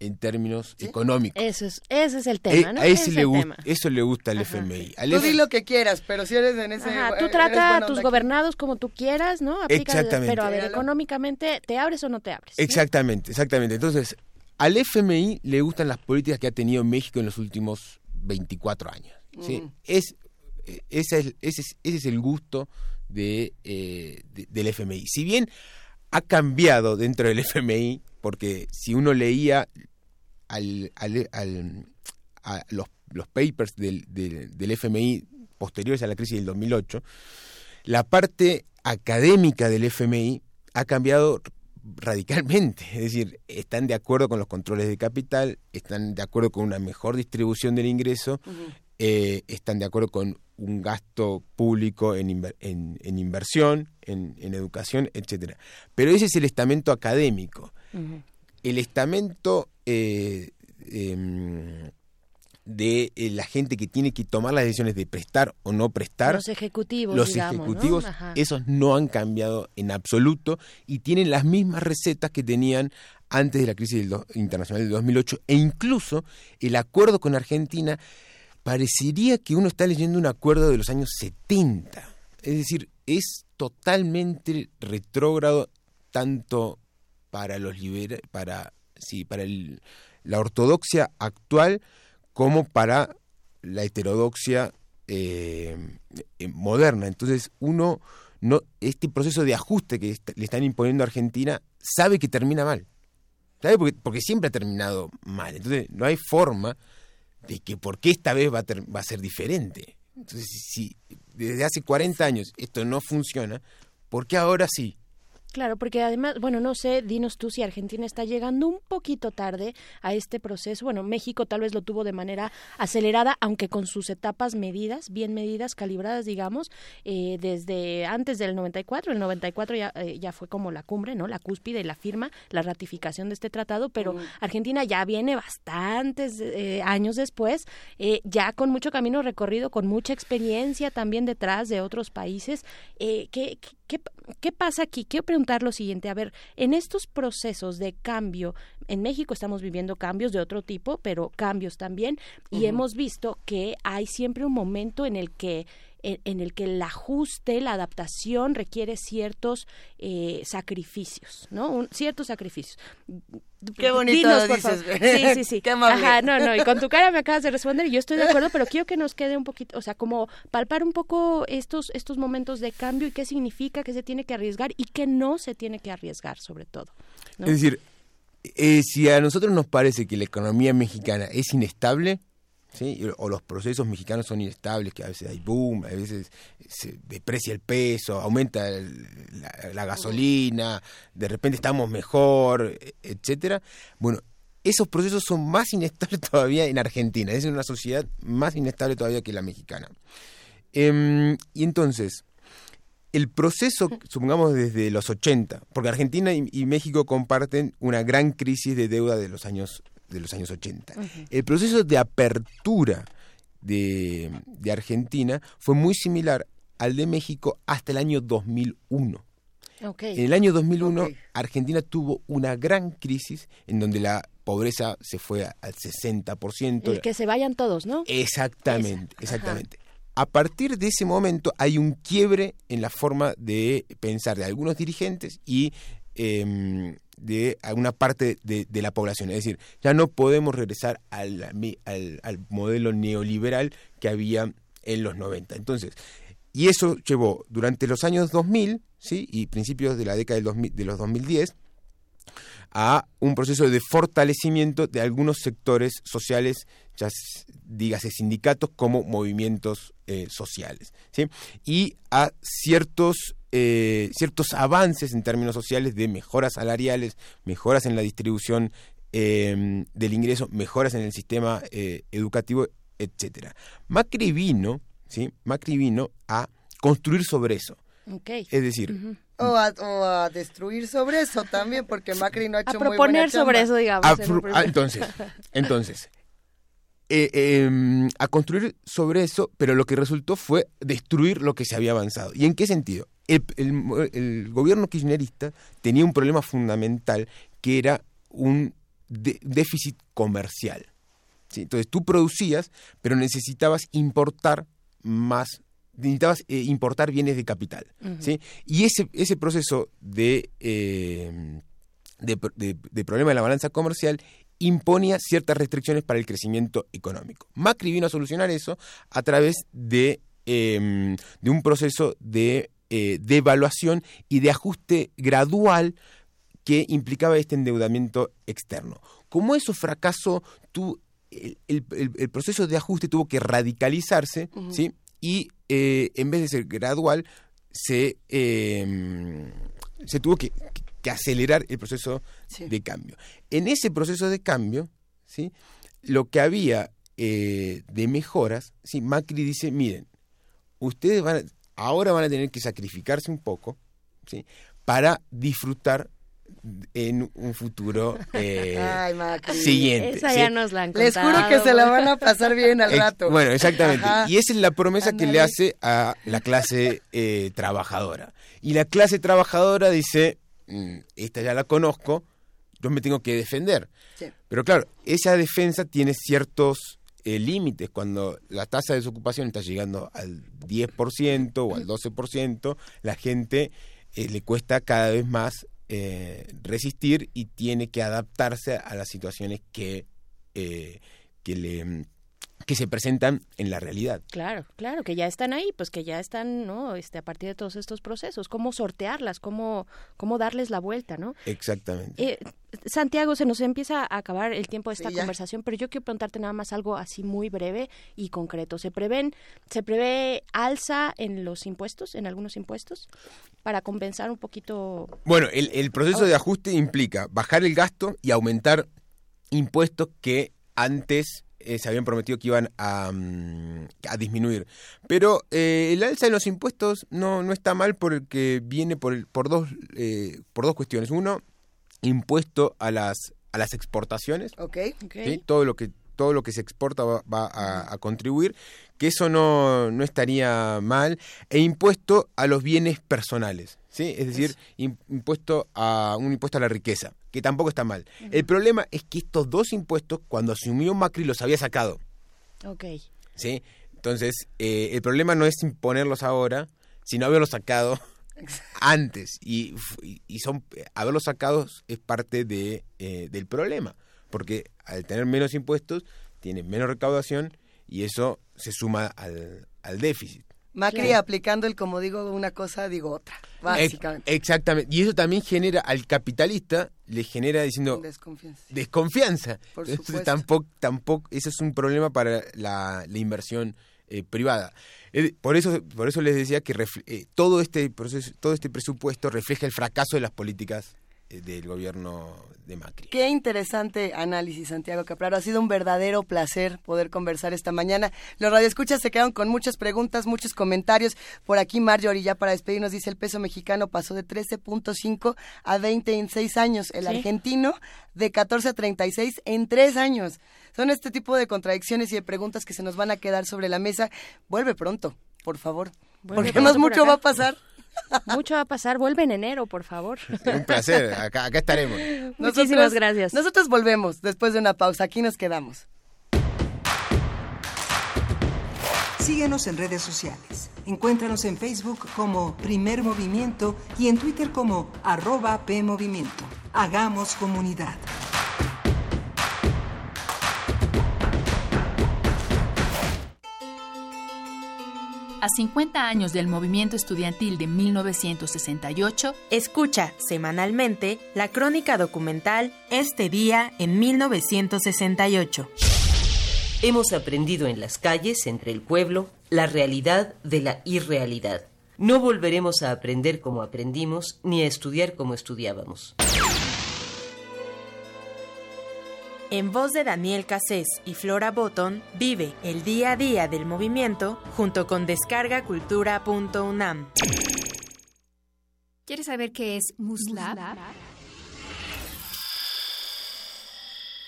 en términos económicos. Eso es, ese es el Eh, tema, ¿no? a ese Ese es le tema. eso le gusta al FMI. Al Tú F- di lo que quieras, pero si eres en ese... Ajá, tú trata a tus gobernados como tú quieras, ¿no? Aplica- Exactamente. Pero a ver, económicamente, ¿te abres o no te abres? ¿sí? Exactamente, exactamente. Entonces, al FMI le gustan las políticas que ha tenido México en los últimos 24 años. ¿Sí? Es, esa es- ese, es, ese es el gusto de, eh, de- del FMI. Si bien ha cambiado dentro del FMI, porque si uno leía al, al- al- a los, los papers del, del, del FMI posteriores a la crisis del 2008, la parte académica del FMI ha cambiado radicalmente. Es decir, están de acuerdo con los controles de capital, están de acuerdo con una mejor distribución del ingreso, eh, están de acuerdo con un gasto público en, inver- en, en inversión, en, en educación, etcétera. Pero ese es el estamento académico. El estamento eh, em, de eh, la gente que tiene que tomar las decisiones de prestar o no prestar. Los ejecutivos, Los ejecutivos, esos no han cambiado en absoluto y tienen las mismas recetas que tenían antes de la crisis internacional del 2008 e incluso el acuerdo con Argentina parecería que uno está leyendo un acuerdo de los años 70. Es decir, es totalmente retrógrado tanto para los libera- para sí, para la ortodoxia actual como para la heterodoxia eh, eh, moderna. Entonces, uno no este proceso de ajuste que le están imponiendo a Argentina sabe que termina mal. ¿Sabe? Porque siempre ha terminado mal. Entonces, no hay forma de que por qué esta vez va a, va a ser diferente. Entonces, si si desde hace 40 años esto no funciona, ¿por qué ahora sí? Claro, porque además, bueno, no sé, dinos tú si Argentina está llegando un poquito tarde a este proceso. Bueno, México tal vez lo tuvo de manera acelerada, aunque con sus etapas medidas, bien medidas, calibradas, digamos, eh, desde antes del 94. El 94 ya, eh, ya fue como la cumbre, ¿no? La cúspide, la firma, la ratificación de este tratado, pero Argentina ya viene bastantes eh, años después, eh, ya con mucho camino recorrido, con mucha experiencia también detrás de otros países. Eh, ¿qué, qué, qué, qué pasa aquí? Quiero preguntar lo siguiente. A ver, en estos procesos de cambio, en México estamos viviendo cambios de otro tipo, pero cambios también, y hemos visto que hay siempre un momento en el que en, en el que el ajuste, la adaptación requiere ciertos eh, sacrificios, ¿no? Un- ciertos sacrificios. Qué bonito Dinos, lo dices. Sí, sí, sí. [laughs] Qué. Ajá, no, no, y con tu cara me acabas de responder y yo estoy de acuerdo, pero quiero que nos quede un poquito, o sea, como palpar un poco estos, estos momentos de cambio y qué significa, qué se tiene que arriesgar y qué no se tiene que arriesgar, sobre todo. ¿no? Es decir, eh, si a nosotros nos parece que la economía mexicana es inestable, ¿sí? o los procesos mexicanos son inestables, que a veces hay boom, a veces se deprecia el peso, aumenta el- la, la gasolina, de repente estamos mejor, etcétera. Bueno, esos procesos son más inestables [laughs] todavía en Argentina, es una sociedad más inestable todavía que la mexicana. Em, y entonces, el proceso, supongamos desde los 80, porque Argentina y, y México comparten una gran crisis de deuda de los años, de los años 80. El proceso de apertura de, de Argentina fue muy similar al de México hasta el año 2001. Ok. En el año 2001, Argentina tuvo una gran crisis en donde la pobreza se fue al 60%. El que se vayan todos, ¿no? Exactamente, exactamente. A partir de ese momento hay un quiebre en la forma de pensar de algunos dirigentes y em, de alguna parte de, de la población. Es decir, ya no podemos regresar al, al- modelo neoliberal que había en los 90. Entonces, y eso llevó durante los años 2000 ¿sí? y principios de la década del 2000 de los 2010 a un proceso de fortalecimiento de algunos sectores sociales, ya dígase sindicatos como movimientos eh, sociales, ¿sí? y a ciertos, eh, ciertos avances en términos sociales de mejoras salariales, mejoras en la distribución eh, del ingreso, mejoras en el sistema eh, educativo, etcétera. Macri vino, ¿sí? Macri vino a construir sobre eso. Ok. Es decir, O a, o a destruir sobre eso también, porque Macri no ha hecho muy buena proponer sobre eso, digamos. Ah, en ah, entonces, [laughs] entonces, eh, em, a construir sobre eso, pero lo que resultó fue destruir lo que se había avanzado. ¿Y en qué sentido? El, gobierno kirchnerista tenía un problema fundamental que era un déficit comercial. Entonces tú producías, pero necesitabas importar más, necesitabas eh, importar bienes de capital. ¿sí? Y ese, ese proceso de, em, de, de problema de la balanza comercial imponía ciertas restricciones para el crecimiento económico. Macri vino a solucionar eso a través de, em, de un proceso de eh, devaluación y de ajuste gradual que implicaba este endeudamiento externo. Como eso fracasó, tú, el, proceso de ajuste tuvo que radicalizarse, ¿sí? Y eh, en vez de ser gradual, se, em, se tuvo que, que acelerar el proceso de cambio. En ese proceso de cambio, ¿sí? lo que había eh, de mejoras, ¿sí? Macri dice, miren, ustedes van ahora van a tener que sacrificarse un poco ¿sí? para disfrutar en un futuro [laughs] eh, siguiente. Esa ya nos la han Les juro que se la van a pasar bien al rato. bueno, exactamente. Y esa es la promesa que le hace a la clase eh, trabajadora. Y la clase trabajadora dice, Mm, esta ya la conozco, yo me tengo que defender. Pero claro, esa defensa tiene ciertos eh, límites. Cuando la tasa de desocupación está llegando al 10% o al 12%, la gente eh, le cuesta cada vez más eh, resistir y tiene que adaptarse a las situaciones que, que le que se presentan en la realidad. Claro, claro, que ya están ahí, pues que ya están, ¿no? Este, a partir de todos estos procesos, cómo sortearlas, cómo, cómo darles la vuelta, ¿no? Exactamente. Eh, Santiago, se nos empieza a acabar el tiempo de esta conversación, pero yo quiero preguntarte nada más algo así muy breve y concreto. ¿Se prevén, se prevé alza en los impuestos, en algunos impuestos, para compensar un poquito? Bueno, el, el proceso de ajuste implica bajar el gasto y aumentar impuestos que antes eh, se habían prometido que iban a, mm, a disminuir. Pero eh, el alza en los impuestos no, no está mal porque viene por, por, dos, eh, por dos cuestiones. Uno, impuesto a las, a las exportaciones. Okay. Todo lo que todo lo que se exporta va, a, contribuir, que eso no, no, estaría mal, e impuesto a los bienes personales, ¿sí? es decir, impuesto a un impuesto a la riqueza que tampoco está mal. El problema es que estos dos impuestos, cuando asumió Macri, los había sacado. Ok. ¿Sí? Entonces, eh, el problema no es imponerlos ahora, sino haberlos sacado antes. Y, y, son haberlos sacado es parte de, eh, del problema. Porque al tener menos impuestos, tiene menos recaudación y eso se suma al, al déficit. Macri aplicando el como digo una cosa, digo otra, básicamente. exactamente. Y eso también genera al capitalista, le genera diciendo... Desconfianza. Desconfianza. Por Entonces, tampoco, tampoco, eso es un problema para la, inversión eh, privada. Eh, por eso, por eso les decía que eh, todo este proceso, todo este presupuesto refleja el fracaso de las políticas del gobierno de Macri. Qué interesante análisis, Santiago Capraro. Ha sido un verdadero placer poder conversar esta mañana. Los radioescuchas se quedan con muchas preguntas, muchos comentarios. Por aquí, Marjorie, ya para despedirnos, dice el peso mexicano pasó de 13.5 a 20 en seis años. El argentino de 14 a 36 en tres años. Son este tipo de contradicciones y de preguntas que se nos van a quedar sobre la mesa. Vuelve pronto, por favor. porque más mucho va a pasar. Mucho va a pasar. Vuelve en enero, por favor. [laughs] Un placer. Acá, estaremos. Muchísimas gracias. Nosotros volvemos después de una pausa. Aquí nos quedamos. Síguenos en redes sociales. Encuéntranos en Facebook como Primer Movimiento y en Twitter como arroba PMovimiento. Hagamos comunidad. A 50 años del movimiento estudiantil de 1968, escucha semanalmente la crónica documental Este día en 1968. Hemos aprendido en las calles, entre el pueblo, la realidad de la irrealidad. No volveremos a aprender como aprendimos ni a estudiar como estudiábamos. En voz de Daniel Cassés y Flora Botton, vive el día a día del movimiento junto con descargacultura.unam. ¿Quieres saber qué es Muslab?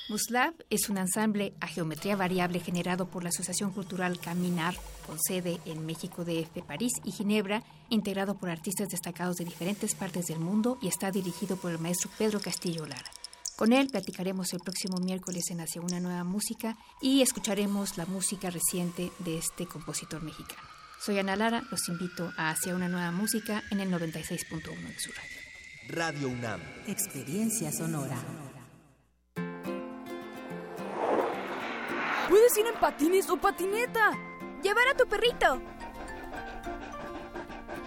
Muslav es un ensamble a geometría variable generado por la Asociación Cultural Caminar, con sede en México DF, París y Ginebra, integrado por artistas destacados de diferentes partes del mundo y está dirigido por el maestro Pedro Castillo Lara. Con él platicaremos el próximo miércoles en Hacia una nueva música y escucharemos la música reciente de este compositor mexicano. Soy Ana Lara, los invito a Hacia una nueva música en el 96.1 de su radio. Radio UNAM. Experiencia sonora. Puedes ir en patines o patineta. Llevar a tu perrito.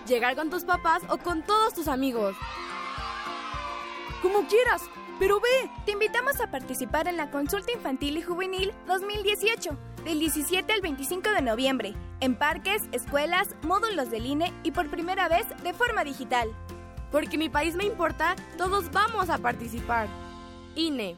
Llegar con tus papás o con todos tus amigos. Como quieras, pero ve. Te invitamos a participar en la Consulta Infantil y Juvenil 2018, del 17 al 25 de noviembre, en parques, escuelas, módulos del INE y por primera vez de forma digital. Porque mi país me importa, todos vamos a participar. INE.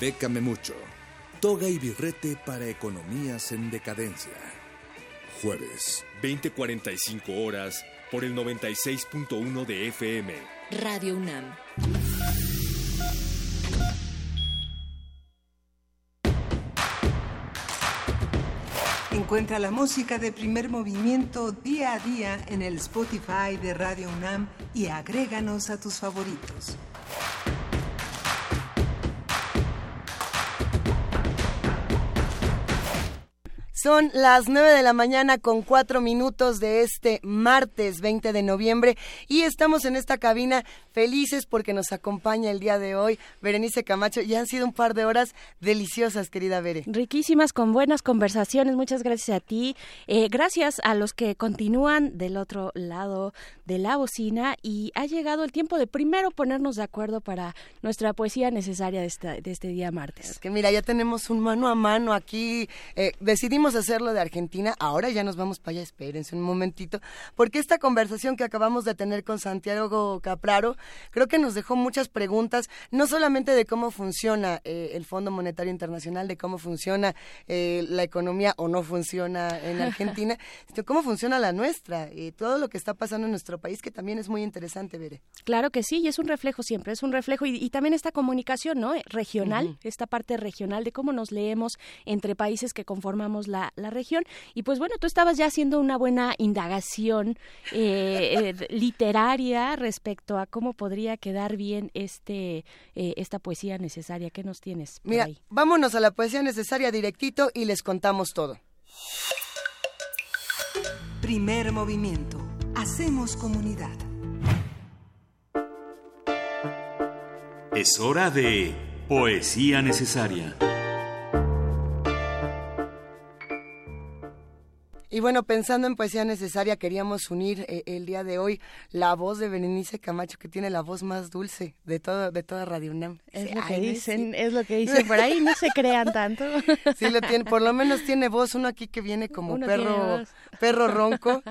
Bécame mucho. Toga y birrete para economías en decadencia. Jueves. 20:45 horas por el 96.1 de FM. Radio UNAM. Encuentra la música de primer movimiento día a día en el Spotify de Radio UNAM y agréganos a tus favoritos. Son las 9 de la mañana con cuatro minutos de este martes 20 de noviembre y estamos en esta cabina felices porque nos acompaña el día de hoy Berenice Camacho y han sido un par de horas deliciosas, querida Bere. Riquísimas, con buenas conversaciones. Muchas gracias a ti. Eh, gracias a los que continúan del otro lado de la bocina y ha llegado el tiempo de primero ponernos de acuerdo para nuestra poesía necesaria de, esta, de este día martes. Es que mira, ya tenemos un mano a mano aquí. Eh, decidimos hacerlo de Argentina, ahora ya nos vamos para allá, espérense un momentito, porque esta conversación que acabamos de tener con Santiago Capraro, creo que nos dejó muchas preguntas, no solamente de cómo funciona eh, el Fondo Monetario Internacional, de cómo funciona eh, la economía o no funciona en [laughs] Argentina, sino cómo funciona la nuestra, y todo lo que está pasando en nuestro país, que también es muy interesante, ver. Claro que sí, y es un reflejo siempre, es un reflejo, y, también esta comunicación, ¿no? Regional, esta parte regional de cómo nos leemos entre países que conformamos la la, región. Y pues bueno, tú estabas ya haciendo una buena indagación eh, eh, literaria respecto a cómo podría quedar bien este eh, esta poesía necesaria. ¿Qué nos tienes? Mira, vámonos a la poesía necesaria directito y les contamos todo. Primer movimiento. Hacemos comunidad. Es hora de poesía necesaria. Y bueno, pensando en poesía necesaria, queríamos unir eh, el día de hoy la voz de Berenice Camacho, que tiene la voz más dulce de todo, de toda Radio UNAM. Es lo que dicen, es lo que dicen por ahí, no se crean tanto. Sí lo tiene, por lo menos tiene voz, uno aquí que viene como perro, perro ronco.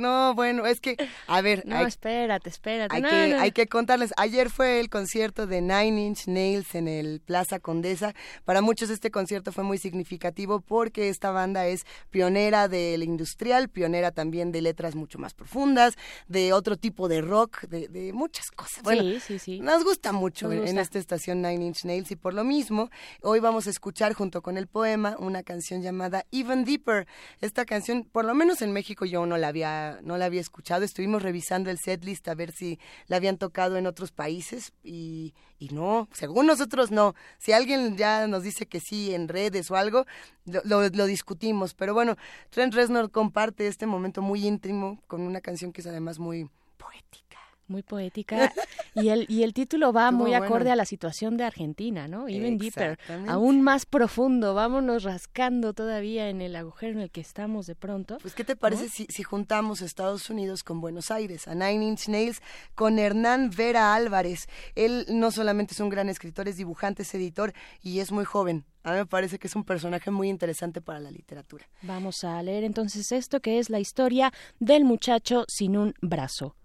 No, bueno, es que, a ver. No, espérate, espérate. Hay, que, hay que contarles, ayer fue el concierto de Nine Inch Nails en el Plaza Condesa. Para muchos este concierto fue muy significativo porque esta banda es pionera del industrial, pionera también de letras mucho más profundas, de otro tipo de rock, de, muchas cosas. Bueno, sí, sí, sí. Nos gusta mucho en esta estación Nine Inch Nails y por lo mismo, hoy vamos a escuchar junto con el poema una canción llamada Even Deeper. Esta canción, por lo menos en México yo no la había, no la había escuchado. Estuvimos revisando el setlist a ver si la habían tocado en otros países y, y no, según nosotros no. Si alguien ya nos dice que sí en redes o algo, lo, lo, discutimos. Pero bueno, Trent Reznor comparte este momento muy íntimo con una canción que es además muy poética muy poética y el y el título va [laughs] muy acorde a la situación de Argentina, ¿no? Even deeper, aún más profundo, vámonos rascando todavía en el agujero en el que estamos de pronto. Pues qué te parece si, si juntamos Estados Unidos con Buenos Aires, a Nine Inch Nails con Hernán Vera Álvarez. Él no solamente es un gran escritor, es dibujante, es editor y es muy joven. A mí me parece que es un personaje muy interesante para la literatura. Vamos a leer entonces esto que es la historia del muchacho sin un brazo.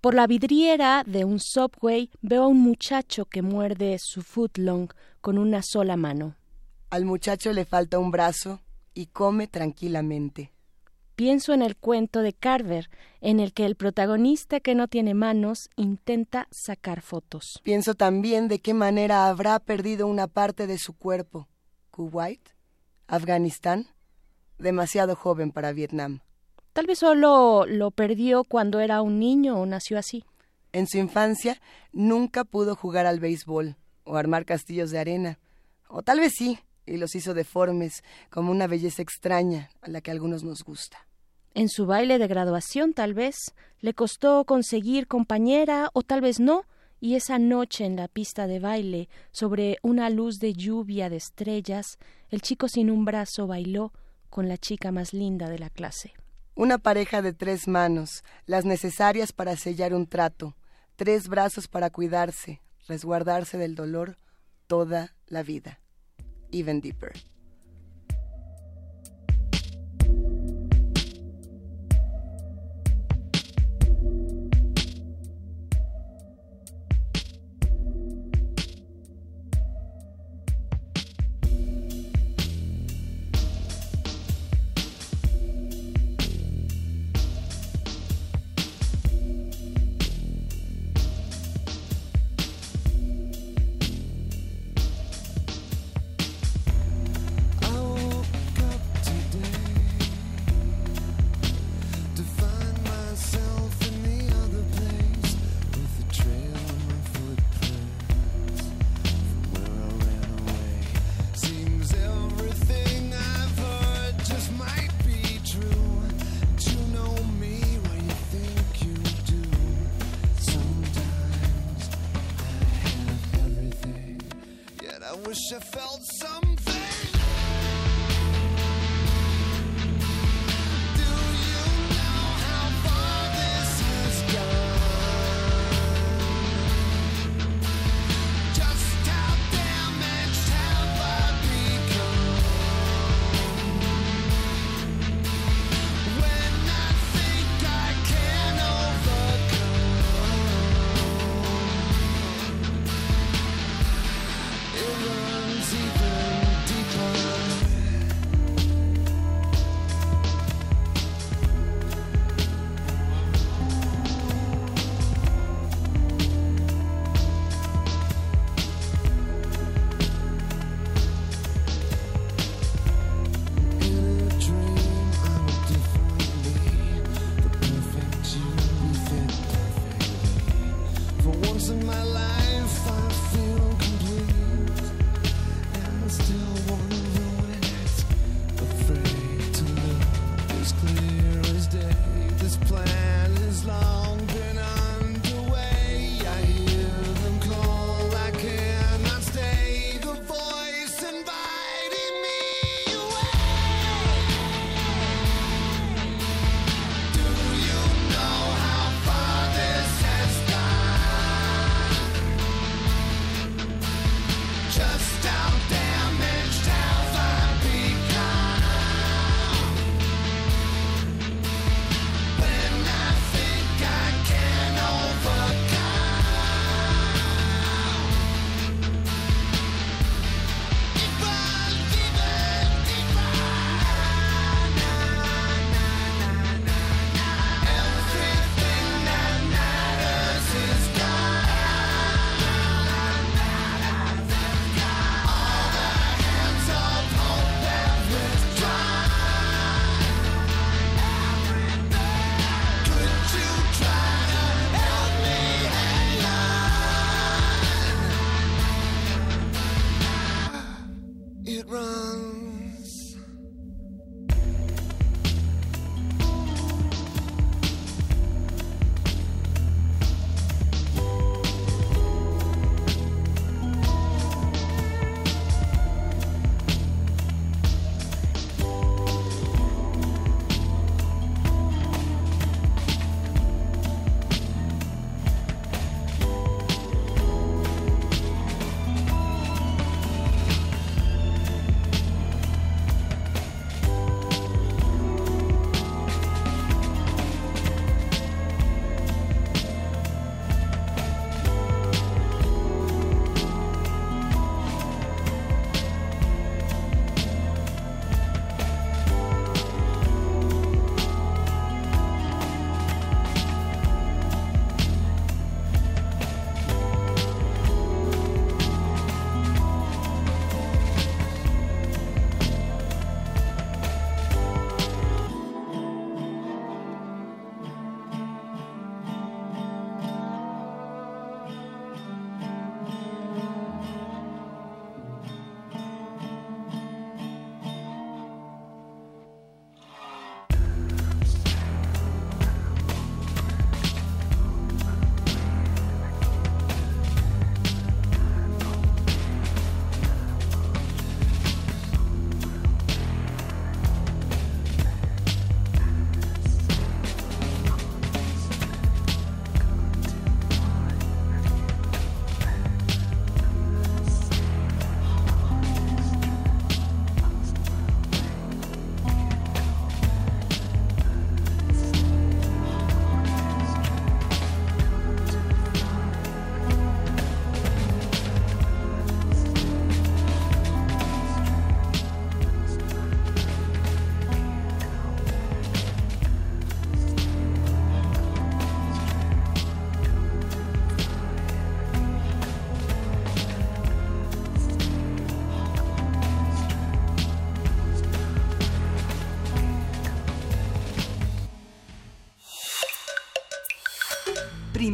Por la vidriera de un subway veo a un muchacho que muerde su footlong con una sola mano. Al muchacho le falta un brazo y come tranquilamente. Pienso en el cuento de Carver, en el que el protagonista que no tiene manos intenta sacar fotos. Pienso también de qué manera habrá perdido una parte de su cuerpo. Kuwait, Afganistán, demasiado joven para Vietnam. Tal vez solo lo perdió cuando era un niño o nació así. En su infancia nunca pudo jugar al béisbol o armar castillos de arena. O tal vez sí, y los hizo deformes, como una belleza extraña a la que a algunos nos gusta. En su baile de graduación tal vez le costó conseguir compañera o tal vez no, y esa noche en la pista de baile, sobre una luz de lluvia de estrellas, el chico sin un brazo bailó con la chica más linda de la clase. Una pareja de tres manos, las necesarias para sellar un trato, tres brazos para cuidarse, resguardarse del dolor toda la vida. Even deeper.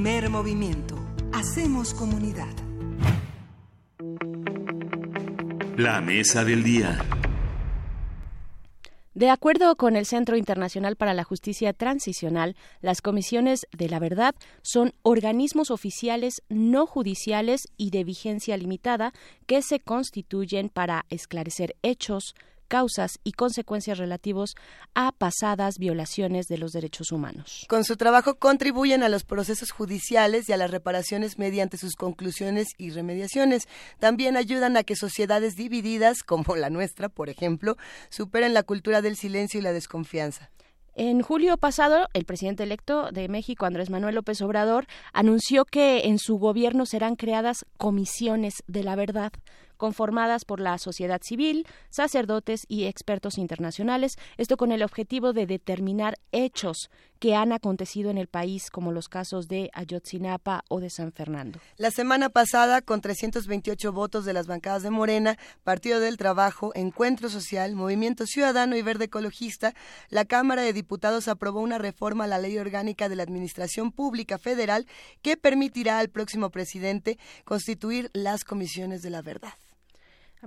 Primer movimiento. Hacemos comunidad. La mesa del día. De acuerdo con el Centro Internacional para la Justicia Transicional, las comisiones de la verdad son organismos oficiales no judiciales y de vigencia limitada que se constituyen para esclarecer hechos, causas y consecuencias relativos a pasadas violaciones de los derechos humanos. Con su trabajo contribuyen a los procesos judiciales y a las reparaciones mediante sus conclusiones y remediaciones. También ayudan a que sociedades divididas, [laughs] como la nuestra, por ejemplo, superen la cultura del silencio y la desconfianza. En julio pasado, el presidente electo de México, Andrés Manuel López Obrador, anunció que en su gobierno serán creadas comisiones de la verdad conformadas por la sociedad civil, sacerdotes y expertos internacionales, esto con el objetivo de determinar hechos que han acontecido en el país, como los casos de Ayotzinapa o de San Fernando. La semana pasada, con 328 votos de las bancadas de Morena, Partido del Trabajo, Encuentro Social, Movimiento Ciudadano y Verde Ecologista, la Cámara de Diputados aprobó una reforma a la Ley Orgánica de la Administración Pública Federal que permitirá al próximo presidente constituir las comisiones de la verdad.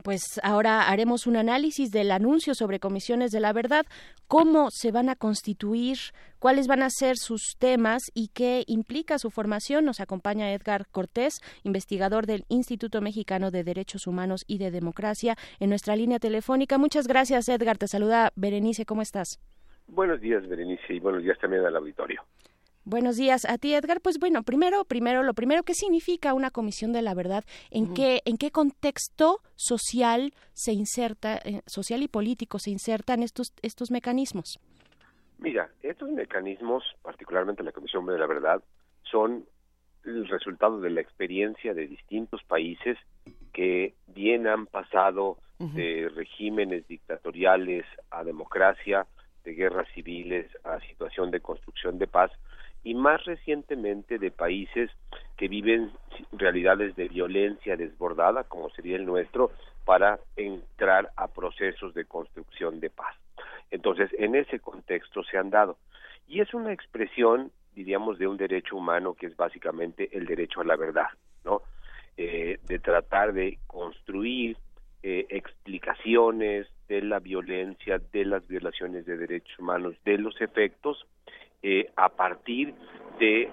Pues ahora haremos un análisis del anuncio sobre comisiones de la verdad, cómo se van a constituir, cuáles van a ser sus temas y qué implica su formación. Nos acompaña Edgar Cortés, investigador del Instituto Mexicano de Derechos Humanos y de Democracia, en nuestra línea telefónica. Muchas gracias, Edgar. Te saluda Berenice. ¿Cómo estás? Buenos días, Berenice, y buenos días también al auditorio. Buenos días a ti, Edgar. Pues bueno, primero, primero, lo primero, ¿qué significa una comisión de la verdad? ¿En qué, en qué contexto social se inserta, eh, social y político se insertan estos, estos mecanismos? Mira, estos mecanismos, particularmente la Comisión de la Verdad, son el resultado de la experiencia de distintos países que bien han pasado de regímenes dictatoriales a democracia, de guerras civiles a situación de construcción de paz, y más recientemente de países que viven realidades de violencia desbordada, como sería el nuestro, para entrar a procesos de construcción de paz. Entonces, en ese contexto se han dado. Y es una expresión, diríamos, de un derecho humano que es básicamente el derecho a la verdad, ¿no? Eh, de tratar de construir eh, explicaciones de la violencia, de las violaciones de derechos humanos, de los efectos eh, a partir de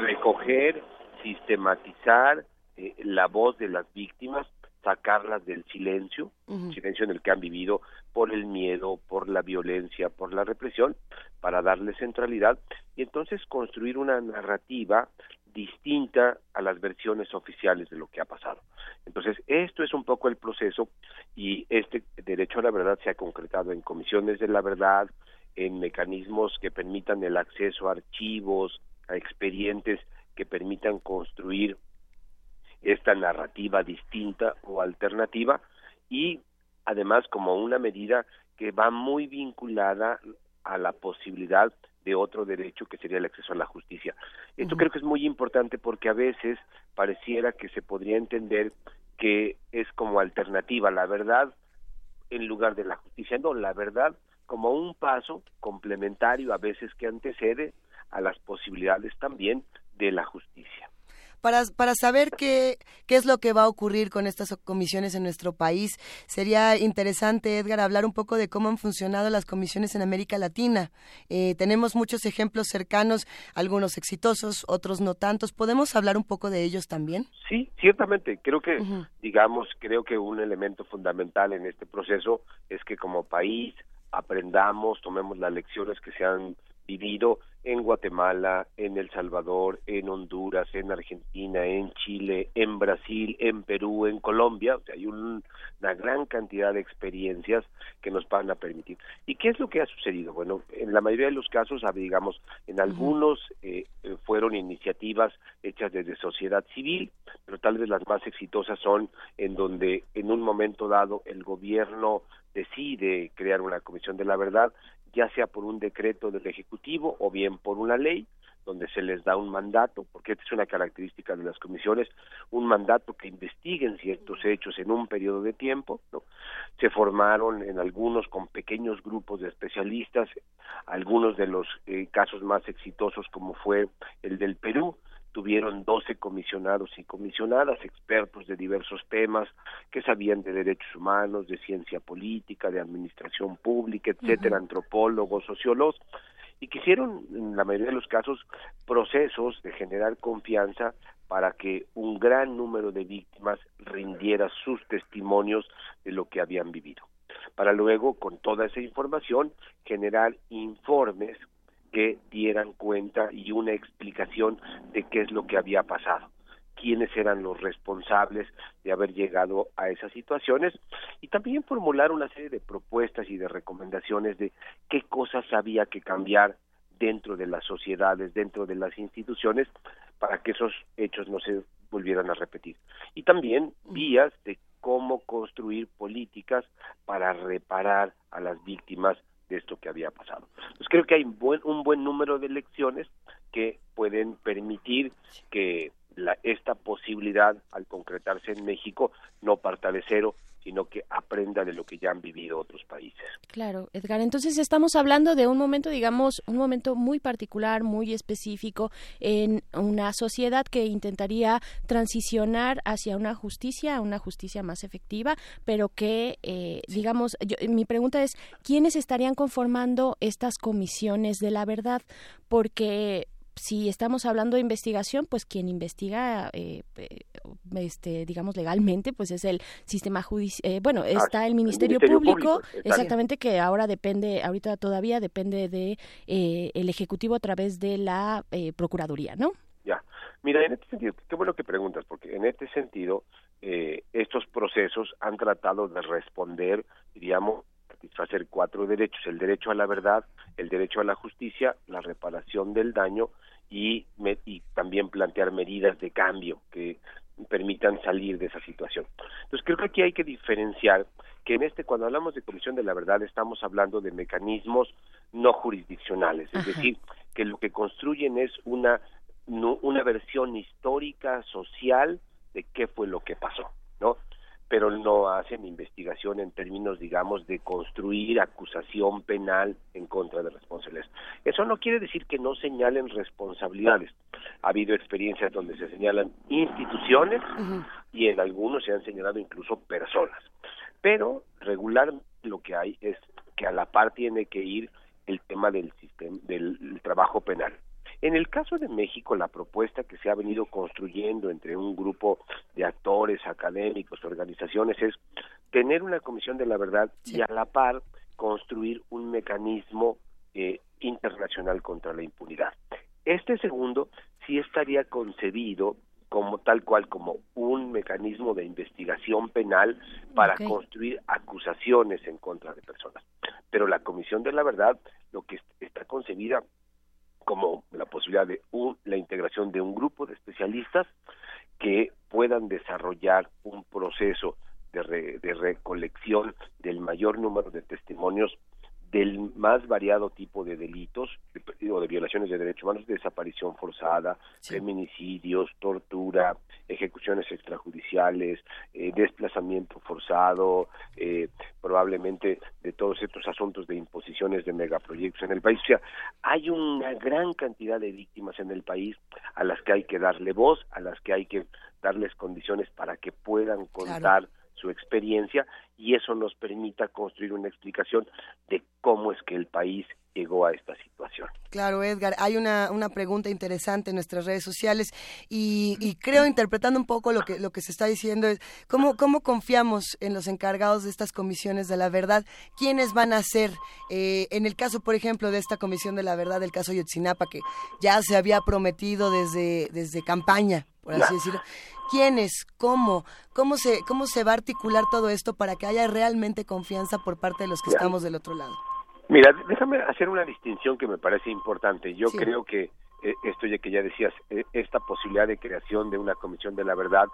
recoger, sistematizar eh, la voz de las víctimas, sacarlas del silencio, silencio en el que han vivido por el miedo, por la violencia, por la represión, para darle centralidad y entonces construir una narrativa distinta a las versiones oficiales de lo que ha pasado. Entonces, esto es un poco el proceso y este derecho a la verdad se ha concretado en comisiones de la verdad, en mecanismos que permitan el acceso a archivos, a expedientes que permitan construir esta narrativa distinta o alternativa y además como una medida que va muy vinculada a la posibilidad de otro derecho que sería el acceso a la justicia. Esto creo que es muy importante porque a veces pareciera que se podría entender que es como alternativa la verdad en lugar de la justicia. No, la verdad como un paso complementario a veces que antecede a las posibilidades también de la justicia. Para, para saber qué, qué es lo que va a ocurrir con estas comisiones en nuestro país, sería interesante, Edgar, hablar un poco de cómo han funcionado las comisiones en América Latina. Eh, tenemos muchos ejemplos cercanos, algunos exitosos, otros no tantos. ¿Podemos hablar un poco de ellos también? Sí, ciertamente. Creo que, digamos, creo que un elemento fundamental en este proceso es que como país aprendamos, tomemos las lecciones que se han vivido en Guatemala, en El Salvador, en Honduras, en Argentina, en Chile, en Brasil, en Perú, en Colombia. O sea, hay una gran cantidad de experiencias que nos van a permitir. ¿Y qué es lo que ha sucedido? Bueno, en la mayoría de los casos, digamos, en algunos eh, eh, fueron iniciativas hechas desde sociedad civil, pero tal vez las más exitosas son en donde en un momento dado el gobierno decide crear una comisión de la verdad, ya sea por un decreto del Ejecutivo o bien por una ley, donde se les da un mandato, porque esta es una característica de las comisiones, un mandato que investiguen ciertos hechos en un periodo de tiempo. Se formaron en algunos con pequeños grupos de especialistas, algunos de los eh, casos más exitosos como fue el del Perú, tuvieron 12 comisionados y comisionadas, expertos de diversos temas que sabían de derechos humanos, de ciencia política, de administración pública, etcétera, antropólogos, sociólogos, y que hicieron en la mayoría de los casos procesos de generar confianza para que un gran número de víctimas rindiera sus testimonios de lo que habían vivido, para luego con toda esa información generar informes que dieran cuenta y una explicación de qué es lo que había pasado quiénes eran los responsables de haber llegado a esas situaciones y también formular una serie de propuestas y de recomendaciones de qué cosas había que cambiar dentro de las sociedades, dentro de las instituciones, para que esos hechos no se volvieran a repetir. Y también vías de cómo construir políticas para reparar a las víctimas de esto que había pasado. Pues creo que hay buen, un buen número de lecciones que pueden permitir que la, esta posibilidad, al concretarse en México, no parta de cero, sino que aprenda de lo que ya han vivido otros países. Claro, Edgar. Entonces estamos hablando de un momento, digamos, un momento muy particular, muy específico en una sociedad que intentaría transicionar hacia una justicia, una justicia más efectiva, pero que, eh, digamos, mi pregunta es, ¿quiénes estarían conformando estas comisiones de la verdad? Porque si estamos hablando de investigación, pues quien investiga, eh, este, digamos legalmente, pues es el sistema judicial. Eh, bueno, ah, está el Ministerio, Público, exactamente que ahora depende, ahorita todavía depende de eh, el ejecutivo a través de la procuraduría, ¿no? Ya, mira, en este sentido, qué bueno que preguntas, porque en este sentido estos procesos han tratado de responder, diríamos, satisfacer cuatro derechos, el derecho a la verdad, el derecho a la justicia, la reparación del daño y, y también plantear medidas de cambio que permitan salir de esa situación. Entonces creo que aquí hay que diferenciar que en este cuando hablamos de comisión de la verdad estamos hablando de mecanismos no jurisdiccionales, es decir, que lo que construyen es una una versión histórica social de qué fue lo que pasó. Pero no hacen investigación en términos, digamos, de construir acusación penal en contra de responsables. Eso no quiere decir que no señalen responsabilidades. Ha habido experiencias donde se señalan instituciones y en algunos se han señalado incluso personas. Pero regular lo que hay es que a la par tiene que ir el tema del sistema del trabajo penal. En el caso de México, la propuesta que se ha venido construyendo entre un grupo de actores, académicos, organizaciones, es tener una comisión de la verdad y a la par construir un mecanismo eh, internacional contra la impunidad. Este segundo sí estaría concebido como tal cual como un mecanismo de investigación penal para construir acusaciones en contra de personas. Pero la Comisión de la Verdad lo que está concebida como la posibilidad de la integración de un grupo de especialistas que puedan desarrollar un proceso de, de recolección del mayor número de testimonios del más variado tipo de delitos o de violaciones de derechos humanos, desaparición forzada, feminicidios, tortura, ejecuciones extrajudiciales, eh, desplazamiento forzado, eh, probablemente de todos estos asuntos de imposiciones de megaproyectos en el país. O sea, hay una gran cantidad de víctimas en el país a las que hay que darle voz, a las que hay que darles condiciones para que puedan contar su experiencia y eso nos permita construir una explicación de cómo es que el país llegó a esta situación. Claro, Edgar, hay una, una pregunta interesante en nuestras redes sociales y, creo, interpretando un poco lo que, lo que se está diciendo, es cómo, cómo confiamos en los encargados de estas comisiones de la verdad, quiénes van a ser, eh, en el caso, por ejemplo, de esta comisión de la verdad, del caso Yotzinapa, que ya se había prometido desde, desde campaña, por así decirlo. ¿Quiénes? ¿Cómo? ¿Cómo se, ¿Cómo se va a articular todo esto para que haya realmente confianza por parte de los que estamos del otro lado? Mira, déjame hacer una distinción que me parece importante. Yo creo que eh, esto ya que ya decías, eh, esta posibilidad de creación de una comisión de la verdad,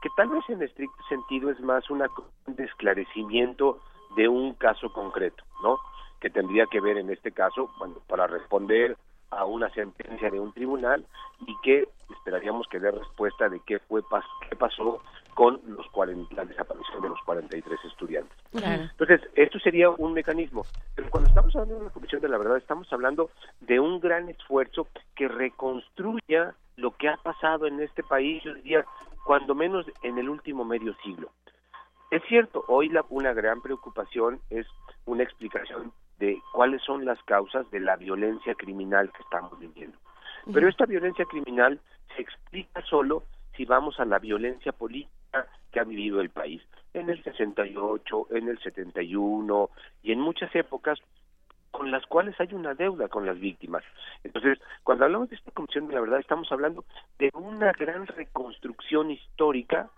que tal vez en estricto sentido es más una, un esclarecimiento de un caso concreto, ¿no? Que tendría que ver en este caso, bueno, para responder a una sentencia de un tribunal y que esperaríamos que dé respuesta de qué fue qué pasó con los la desaparición de los 43 estudiantes. Entonces, esto sería un mecanismo, pero cuando estamos hablando de la Comisión de la Verdad, estamos hablando de un gran esfuerzo que reconstruya lo que ha pasado en este país, yo diría, cuando menos en el último medio siglo. Es cierto, hoy la, una gran preocupación es una explicación de cuáles son las causas de la violencia criminal que estamos viviendo. Pero esta violencia criminal se explica solo si vamos a la violencia política que ha vivido el país en el 68, en el 71 y en muchas épocas con las cuales hay una deuda con las víctimas. Entonces, cuando hablamos de esta Comisión de la Verdad, estamos hablando de una gran reconstrucción histórica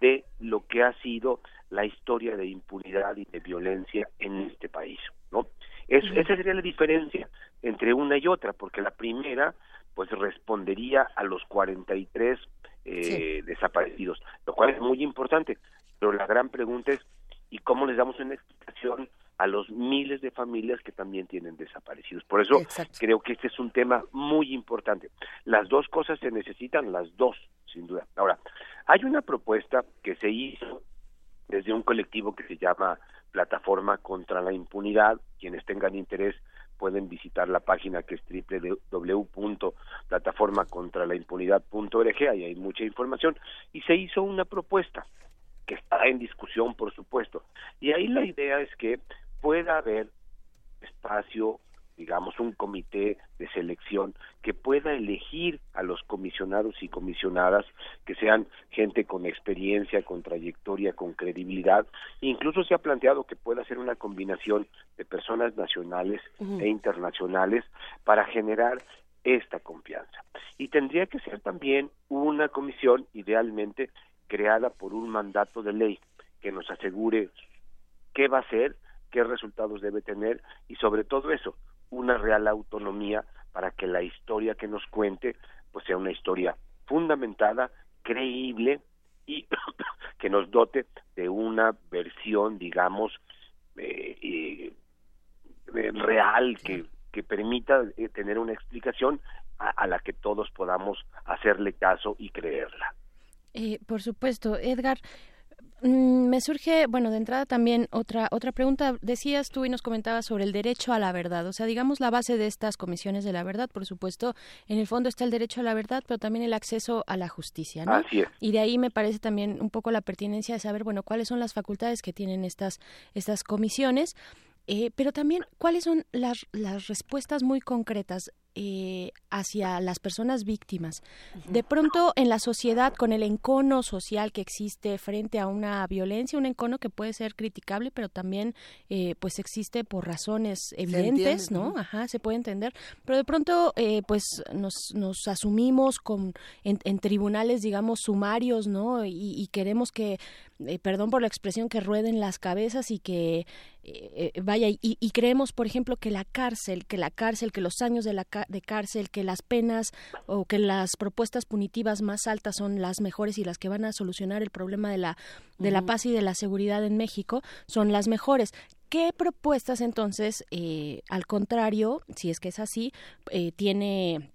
de lo que ha sido la historia de impunidad y de violencia en este país, ¿no? Esa sería la diferencia entre una y otra, porque la primera, pues respondería a los 43 eh, desaparecidos, lo cual es muy importante. Pero la gran pregunta es, ¿y cómo les damos una explicación a los miles de familias que también tienen desaparecidos? Por eso creo que este es un tema muy importante. Las dos cosas se necesitan, las dos, sin duda. Ahora, hay una propuesta que se hizo desde un colectivo que se llama Plataforma contra la Impunidad. Quienes tengan interés pueden visitar la página que es www.plataformacontralaimpunidad.org, ahí hay mucha información, y se hizo una propuesta que está en discusión, por supuesto. Y ahí la idea es que pueda haber espacio, digamos, un comité de selección que pueda elegir a los comisionados y comisionadas que sean gente con experiencia, con trayectoria, con credibilidad. Incluso se ha planteado que pueda ser una combinación de personas nacionales e internacionales para generar esta confianza. Y tendría que ser también una comisión, idealmente, creada por un mandato de ley que nos asegure qué va a ser, qué resultados debe tener y sobre todo eso, una real autonomía para que la historia que nos cuente pues sea una historia fundamentada, creíble y [coughs] que nos dote de una versión, digamos, eh, eh, real que, que permita eh, tener una explicación a la que todos podamos hacerle caso y creerla. Eh, por supuesto, Edgar. Mm, me surge, bueno, de entrada también otra otra pregunta. Decías tú y nos comentabas sobre el derecho a la verdad. O sea, digamos la base de estas comisiones de la verdad, por supuesto, en el fondo está el derecho a la verdad, pero también el acceso a la justicia, ¿no? Así es. Y de ahí me parece también un poco la pertinencia de saber, bueno, cuáles son las facultades que tienen estas estas comisiones. Eh, pero también, ¿cuáles son las, las respuestas muy concretas eh, hacia las personas víctimas. De pronto en la sociedad, con el encono social que existe frente a una violencia, un encono que puede ser criticable, pero también eh, pues existe por razones evidentes, ¿no? Ajá, se puede entender. Pero de pronto eh, pues nos, nos asumimos con, en, tribunales, digamos, sumarios, ¿no? Y, queremos que, perdón por la expresión, que rueden las cabezas y que vaya, y, y, creemos, por ejemplo, que la cárcel, que la cárcel, que los años de la, de cárcel, que las penas o que las propuestas punitivas más altas son las mejores y las que van a solucionar el problema de la, de la paz y de la seguridad en México son las mejores. ¿Qué propuestas entonces, eh, al contrario, si es que es así, eh, tiene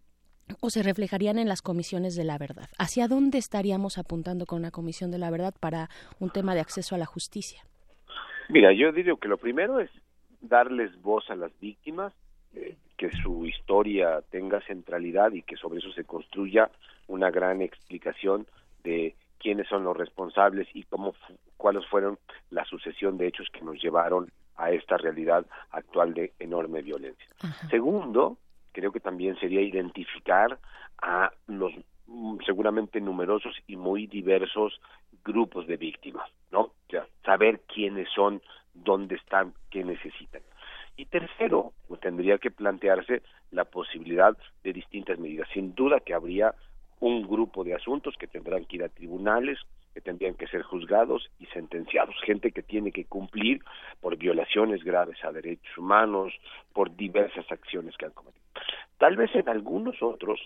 o se reflejarían en las comisiones de la verdad? ¿Hacia dónde estaríamos apuntando con una comisión de la verdad para un tema de acceso a la justicia? Mira, yo diría que lo primero es darles voz a las víctimas, eh, que su historia tenga centralidad y que sobre eso se construya una gran explicación de quiénes son los responsables y cómo cuáles fueron la sucesión de hechos que nos llevaron a esta realidad actual de enorme violencia. Segundo, creo que también sería identificar a los mm, seguramente numerosos y muy diversos grupos de víctimas, ¿no? O sea, saber quiénes son, dónde están, qué necesitan. Y tercero, pues, tendría que plantearse la posibilidad de distintas medidas. Sin duda que habría un grupo de asuntos que tendrán que ir a tribunales, que tendrían que ser juzgados y sentenciados, gente que tiene que cumplir por violaciones graves a derechos humanos, por diversas acciones que han cometido. Tal vez en algunos otros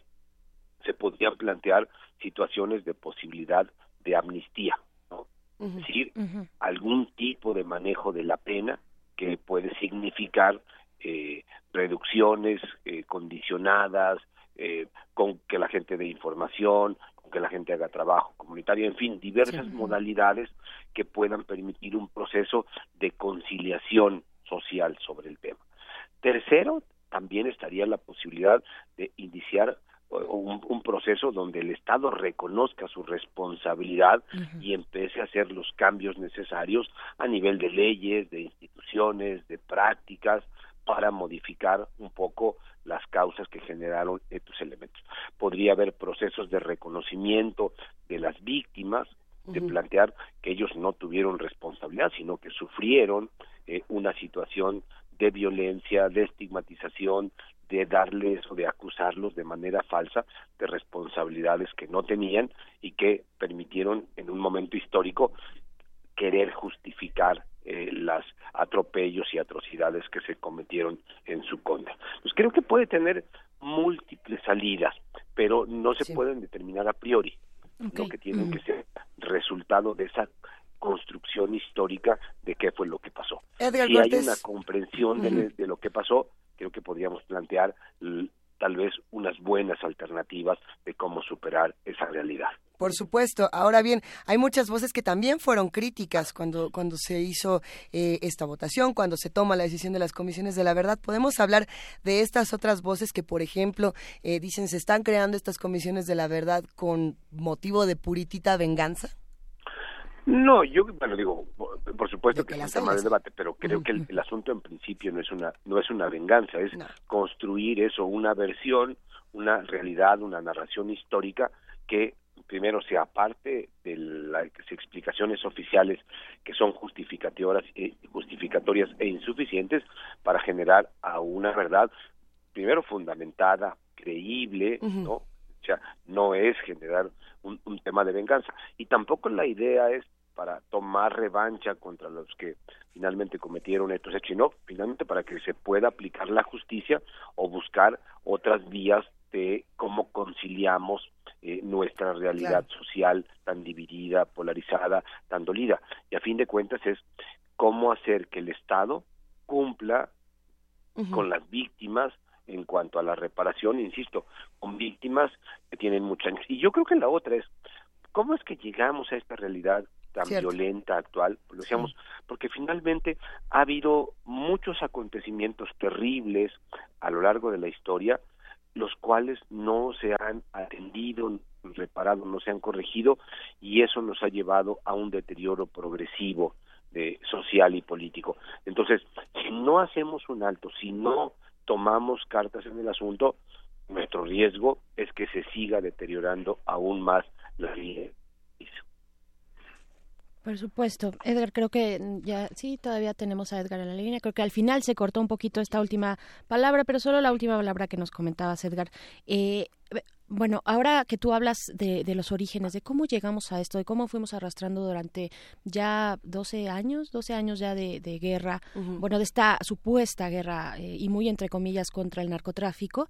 se podrían plantear situaciones de posibilidad de amnistía, ¿no? es decir, algún tipo de manejo de la pena que puede significar eh, reducciones eh, condicionadas, eh, con que la gente dé información, con que la gente haga trabajo comunitario, en fin, diversas modalidades que puedan permitir un proceso de conciliación social sobre el tema. Tercero, también estaría la posibilidad de iniciar un, un, proceso donde el Estado reconozca su responsabilidad y empiece a hacer los cambios necesarios a nivel de leyes, de instituciones, de prácticas, para modificar un poco las causas que generaron estos elementos. Podría haber procesos de reconocimiento de las víctimas, de plantear que ellos no tuvieron responsabilidad, sino que sufrieron eh, una situación de violencia, de estigmatización, de darles o de acusarlos de manera falsa de responsabilidades que no tenían y que permitieron en un momento histórico querer justificar eh, las atropellos y atrocidades que se cometieron en su contra. Pues creo que puede tener múltiples salidas, pero no se pueden determinar a priori. Lo que tienen que ser resultado de esa construcción histórica de qué fue lo que pasó. si hay una comprensión de, lo que pasó, creo que podríamos plantear tal vez unas buenas alternativas de cómo superar esa realidad. Por supuesto. Ahora bien, hay muchas voces que también fueron críticas cuando, cuando se hizo eh, esta votación, cuando se toma la decisión de las comisiones de la verdad. ¿Podemos hablar de estas otras voces que, por ejemplo, eh, dicen se están creando estas comisiones de la verdad con motivo de puritita venganza? No, yo, bueno, digo, por, supuesto que, es un tema de debate, pero creo que el, asunto en principio no es una, no es una venganza, es construir eso, una versión, una realidad, una narración histórica que primero sea parte de las explicaciones oficiales que son justificatorias, eh, justificatorias e insuficientes para generar a una verdad primero fundamentada, creíble, ¿no? O sea, no es generar un, un, tema de venganza. Y tampoco la idea es para tomar revancha contra los que finalmente cometieron estos hechos, sino finalmente para que se pueda aplicar la justicia o buscar otras vías de cómo conciliamos eh, nuestra realidad social tan dividida, polarizada, tan dolida. Y a fin de cuentas es cómo hacer que el Estado cumpla con las víctimas en cuanto a la reparación, insisto, con víctimas que tienen mucha... Y yo creo que la otra es, ¿cómo es que llegamos a esta realidad tan violenta actual, lo decíamos, porque finalmente ha habido muchos acontecimientos terribles a lo largo de la historia, los cuales no se han atendido, reparado, no se han corregido, y eso nos ha llevado a un deterioro progresivo de, social y político. Entonces, si no hacemos un alto, si no tomamos cartas en el asunto, nuestro riesgo es que se siga deteriorando aún más la vida por supuesto. Edgar, creo que ya sí, todavía tenemos a Edgar en la línea. Creo que al final se cortó un poquito esta última palabra, pero solo la última palabra que nos comentabas, Edgar. Eh, bueno, ahora que tú hablas de, los orígenes, de cómo llegamos a esto, de cómo fuimos arrastrando durante ya 12 años, 12 años ya de, guerra, bueno, de esta supuesta guerra eh, y muy entre comillas contra el narcotráfico,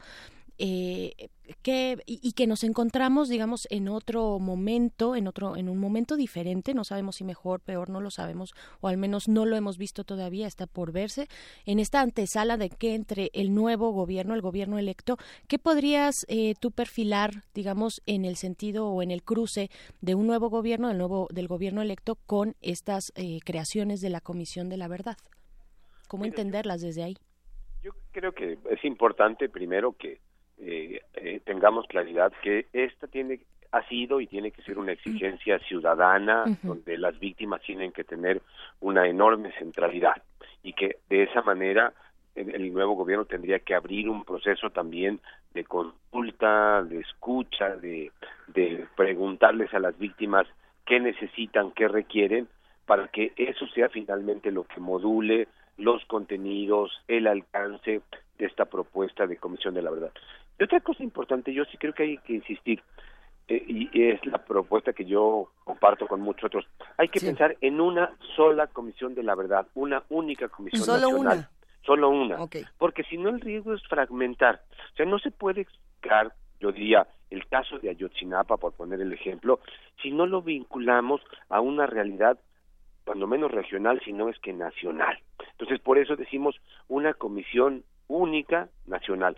eh, que, y, que nos encontramos, digamos, en otro momento, en otro, en un momento diferente, no sabemos si mejor, peor, no lo sabemos, o al menos no lo hemos visto todavía, está por verse, en esta antesala de que entre el nuevo gobierno, el gobierno electo, ¿qué podrías eh, tú perfilar, digamos, en el sentido o en el cruce de un nuevo gobierno, del nuevo, del gobierno electo con estas eh, creaciones de la Comisión de la Verdad? ¿Cómo entenderlas desde ahí? Yo creo que es importante primero que eh, eh, tengamos claridad que esta tiene ha sido y tiene que ser una exigencia ciudadana donde las víctimas tienen que tener una enorme centralidad y que de esa manera el nuevo gobierno tendría que abrir un proceso también de consulta, de escucha, de, de preguntarles a las víctimas qué necesitan, qué requieren, para que eso sea finalmente lo que module los contenidos, el alcance de esta propuesta de Comisión de la Verdad. Y otra cosa importante, yo sí creo que hay que insistir, eh, y es la propuesta que yo comparto con muchos otros, hay que pensar en una sola comisión de la verdad, una única comisión ¿Solo nacional. Una? Solo una. Porque si no el riesgo es fragmentar. O sea, no se puede explicar, yo diría, el caso de Ayotzinapa, por poner el ejemplo, si no lo vinculamos a una realidad cuando menos regional, si no es que nacional. Entonces, por eso decimos una comisión única nacional.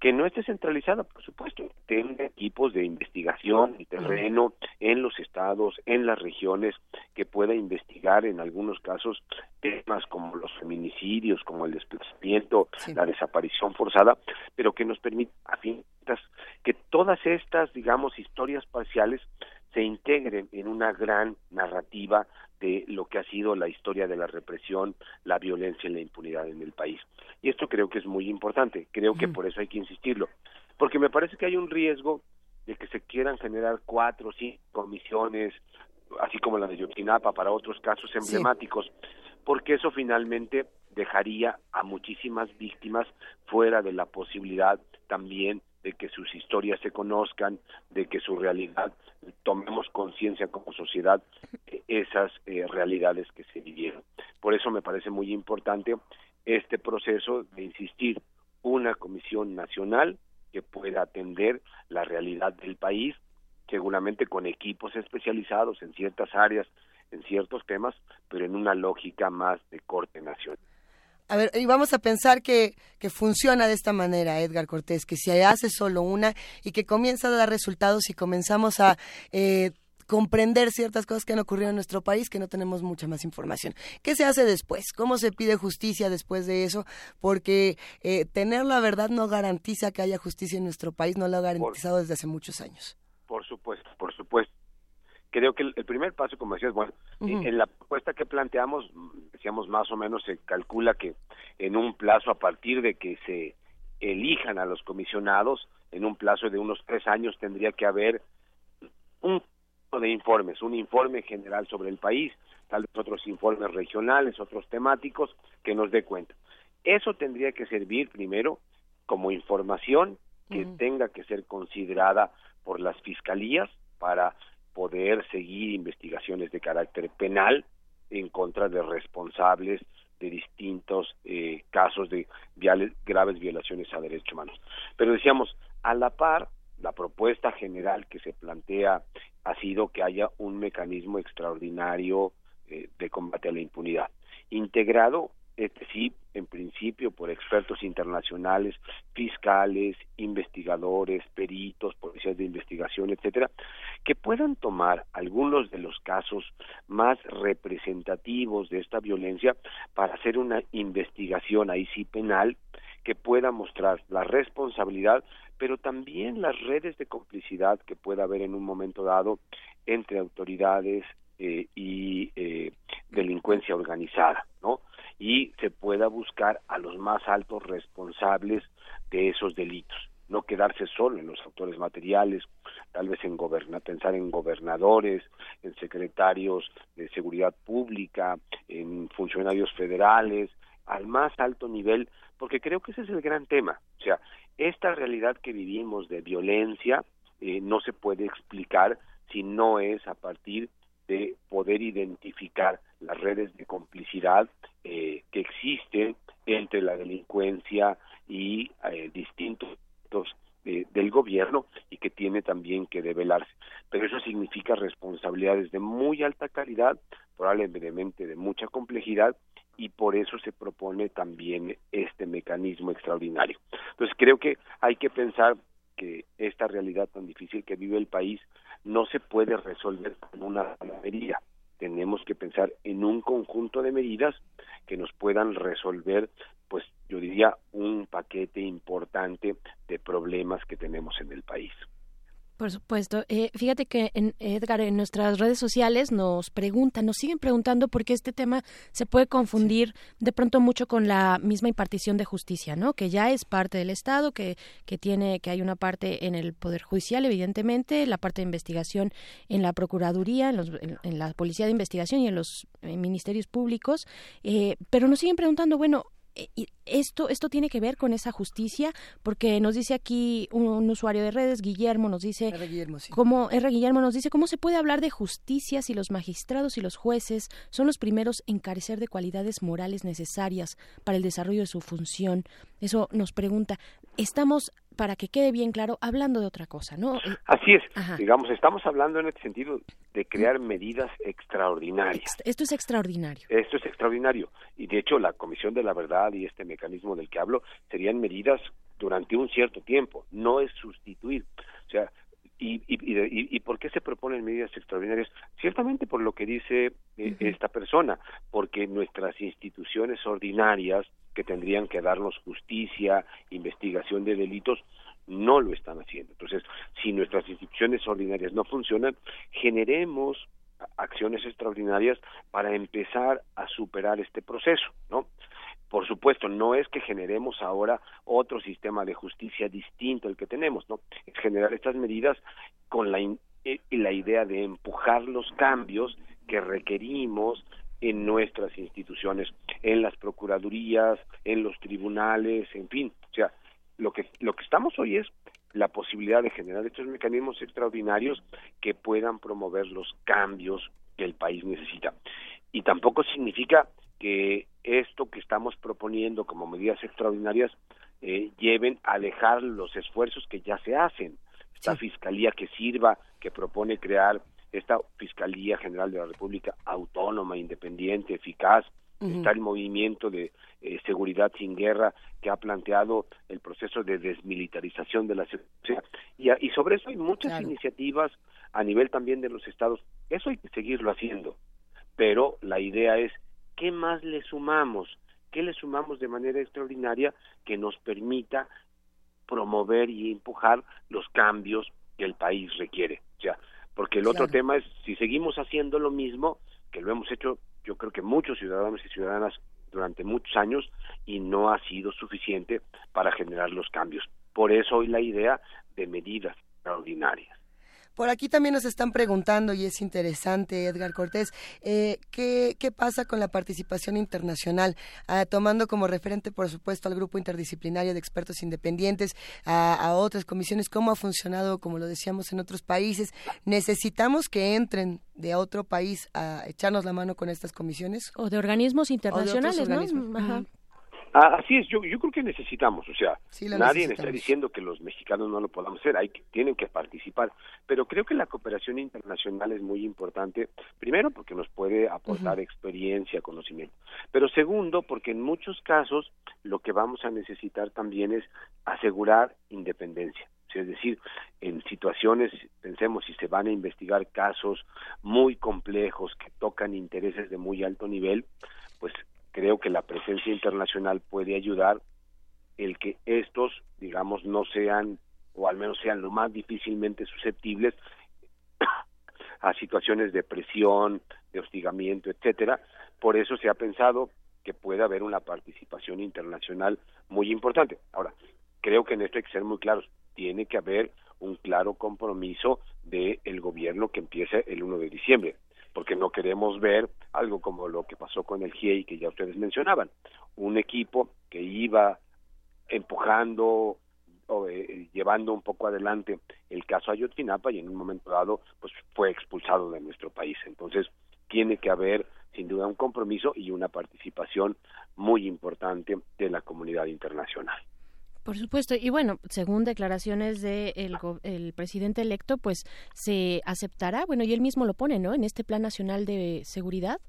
Que no esté centralizada, por supuesto, tenga equipos de investigación en terreno, en los estados, en las regiones, que pueda investigar en algunos casos temas como los feminicidios, como el desplazamiento, la desaparición forzada, pero que nos permita, a fin que todas estas, digamos, historias parciales se integren en una gran narrativa de lo que ha sido la historia de la represión, la violencia y la impunidad en el país. Y esto creo que es muy importante, creo que por eso hay que insistirlo, porque me parece que hay un riesgo de que se quieran generar cuatro o cinco comisiones, así como la de Yotinapa, para otros casos emblemáticos, porque eso finalmente dejaría a muchísimas víctimas fuera de la posibilidad también de que sus historias se conozcan, de que su realidad, tomemos conciencia como sociedad esas eh, realidades que se vivieron. Por eso me parece muy importante este proceso de insistir una comisión nacional que pueda atender la realidad del país, seguramente con equipos especializados en ciertas áreas, en ciertos temas, pero en una lógica más de corte nacional. A ver, y vamos a pensar que, que funciona de esta manera, Edgar Cortés, que si hace solo una y que comienza a dar resultados y comenzamos a eh, comprender ciertas cosas que han ocurrido en nuestro país que no tenemos mucha más información. ¿Qué se hace después? ¿Cómo se pide justicia después de eso? Porque eh, tener la verdad no garantiza que haya justicia en nuestro país, no lo ha garantizado desde hace muchos años. Por supuesto, por supuesto creo que el, primer paso, como decías, bueno, en la propuesta que planteamos, decíamos más o menos se calcula que en un plazo a partir de que se elijan a los comisionados, en un plazo de unos tres años tendría que haber un de informes, un informe general sobre el país, tal vez otros informes regionales, otros temáticos que nos dé cuenta. Eso tendría que servir primero como información que tenga que ser considerada por las fiscalías para poder seguir investigaciones de carácter penal en contra de responsables de distintos eh, casos de graves violaciones a derechos humanos. Pero decíamos, a la par, la propuesta general que se plantea ha sido que haya un mecanismo extraordinario eh, de combate a la impunidad, integrado este sí, en principio, por expertos internacionales, fiscales, investigadores, peritos, policías de investigación, etcétera, que puedan tomar algunos de los casos más representativos de esta violencia para hacer una investigación ahí sí penal que pueda mostrar la responsabilidad, pero también las redes de complicidad que pueda haber en un momento dado entre autoridades eh, y eh, delincuencia organizada, ¿no? Y se pueda buscar a los más altos responsables de esos delitos no quedarse solo en los autores materiales, tal vez en goberna, pensar en gobernadores, en secretarios de seguridad pública, en funcionarios federales, al más alto nivel, porque creo que ese es el gran tema. O sea, esta realidad que vivimos de violencia eh, no se puede explicar si no es a partir de poder identificar las redes de complicidad eh, que existen entre la delincuencia y eh, distintos eh, del gobierno y que tiene también que develarse. Pero eso significa responsabilidades de muy alta calidad, probablemente de mucha complejidad y por eso se propone también este mecanismo extraordinario. Entonces creo que hay que pensar que esta realidad tan difícil que vive el país no se puede resolver con una medida. Tenemos que pensar en un conjunto de medidas que nos puedan resolver, pues yo diría, un paquete importante de problemas que tenemos en el país. Por supuesto. Eh, fíjate que en Edgar, en nuestras redes sociales nos preguntan, nos siguen preguntando por qué este tema se puede confundir de pronto mucho con la misma impartición de justicia, ¿no? Que ya es parte del Estado, que, que tiene, que hay una parte en el Poder Judicial, evidentemente, la parte de investigación en la Procuraduría, en, la Policía de Investigación y en los eh, ministerios públicos. Eh, pero nos siguen preguntando, bueno, esto, esto tiene que ver con esa justicia, porque nos dice aquí un, usuario de redes, Guillermo, nos dice, R. Guillermo, cómo, R. Guillermo nos dice, ¿cómo se puede hablar de justicia si los magistrados y los jueces son los primeros en carecer de cualidades morales necesarias para el desarrollo de su función? Eso nos pregunta, ¿estamos para que quede bien claro, hablando de otra cosa, ¿no? Eh, Así es. Digamos, estamos hablando en este sentido de crear medidas extraordinarias. Esto es extraordinario. Esto es extraordinario. Y de hecho, la Comisión de la Verdad y este mecanismo del que hablo serían medidas durante un cierto tiempo, no es sustituir. O sea, ¿Y, y, y, y, por qué se proponen medidas extraordinarias? Ciertamente por lo que dice eh, esta persona, porque nuestras instituciones ordinarias que tendrían que darnos justicia, investigación de delitos, no lo están haciendo. Entonces, si nuestras instituciones ordinarias no funcionan, generemos acciones extraordinarias para empezar a superar este proceso, ¿no? Por supuesto, no es que generemos ahora otro sistema de justicia distinto al que tenemos, ¿no? Es generar estas medidas con la, eh, la idea de empujar los cambios que requerimos en nuestras instituciones, en las procuradurías, en los tribunales, en fin, o sea, lo que lo que estamos hoy es la posibilidad de generar estos mecanismos extraordinarios que puedan promover los cambios que el país necesita. Y tampoco significa que esto que estamos proponiendo como medidas extraordinarias eh, lleven a dejar los esfuerzos que ya se hacen. Esta fiscalía que sirva, que propone crear esta Fiscalía General de la República autónoma, independiente, eficaz, está el movimiento de eh, seguridad sin guerra que ha planteado el proceso de desmilitarización de la seguridad y, y sobre eso hay muchas iniciativas a nivel también de los estados. Eso hay que seguirlo haciendo. Pero la idea es ¿qué más le sumamos? ¿Qué le sumamos de manera extraordinaria que nos permita promover y empujar los cambios que el país requiere? O sea, porque el otro tema es, si seguimos haciendo lo mismo, que lo hemos hecho yo creo que muchos ciudadanos y ciudadanas durante muchos años y no ha sido suficiente para generar los cambios. Por eso hoy la idea de medidas extraordinarias. Por aquí también nos están preguntando, y es interesante, Edgar Cortés, eh, ¿qué, ¿qué, pasa con la participación internacional? Ah, tomando como referente, por supuesto, al grupo interdisciplinario de expertos independientes, a, a, otras comisiones, ¿cómo ha funcionado, como lo decíamos, en otros países? ¿Necesitamos que entren de otro país a echarnos la mano con estas comisiones? O de organismos internacionales, ¿no? Así es, yo, yo creo que necesitamos, o sea, nadie está diciendo que los mexicanos no lo podamos hacer, hay que, tienen que participar, pero creo que la cooperación internacional es muy importante, primero porque nos puede aportar experiencia, conocimiento, pero segundo porque en muchos casos lo que vamos a necesitar también es asegurar independencia. Es decir, en situaciones, pensemos, si se van a investigar casos muy complejos que tocan intereses de muy alto nivel, pues creo que la presencia internacional puede ayudar el que estos, digamos, no sean, o al menos sean lo más difícilmente susceptibles [coughs] a situaciones de presión, de hostigamiento, etcétera. Por eso se ha pensado que puede haber una participación internacional muy importante. Ahora, creo que en esto hay que ser muy claros. Tiene que haber un claro compromiso del el gobierno que empiece el 1 de diciembre porque no queremos ver algo como lo que pasó con el GIEI que ya ustedes mencionaban, un equipo que iba empujando o eh, llevando un poco adelante el caso Ayotzinapa y en un momento dado pues fue expulsado de nuestro país. Entonces tiene que haber sin duda un compromiso y una participación muy importante de la comunidad internacional. Por supuesto, y bueno, según declaraciones del el presidente electo, pues se aceptará, bueno, y él mismo lo pone, ¿no? En este Plan Nacional de Seguridad,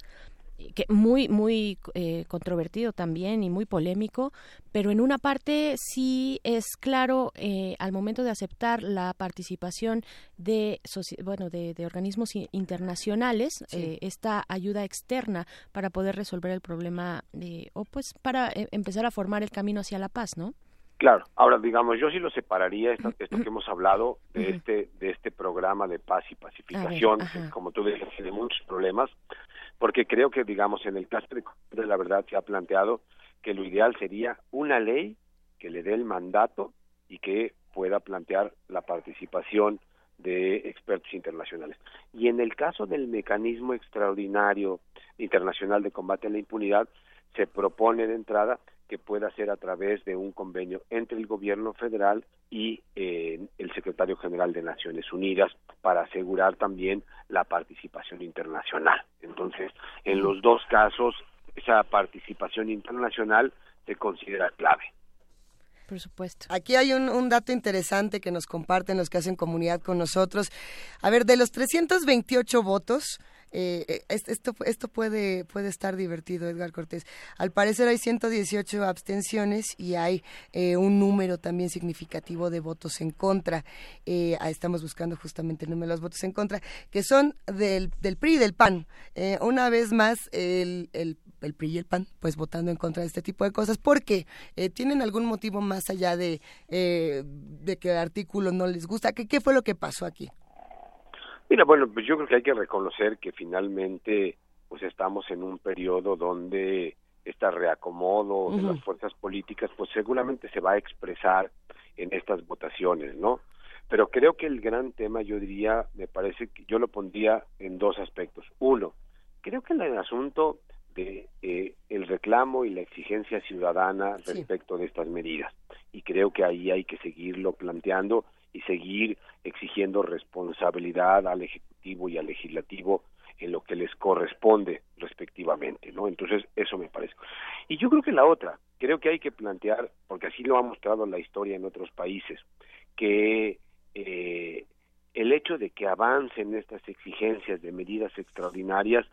que muy muy eh, controvertido también y muy polémico. Pero en una parte sí es claro eh, al momento de aceptar la participación de bueno de, organismos internacionales eh, esta ayuda externa para poder resolver el problema o pues para empezar a formar el camino hacia la paz no Claro, ahora digamos, yo sí lo separaría esto, esto que hemos hablado de este de este programa de paz y pacificación, como tú dices, tiene muchos problemas, porque creo que digamos en el caso de la verdad se ha planteado que lo ideal sería una ley que le dé el mandato y que pueda plantear la participación de expertos internacionales. Y en el caso del mecanismo extraordinario internacional de combate a la impunidad, se propone de entrada que pueda ser a través de un convenio entre el gobierno federal y eh, el secretario general de Naciones Unidas para asegurar también la participación internacional. Entonces, en los dos casos, esa participación internacional se considera clave. Por supuesto. Aquí hay un, un, dato interesante que nos comparten los que hacen comunidad con nosotros. A ver, de los 328 votos, eh, eh esto, esto puede, puede estar divertido, Edgar Cortés. Al parecer hay 118 abstenciones y hay eh, un número también significativo de votos en contra. Eh, estamos buscando justamente el número de los votos en contra, que son del, del PRI y del PAN. una vez más, el, el, el, PRI y el PAN, pues votando en contra de este tipo de cosas, porque tienen algún motivo más allá de, de que el artículo no les gusta. ¿Qué, ¿Qué fue lo que pasó aquí? Mira, bueno, pues yo creo que hay que reconocer que finalmente pues estamos en un periodo donde este reacomodo de las fuerzas políticas pues seguramente se va a expresar en estas votaciones, ¿no? Pero creo que el gran tema yo diría, me parece que yo lo pondría en dos aspectos. Uno, creo que el asunto de eh, el reclamo y la exigencia ciudadana respecto de estas medidas y creo que ahí hay que seguirlo planteando y seguir exigiendo responsabilidad al Ejecutivo y al Legislativo en lo que les corresponde respectivamente, ¿no? Entonces, eso me parece. Y yo creo que la otra, creo que hay que plantear, porque así lo ha mostrado la historia en otros países, que eh, el hecho de que avancen estas exigencias de medidas extraordinarias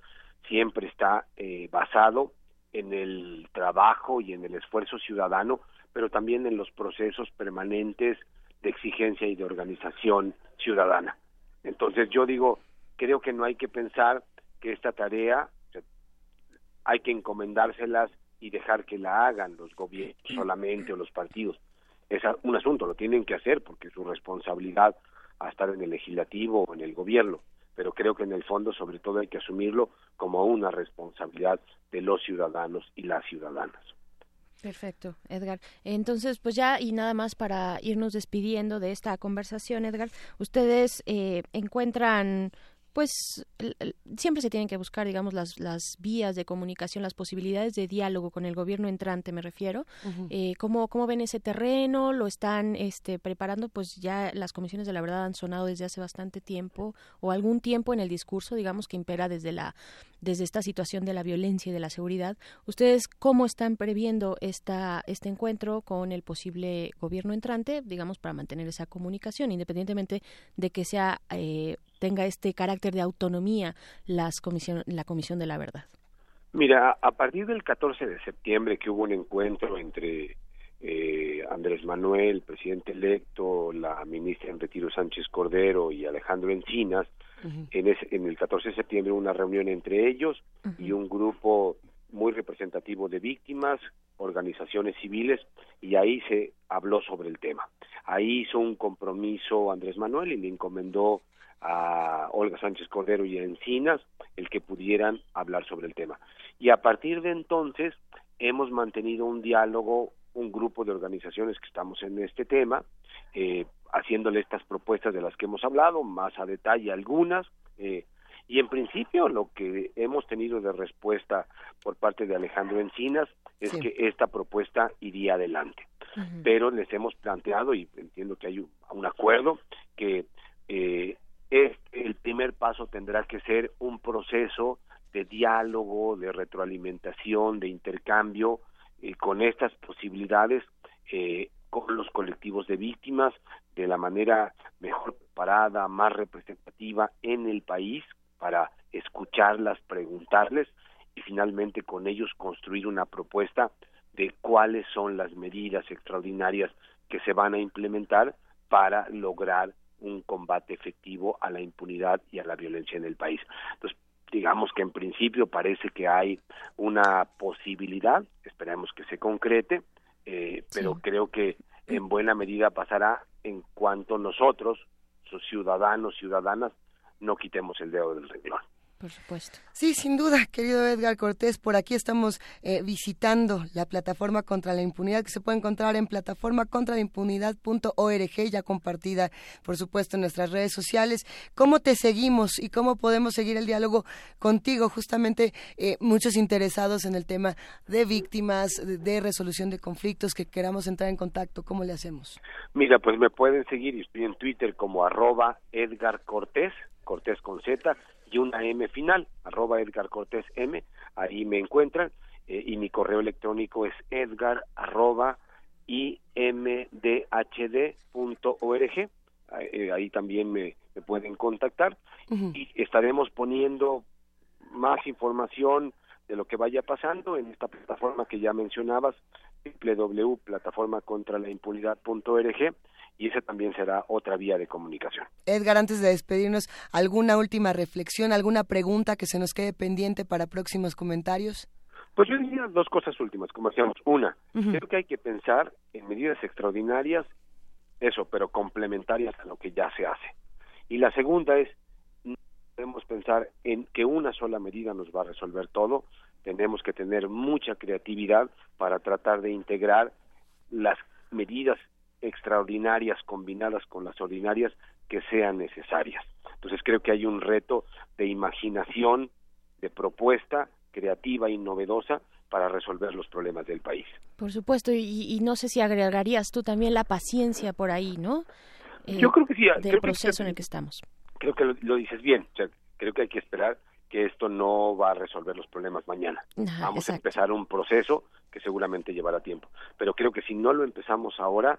siempre está eh, basado en el trabajo y en el esfuerzo ciudadano, pero también en los procesos permanentes de exigencia y de organización ciudadana. Entonces yo digo, creo que no hay que pensar que esta tarea hay que encomendárselas y dejar que la hagan los gobiernos solamente o los partidos. Es un asunto, lo tienen que hacer porque es su responsabilidad a estar en el legislativo o en el gobierno, pero creo que en el fondo sobre todo hay que asumirlo como una responsabilidad de los ciudadanos y las ciudadanas. Perfecto, Edgar. Entonces, pues ya y nada más para irnos despidiendo de esta conversación, Edgar, ustedes eh, encuentran pues siempre se tienen que buscar, digamos, las, las vías de comunicación, las posibilidades de diálogo con el gobierno entrante, me refiero. eh, ¿cómo, ¿Cómo ven ese terreno? ¿Lo están este, preparando? Pues ya las comisiones de la verdad han sonado desde hace bastante tiempo o algún tiempo en el discurso, digamos, que impera desde, la, desde esta situación de la violencia y de la seguridad. ¿Ustedes cómo están previendo esta, este encuentro con el posible gobierno entrante, digamos, para mantener esa comunicación, independientemente de que sea eh, tenga este carácter de autonomía las comisión, la Comisión de la Verdad? Mira, a partir del 14 de septiembre que hubo un encuentro entre eh, Andrés Manuel, presidente electo, la ministra en retiro Sánchez Cordero y Alejandro Encinas, en, ese, en el 14 de septiembre hubo una reunión entre ellos y un grupo muy representativo de víctimas, organizaciones civiles, y ahí se habló sobre el tema. Ahí hizo un compromiso Andrés Manuel y le encomendó a Olga Sánchez Cordero y a Encinas el que pudieran hablar sobre el tema. Y a partir de entonces hemos mantenido un diálogo, un grupo de organizaciones que estamos en este tema, eh, haciéndole estas propuestas de las que hemos hablado, más a detalle algunas, eh, y en principio lo que hemos tenido de respuesta por parte de Alejandro Encinas es que esta propuesta iría adelante. Pero les hemos planteado, y entiendo que hay un, acuerdo, que eh, el primer paso tendrá que ser un proceso de diálogo, de retroalimentación, de intercambio eh, con estas posibilidades eh, con los colectivos de víctimas de la manera mejor preparada, más representativa en el país para escucharlas, preguntarles y finalmente con ellos construir una propuesta de cuáles son las medidas extraordinarias que se van a implementar para lograr un combate efectivo a la impunidad y a la violencia en el país. Entonces, digamos que en principio parece que hay una posibilidad, esperemos que se concrete, eh, pero creo que en buena medida pasará en cuanto nosotros, sus ciudadanos, ciudadanas, no quitemos el dedo del renglón. Por supuesto. Sí, sin duda, querido Edgar Cortés, por aquí estamos eh, visitando la plataforma contra la impunidad que se puede encontrar en plataforma contra la impunidad.org, ya compartida, por supuesto, en nuestras redes sociales. ¿Cómo te seguimos y cómo podemos seguir el diálogo contigo? Justamente eh, muchos interesados en el tema de víctimas, de, resolución de conflictos, que queramos entrar en contacto, ¿cómo le hacemos? Mira, pues me pueden seguir, y estoy en Twitter como arroba Edgar Cortés, Cortés con Z, y una M final, arroba Edgar Cortés M, ahí me encuentran, eh, y mi correo electrónico es edgar arroba imdhd.org. Eh, ahí también me, pueden contactar y estaremos poniendo más información de lo que vaya pasando en esta plataforma que ya mencionabas, www.plataformacontralaimpunidad.org y esa también será otra vía de comunicación. Edgar, antes de despedirnos, ¿alguna última reflexión, alguna pregunta que se nos quede pendiente para próximos comentarios? Pues yo diría dos cosas últimas, como decíamos. Una, creo que hay que pensar en medidas extraordinarias, eso, pero complementarias a lo que ya se hace. Y la segunda es, no podemos pensar en que una sola medida nos va a resolver todo, tenemos que tener mucha creatividad para tratar de integrar las medidas extraordinarias combinadas con las ordinarias que sean necesarias. Entonces creo que hay un reto de imaginación, de propuesta creativa y novedosa para resolver los problemas del país. Por supuesto, y, no sé si agregarías tú también la paciencia por ahí, ¿no? Eh, Yo creo que sí. Del proceso en el que estamos. Creo que lo, dices bien. creo que hay que esperar que esto no va a resolver los problemas mañana. Vamos a empezar un proceso que seguramente llevará tiempo. Pero creo que si no lo empezamos ahora,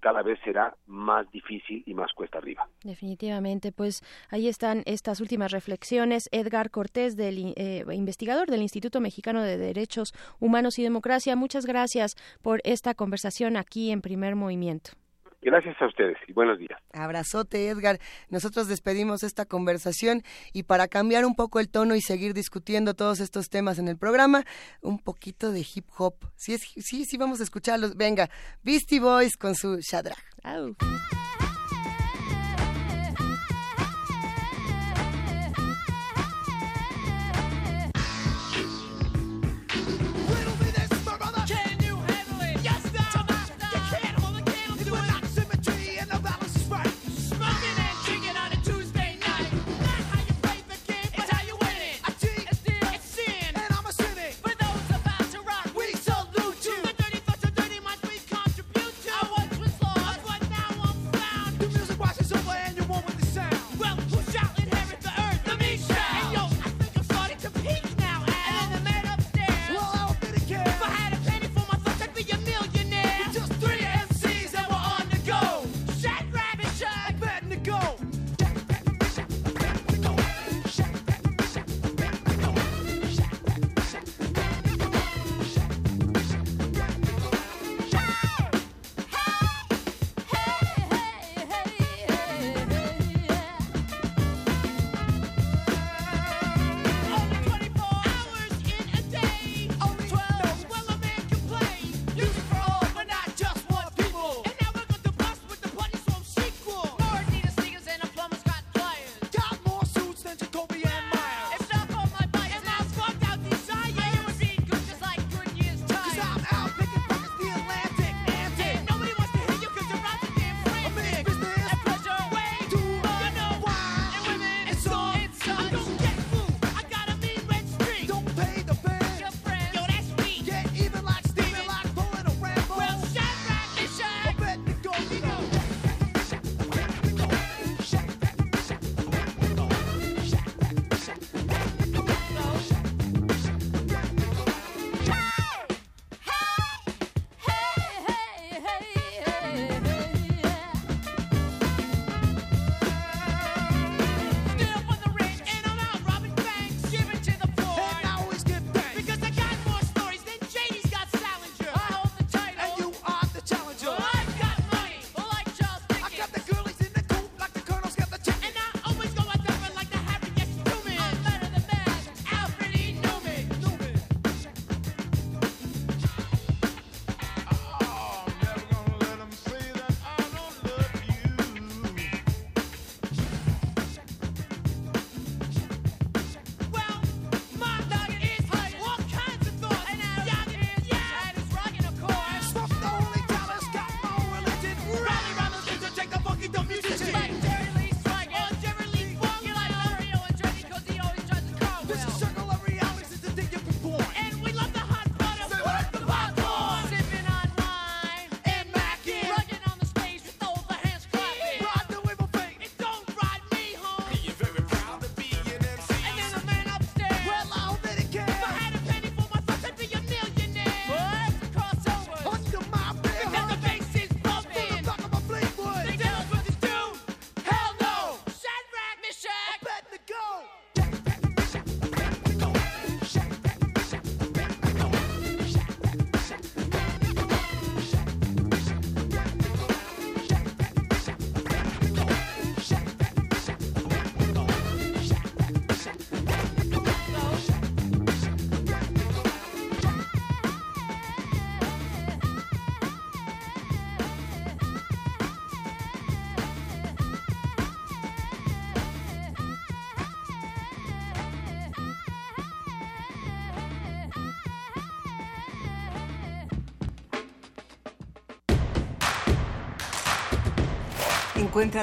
cada vez será más difícil y más cuesta arriba. Definitivamente, pues ahí están estas últimas reflexiones. Edgar Cortés, del, eh, investigador del Instituto Mexicano de Derechos Humanos y Democracia, muchas gracias por esta conversación aquí en Primer Movimiento. Gracias a ustedes y buenos días. Abrazote, Edgar. Nosotros despedimos esta conversación y para cambiar un poco el tono y seguir discutiendo todos estos temas en el programa, un poquito de hip hop. Sí, sí, sí, vamos a escucharlos. Venga, Beastie Boys con su Shadrach.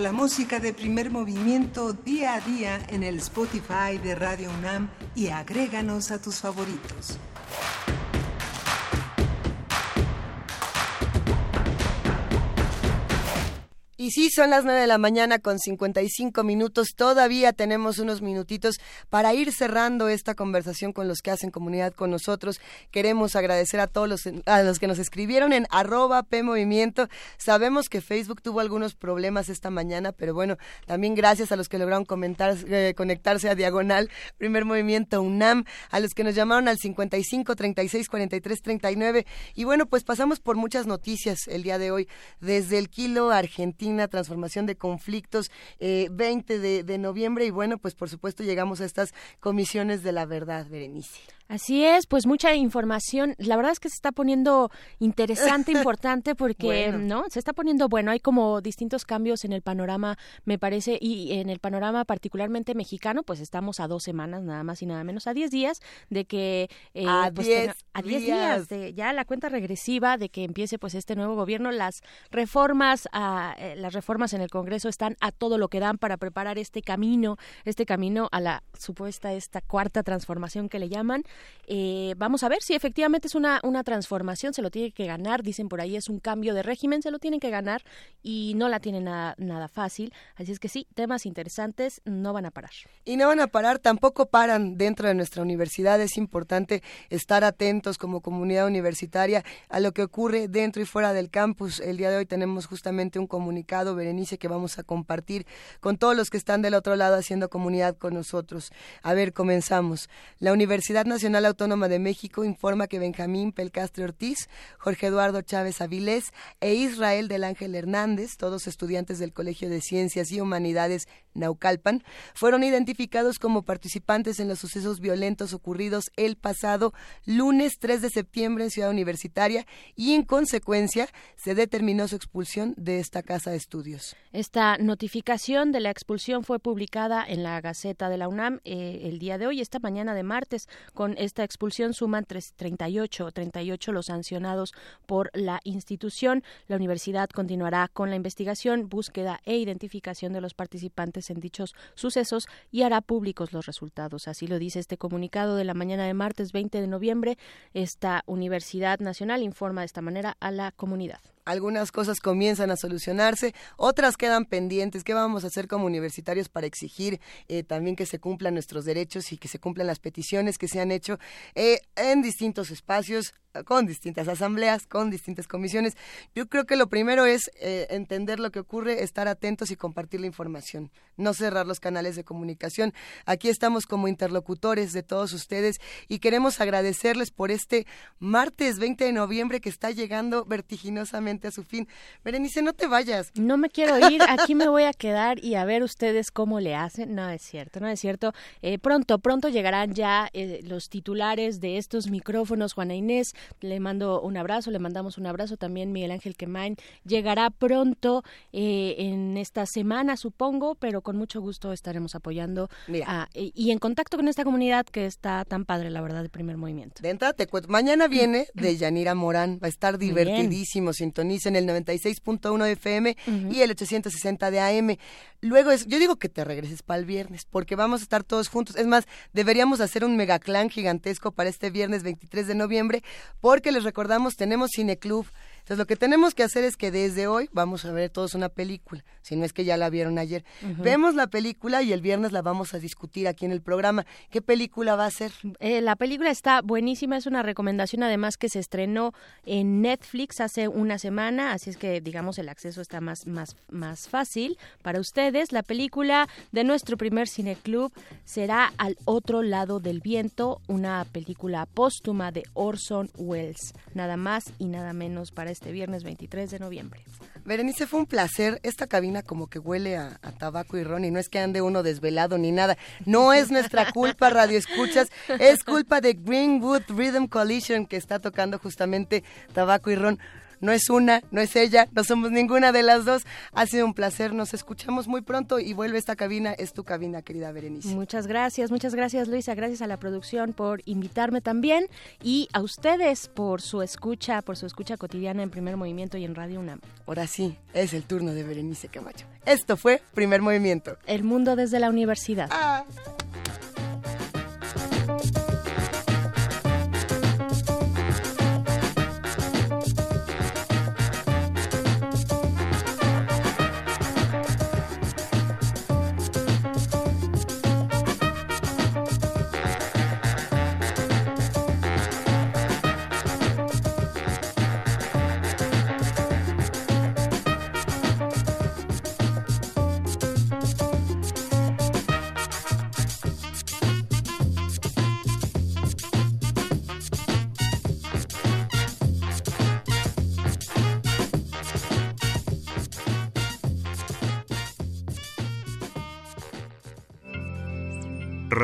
La música de primer movimiento día a día en el Spotify de Radio UNAM y agréganos a tus favoritos. Y sí, son las 9 de la mañana con 55 minutos. Todavía tenemos unos minutitos para ir cerrando esta conversación con los que hacen comunidad con nosotros. Queremos agradecer a todos los, a los que nos escribieron en arroba PMovimiento. Sabemos que Facebook tuvo algunos problemas esta mañana, pero bueno, también gracias a los que lograron comentar, eh, conectarse a Diagonal, Primer Movimiento UNAM, a los que nos llamaron al 55 36 43 39. Y bueno, pues pasamos por muchas noticias el día de hoy, desde el kilo argentino transformación de conflictos, 20 eh, de, de noviembre y bueno, pues por supuesto llegamos a estas comisiones de la verdad, Berenice. Así es, pues mucha información. La verdad es que se está poniendo interesante, [laughs] importante, porque no, se está poniendo bueno. Hay como distintos cambios en el panorama, me parece, y en el panorama particularmente mexicano, pues estamos a dos semanas, nada más y nada menos, a diez días de que eh, a pues, diez a diez días. de ya la cuenta regresiva de que empiece pues este nuevo gobierno. Las reformas, a, eh, las reformas en el Congreso están a todo lo que dan para preparar este camino, este camino a la supuesta esta cuarta transformación que le llaman. Eh, vamos a ver si efectivamente es una, una transformación, se lo tiene que ganar, dicen por ahí es un cambio de régimen, se lo tienen que ganar y no la tienen nada, nada fácil. Así es que sí, temas interesantes no van a parar. Y no van a parar, tampoco paran dentro de nuestra universidad. Es importante estar atentos como comunidad universitaria a lo que ocurre dentro y fuera del campus. El día de hoy tenemos justamente un comunicado, Berenice, que vamos a compartir con todos los que están del otro lado haciendo comunidad con nosotros. A ver, comenzamos. La Universidad Nacional Nacional Autónoma de México informa que Benjamín Pelcastre Ortiz, Jorge Eduardo Chávez Avilés e Israel del Ángel Hernández, todos estudiantes del Colegio de Ciencias y Humanidades Naucalpan, fueron identificados como participantes en los sucesos violentos ocurridos el pasado lunes 3 de septiembre en Ciudad Universitaria y en consecuencia se determinó su expulsión de esta casa de estudios. Esta notificación de la expulsión fue publicada en la Gaceta de la UNAM eh, el día de hoy, esta mañana de martes, con esta expulsión suman 38, 38 los sancionados por la institución. La universidad continuará con la investigación, búsqueda e identificación de los participantes en dichos sucesos y hará públicos los resultados. Así lo dice este comunicado de la mañana de martes 20 de noviembre. Esta Universidad Nacional informa de esta manera a la comunidad algunas cosas comienzan a solucionarse, otras quedan pendientes. ¿Qué vamos a hacer como universitarios para exigir eh, también que se cumplan nuestros derechos y que se cumplan las peticiones que se han hecho eh, en distintos espacios? con distintas asambleas, con distintas comisiones. Yo creo que lo primero es eh, entender lo que ocurre, estar atentos y compartir la información, no cerrar los canales de comunicación. Aquí estamos como interlocutores de todos ustedes y queremos agradecerles por este martes 20 de noviembre que está llegando vertiginosamente a su fin. Berenice, no te vayas. No me quiero ir, aquí me voy a quedar y a ver ustedes cómo le hacen. No es cierto, no es cierto. Eh, pronto, pronto llegarán ya eh, los titulares de estos micrófonos, Juana Inés le mando un abrazo, le mandamos un abrazo también Miguel Ángel Quemain. Llegará pronto eh, en esta semana, supongo, pero con mucho gusto estaremos apoyando y, en contacto con esta comunidad que está tan padre, la verdad, de primer movimiento. De entrada te cuento, mañana viene de Yanira Morán, va a estar divertidísimo, sintonicen el 96.1 de FM y el 860 de AM. Luego es, yo digo que te regreses para el viernes, porque vamos a estar todos juntos. Es más, deberíamos hacer un megaclan gigantesco para este viernes 23 de noviembre, porque les recordamos, tenemos Cineclub entonces, lo que tenemos que hacer es que desde hoy vamos a ver todos una película, si no es que ya la vieron ayer. Vemos la película y el viernes la vamos a discutir aquí en el programa. ¿Qué película va a ser? Eh, la película está buenísima, es una recomendación además que se estrenó en Netflix hace una semana, así es que digamos el acceso está más, más, más fácil para ustedes. La película de nuestro primer cineclub será Al otro lado del viento, una película póstuma de Orson Welles, nada más y nada menos para este viernes 23 de noviembre. Berenice, fue un placer. Esta cabina como que huele a, tabaco y ron y no es que ande uno desvelado ni nada. No es nuestra culpa, Radio Escuchas. Es culpa de Greenwood Rhythm Coalition que está tocando justamente tabaco y ron no es una, no es ella, no somos ninguna de las dos. Ha sido un placer, nos escuchamos muy pronto y vuelve esta cabina, es tu cabina, querida Berenice. Muchas gracias, muchas gracias Luisa, gracias a la producción por invitarme también y a ustedes por su escucha, por su escucha cotidiana en Primer Movimiento y en Radio UNAM. Ahora sí, es el turno de Berenice Camacho. Esto fue Primer Movimiento. El mundo desde la universidad. Ah.